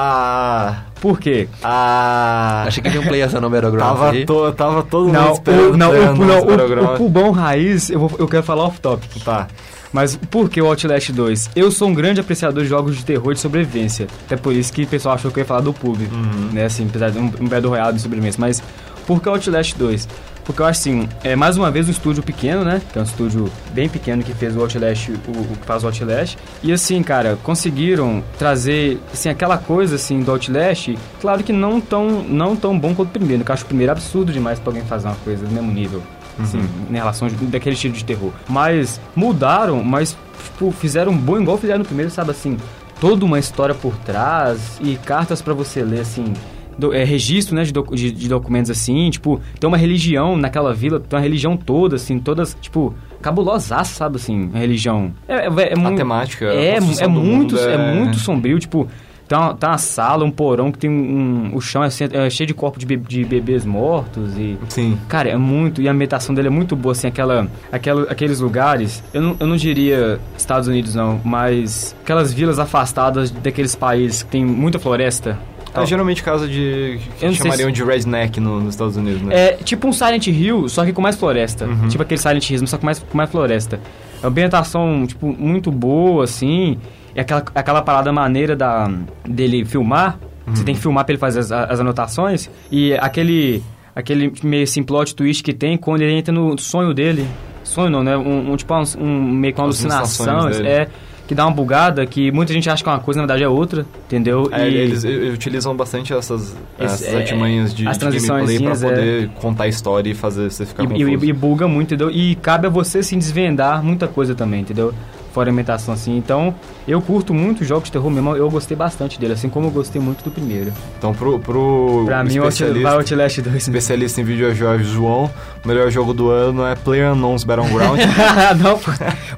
Ah. Por quê? Ah. Achei que tinha um Players no Battlegrounds Tava, aí. to, tava todo mundo Não, esperando o, não, o, não, o, o pulmão raiz, eu, vou, eu quero falar off-topic. Tá. Mas por que o Outlast 2? Eu sou um grande apreciador de jogos de terror e de sobrevivência. Até por isso que o pessoal achou que eu ia falar do PUB. Né, assim, apesar de um, um Battle Royale de sobrevivência. Mas por que o Outlast 2? Porque eu acho assim, é mais uma vez um estúdio pequeno, né? Que é um estúdio bem pequeno que fez o Outlast, o, o que faz o Outlast. E assim, cara, conseguiram trazer, assim, aquela coisa, assim, do Outlast, claro que não tão, não tão bom quanto o primeiro, que eu acho o primeiro absurdo demais pra alguém fazer uma coisa do mesmo nível. Assim, em relação de- daquele estilo de terror. Mas mudaram, mas tipo, fizeram um bom igual fizeram no primeiro, sabe assim, toda uma história por trás e cartas pra você ler, assim, do- é, registro, né, de, docu- de- de documentos assim, tipo, tem uma religião naquela vila, tem uma religião toda, assim, todas, tipo, cabulosaça, sabe, assim, a religião. É, é, é A temática, É, é do muito, é... é- muito sombrio, tipo, tem uma, tem uma sala, um porão que tem um... o chão é, é cheio de corpos de, be- de bebês mortos e... Sim. Cara, é muito. E a ambientação dele é muito boa, assim, aquela, aquela, aqueles lugares. Eu não, eu não diria Estados Unidos, não, mas aquelas vilas afastadas daqueles países que tem muita floresta. É geralmente casa de. que chamariam se- de redneck no- nos Estados Unidos, né? É tipo um Silent Hill, só que com mais floresta. Tipo aquele Silent Hill, só com mais, com mais floresta. É uma ambientação, tipo, muito boa, assim. E aquela, aquela parada maneira da, dele filmar. Você tem que filmar pra ele fazer as, as anotações. E aquele, aquele meio assim, plot twist que tem quando ele entra no sonho dele. Sonho não, né? Um, um, tipo, um, um- meio que uma As alucinação. dele. É, que dá uma bugada, que muita gente acha que é uma coisa, na verdade é outra, entendeu? É, E- eles utilizam bastante essas, Esse- essas é, artimanhas de, as de gameplay pra é. poder contar a história e fazer você ficar E, e, e buga muito, entendeu? E cabe a você, assim, desvendar muita coisa também, entendeu? Fora a ambientação, assim. Então, eu curto muito jogos de terror mesmo. Eu gostei bastante dele, assim como eu gostei muito do primeiro. Então, pro, pro Pra mim, Outlast- especialista, vai Outlast 2. especialista em videojogos João, o melhor jogo do ano é Player Unknown's Battleground. não.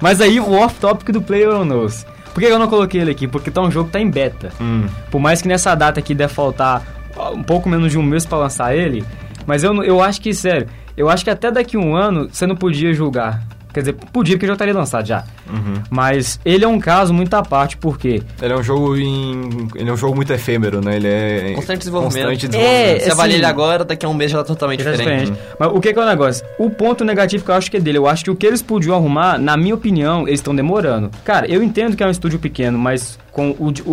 Mas aí, o off-topic do Player Knows. Por que eu não coloquei ele aqui? Porque tá um jogo que tá em beta. Hum. Por mais que nessa data aqui deve faltar um pouco menos de um mês pra lançar ele, mas eu, eu acho que, sério, eu acho que até daqui a um ano você não podia julgar. Quer dizer, podia porque já estaria lançado já. Uhum. Mas ele é um caso muito à parte, porque Ele é um jogo em. Ele é um jogo muito efêmero, né? Ele é. Constante desenvolvimento. Constante desenvolvimento. É, Você avalia assim- ele agora, daqui a um mês já tá totalmente é diferente. diferente. Mas o que, que é o negócio? O ponto negativo que eu acho que é dele, eu acho que o que eles podiam arrumar, na minha opinião, eles estão demorando. Cara, eu entendo que é um estúdio pequeno, mas com o, o,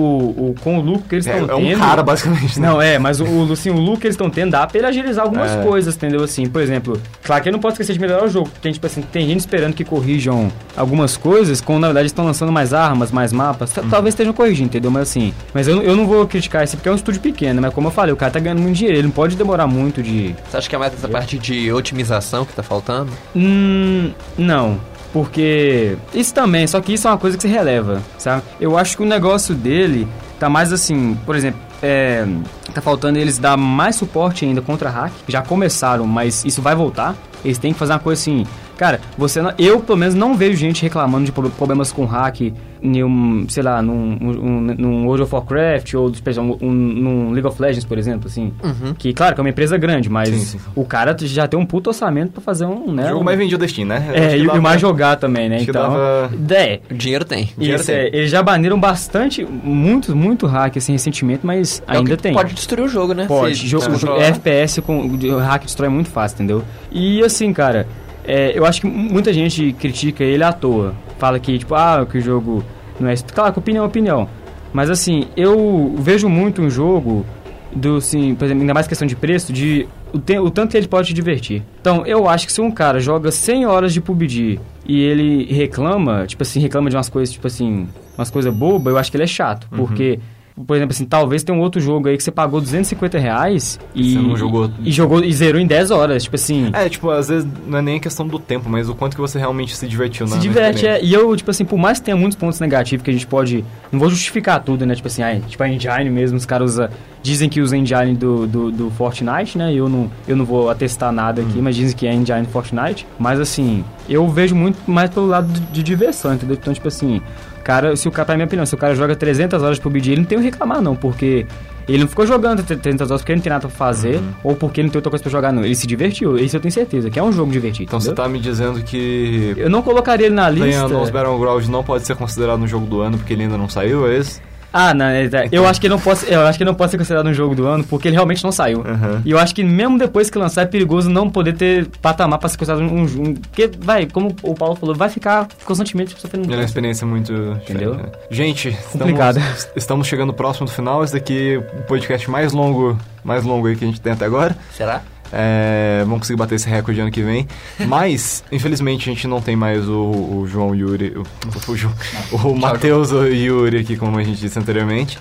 o- com o lucro que eles É, estão é um tendo. cara, basicamente. né? Não, é, mas o, o, assim, o lucro que eles estão tendo dá pra ele agilizar algumas É. coisas, entendeu? Assim, por exemplo, claro que eu não posso esquecer de melhorar o jogo, porque tipo assim, tem gente esperando que corrijam algumas coisas, quando na verdade estão lançando mais armas, mais mapas. T- Talvez estejam corrigindo, entendeu? Mas assim, mas eu, eu não vou criticar esse porque é um estúdio pequeno, mas como eu falei, o cara tá ganhando muito dinheiro, ele não pode demorar muito de. Você acha que é mais essa parte de otimização que tá faltando? Hum, não. Porque isso também, só que isso é uma coisa que se releva, sabe? Eu acho que o negócio dele Tá mais assim, por exemplo, é, tá faltando eles dar mais suporte ainda contra hack. Já começaram, mas isso vai voltar. Eles têm que fazer uma coisa assim. Cara, você não- eu pelo menos não vejo gente reclamando de pro- problemas com hack em um, sei lá, num, um, num World of Warcraft ou um, um, num League of Legends, por exemplo, assim. Uhum. Que, claro, que é uma empresa grande, mas Sim, sim. o cara já tem um puto orçamento pra fazer um, né? O jogo um- mais vendido Steam, né? Acho É, e, e mais jogar também, né? Então, dava- é, O dinheiro tem. Dinheiro isso, tem. é, eles já baniram bastante, muito, muito hack assim recentemente, mas É o ainda que tem. Pode destruir o jogo, né? Pode. Jogo, descontrolar. FPS com o hack destrói muito fácil, entendeu? E assim, cara, é, eu acho que muita gente critica ele à toa. Fala que, tipo, ah, que o jogo não é. Claro, que opinião é opinião. Mas assim, eu vejo muito um jogo do, assim, por exemplo, ainda mais questão de preço, de o, te- o tanto que ele pode te divertir. Então, eu acho que se um cara joga 100 horas de PUBG e ele reclama, tipo assim, reclama de umas coisas, tipo assim, umas coisas bobas, eu acho que ele é chato. Porque, por exemplo, assim, talvez tenha um outro jogo aí que você pagou 250 reais e, Você não jogou. e jogou e zerou em 10 horas, tipo assim. É, tipo, às vezes não é nem questão do tempo, mas o quanto que você realmente se divertiu na Se diverte, é. E eu, tipo assim, por mais que tenha muitos pontos negativos que a gente pode. Não vou justificar tudo, né? Tipo assim, ai, tipo a engine mesmo, os cares usa, dizem que usa a engine do, do, do Fortnite, né? Eu não, eu não vou atestar nada aqui, mas dizem que é a engine do Fortnite. Mas assim, eu vejo muito mais pelo lado de, de diversão, entendeu? Então, tipo assim, cara, se o cara, pra minha opinião, se o cara joga 300 horas por dia, ele não tem o que reclamar, não, porque. Ele não ficou jogando 300 horas porque ele não tem nada pra fazer ou porque ele não tem outra coisa pra jogar, não. Ele se divertiu, isso eu tenho certeza, que é um jogo divertido. Então você entendeu? tá me dizendo que Eu não colocaria ele na lista. Playanos Battleground não pode ser considerado um jogo do ano porque ele ainda não saiu, é isso? Ah, não, é, é, eu acho que ele não pode, eu acho que não pode ser considerado um jogo do ano porque ele realmente não saiu. Aham. E eu acho que mesmo depois que lançar é perigoso não poder ter patamar pra ser considerado um, um porque vai, como o Paulo falou, vai ficar constantemente sofrendo Ele é uma experiência muito Entendeu? né? Gente, Complicado. estamos, estamos chegando próximo do final. Esse daqui é o podcast mais longo, mais longo aí que a gente tem até agora. Será? É, vamos conseguir bater esse recorde ano que vem. Mas, infelizmente, a gente não tem mais o, o João Yuri, o, o, Ju- o Matheus Yuri aqui, como a gente disse anteriormente.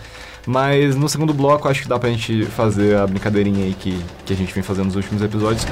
Mas no segundo bloco, acho que dá pra gente fazer a brincadeirinha aí que, que a gente vem fazendo nos últimos episódios.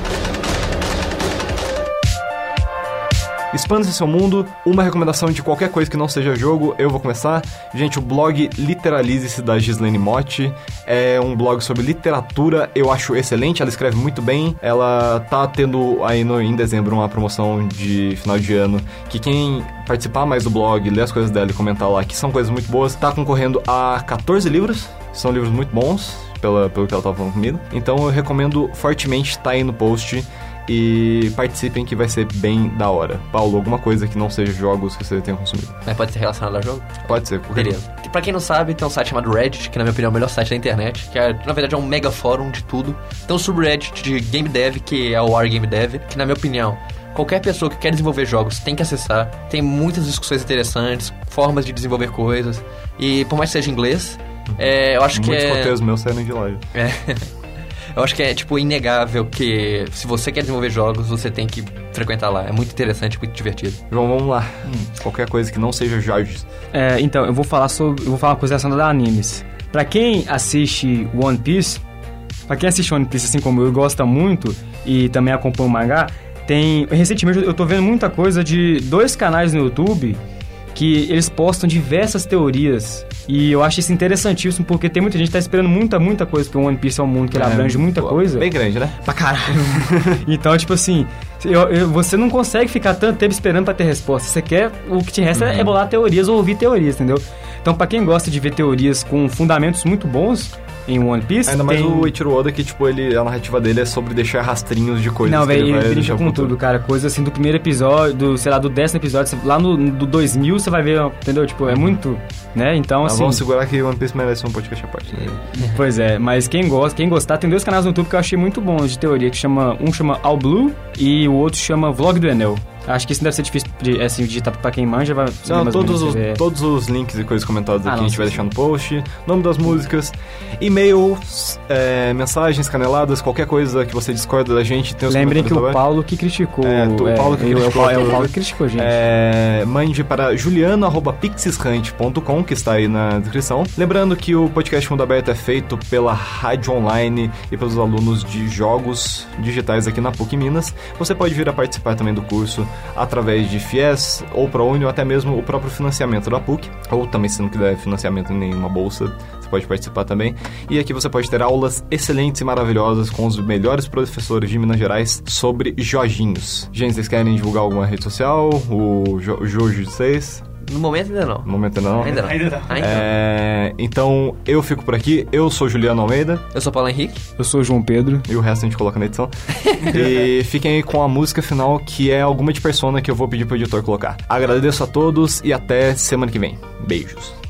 Expanda seu mundo, uma recomendação de qualquer coisa que não seja jogo, eu vou começar. Gente, o blog Literalize-se da Gislaine Motti é um blog sobre literatura, eu acho excelente, ela escreve muito bem. Ela tá tendo aí no, em dezembro uma promoção de final de ano que quem participar mais do blog, ler as coisas dela e comentar lá, que são coisas muito boas, tá concorrendo a 14 livros, são livros muito bons, pela, pelo que ela tava falando comigo. Então eu recomendo fortemente, tá aí no post e participem que vai ser bem da hora. Paulo, alguma coisa que não seja jogos que você tenha consumido. Mas pode ser relacionado ao jogo? Pode ser, qualquer Beleza. Pra quem não sabe, tem um site chamado Reddit, que na minha opinião é o melhor site da internet, que é, na verdade é um mega fórum de tudo. Tem um subreddit de Game Dev, que é o War Game Dev, que na minha opinião, qualquer pessoa que quer desenvolver jogos tem que acessar. Tem muitas discussões interessantes, formas de desenvolver coisas. E por mais que seja inglês, é, eu acho que Muitos é... meus saíram de loja. É. Eu acho que é, tipo, inegável que se você quer desenvolver jogos, você tem que frequentar lá. É muito interessante, muito divertido. João, vamos lá. Qualquer coisa que não seja Jorge. É, então, eu vou falar sobre. Eu vou falar uma coisa relacionada a animes. Pra quem assiste One Piece, pra quem assiste One Piece assim como eu e gosta muito e também acompanha o mangá, tem. Recentemente eu tô vendo muita coisa de dois canais no YouTube que eles postam diversas teorias. E eu acho isso interessantíssimo, porque tem muita gente que tá esperando muita, muita coisa, porque o One Piece é um mundo que ele abrange muita pô, coisa. Bem grande, né? Pra caralho. então, tipo assim, eu- eu- você não consegue ficar tanto tempo esperando pra ter resposta. Você quer, o que te resta é bolar teorias ou ouvir teorias, entendeu? Então, pra quem gosta de ver teorias com fundamentos muito bons em One Piece, Ainda mais tem... o Ichiro Oda, que, tipo, ele, a narrativa dele é sobre deixar rastrinhos de coisas. Não, velho, ele, vai brinca com tudo, cara. Coisa assim do primeiro episódio, do, sei lá, do décimo episódio, lá no do 2000 você vai ver, entendeu? Tipo, é muito, né? Então, Ah, assim... Vamos segurar que One Piece merece um podcast à parte. Né? Pois é, mas quem gosta, quem gostar, tem dois canais no YouTube que eu achei muito bons de teoria, que chama, um chama All Blue e o outro chama Vlog do Enel. Acho que isso deve ser difícil de assim, digitar pra quem manja, vai Não, todos, os, é. todos os links e coisas comentadas Ah, aqui não, a gente vai deixar no post. Nome das músicas, e-mails, é, mensagens, caneladas, qualquer coisa que você discorda da gente. Tem os Lembrem que o. Paulo que criticou. É, tu- o Paulo que eu- criticou É o tudo. Paulo que criticou, gente. É, mande para juliano.pixeshunt.com, que está aí na descrição. Lembrando que o podcast Mundo Aberto é feito pela Rádio Online e pelos alunos de jogos digitais aqui na PUC Minas. Você pode vir a participar também do curso através de FIES ou ProUni ou até mesmo o próprio financiamento da PUC, ou também se não quiser financiamento em nenhuma bolsa, você pode participar também. E aqui você pode ter aulas excelentes e maravilhosas com os melhores professores de Minas Gerais sobre Jorginhos. Gente, vocês querem divulgar alguma rede social? O, jo Jojo de vocês? No momento ainda não. No momento não. Ainda não. Ainda não. Ainda não. É, então eu fico por aqui. Eu sou Juliano Almeida Eu sou Paulo Henrique. Eu sou o João Pedro. e o resto a gente coloca na edição. e fiquem aí com a música final que é alguma de persona que eu vou pedir pro editor colocar. Agradeço a todos e até semana que vem. Beijos.